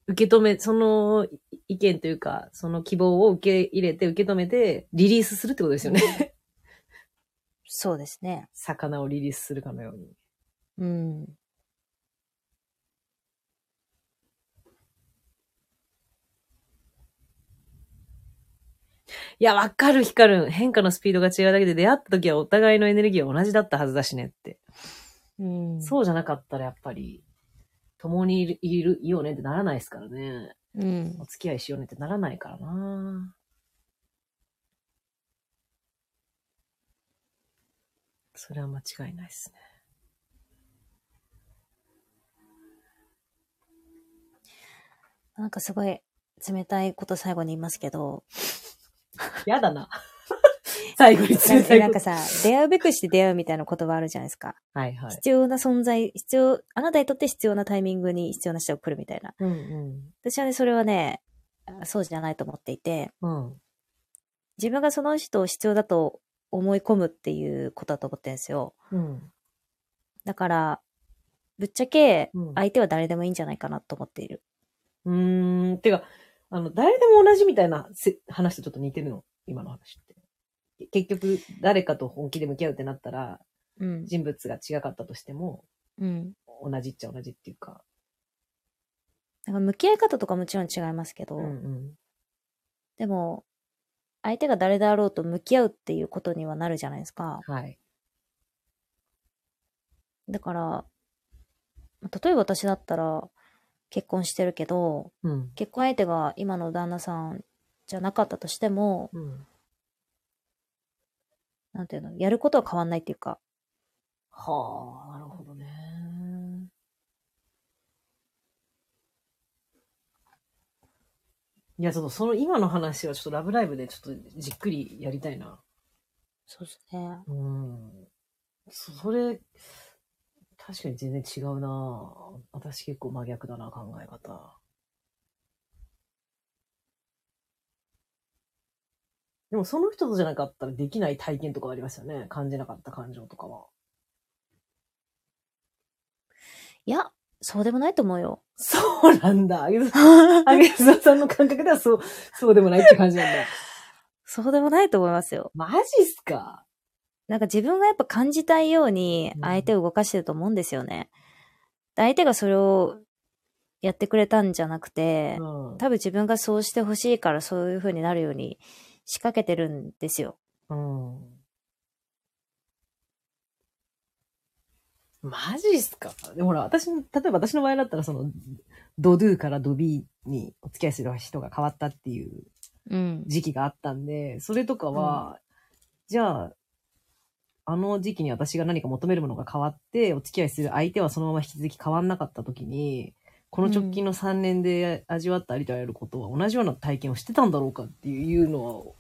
受け止め、そのい意見というか、その希望を受け入れて、受け止めて、リリースするってことですよね。そうですね。魚をリリースするかのように。うん。いや、わかる、光る。変化のスピードが違うだけで、出会った時はお互いのエネルギーは同じだったはずだしねって。うん。そうじゃなかったらやっぱり、共にいる、いる、いようねってならないですからね。うんお。付き合いしようねってならないからなそれは間違いないですね。なんかすごい冷たいこと最後に言いますけど、やだな。最後にな冷たいなんかさ、出会うべくして出会うみたいな言葉あるじゃないですか。はいはい。必要な存在、必要、あなたにとって必要なタイミングに必要な人が来るみたいな。うん私はね、それはね、あそうじゃないと思っていて、うん。うん。自分がその人を必要だと思い込むっていうことだと思ってるんですよ。うん。だから、ぶっちゃけうん、相手は誰でもいいんじゃないかなと思っている。うーん。てか、あの、誰でも同じみたいなせ話とちょっと似てるの？今の話って。結局、誰かと本気で向き合うってなったら、うん。人物が違かったとしても、うん。同じっちゃ同じっていうか。なんか向き合い方とかもちろん違いますけど、ん。ででも、相手が誰であろうと向き合うっていうことにはなるじゃないですか。はい。だから、まあ例えば私だったら結婚してるけど、うん。結婚相手が今の旦那さんじゃなかったとしても、うん。なんていうの、やることは変わんないっていうか、はあ、なるほどね。いや、ちょっとその今の話はちょっとラブライブでちょっとじっくりやりたいな。そうですね。うん。そそれ、確かに全然違うな私結構真逆だな、考え方。でもその人とじゃなかったらできない体験とかありますよね。感じなかった感情とかは。いや、そうでもないと思うよ。そうなんだ。あげず、あげずさんの感覚ではそう、そうでもないって感じなんだ。そうでもないと思いますよ。マジっすか？なんか自分がやっぱ感じたいようにうん相手を動かしてると思うんですよね。で相手がそれをやってくれたんじゃなくて、うん。多分自分がそうしてほしいからそういう風になるように仕掛けてるんですよ。うん。マジっすか？でもほら、私の、例えば私の場合だったら、その、ドドゥからドビーにお付き合いする人が変わったっていううん。時期があったんで、それとかは、じゃあ、あの時期に私が何か求めるものが変わって、お付き合いする相手はそのまま引き続き変わんなかった時に、この直近の3年で味わったありとあらゆることは同じような体験をしてたんだろうかっていうのは、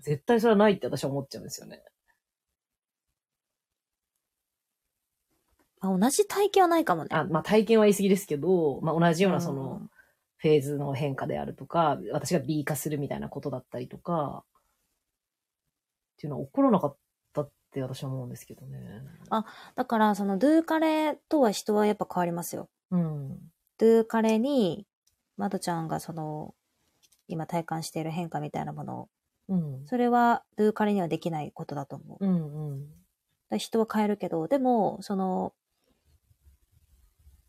絶対それはないって私は思っちゃうんですよね。あ同じ体験はないかもね。あまあ体験は言い過ぎですけど、まあ同じようなその、フェーズの変化であるとか、私が B 化するみたいなことだったりとか、っていうのは起こらなかったって私は思うんですけどね。だから、そのドゥーカレーとは人はやっぱ変わりますよ。うん。ドゥーカレーに、まどちゃんがその、今体感している変化みたいなものを、うん。それはドゥーカレーにはできないことだと思う。うんうん。ら人は変えるけど、でも、その、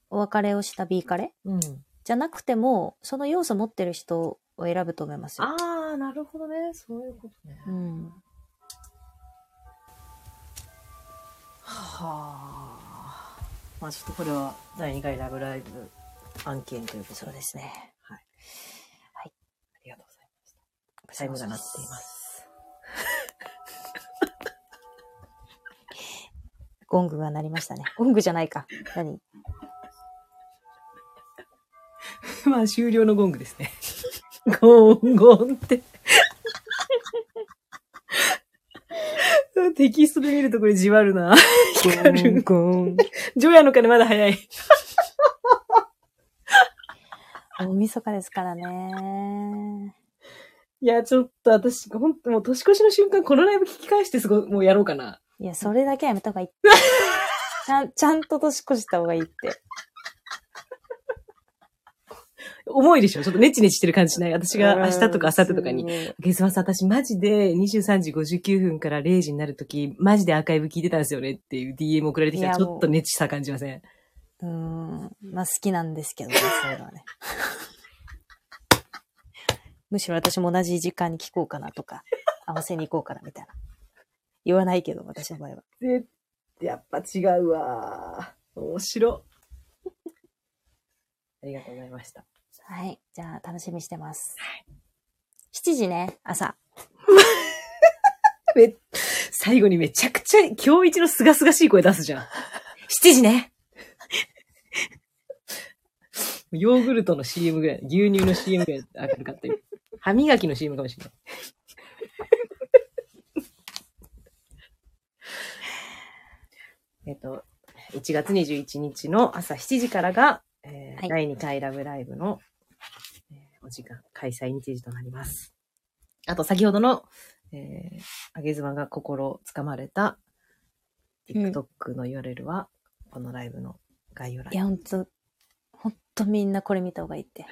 お別れをした B カレ？ーうん。じゃなくても、その要素持ってる人を選ぶと思いますよ。ああ、なるほどね。そういうことね。うん。はあ。まあちょっとこれは第2回ラブライブ案件ということそうですね。ありがとうございました。タイムが鳴っています。ゴングが鳴りましたね。ゴングじゃないか。何？まあ終了のゴングですね。ゴンゴンって。テキストで見るとこれじわるな。光る。ゴン。除夜の鐘まだ早い。大晦日ですからね。いや、ちょっと私、ほんともう年越しの瞬間、このライブ聞き返してすごい、もうやろうかな。いや、それだけはやめた方がいい。ちゃん、ちゃんと年越した方がいいって。重いでしょ？ちょっとネチネチしてる感じしない？私が明日とか明後日とかに。に。ゲスマさん、私マジで23時59分から0時になるとき、マジでアーカイブ聞いてたんですよねっていう DM 送られてきたら、ちょっとネチさ感じません？うーん。まあ好きなんですけどね、そういうのはね。むしろ私も同じ時間に聞こうかなとか、合わせに行こうかなみたいな。言わないけど、私の場合は。で、やっぱ違うわ。面白。ありがとうございました。はい。じゃあ、楽しみにしてます。7時ね、朝。め、最後にめちゃくちゃ今日一のすがすがしい声出すじゃん。7時ね。ヨーグルトの CM ぐらい、牛乳の CM ぐらい明るかったよ。歯磨きの CM かもしれない。えっと、1月21日の朝7時からが、えーはい第2回ラブライブの、えーお時間、開催日時となります。あと、先ほどの、えー、あげずまが心つかまれた、うん TikTok の URL は、このライブの概要欄にいや、ほんと、ほんとみんなこれ見た方がいいって。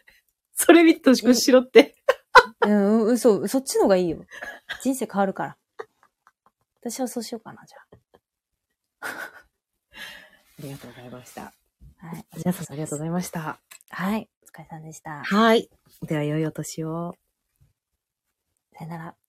それ見て年越ししろって。うん、嘘、そっちの方がいいよ。人生変わるから。私はそうしようかな、じゃありがとうございました。あ。はい。皆さんありがとうございました。はい。お疲れ様でした。はい。では、良いお年を。さよなら。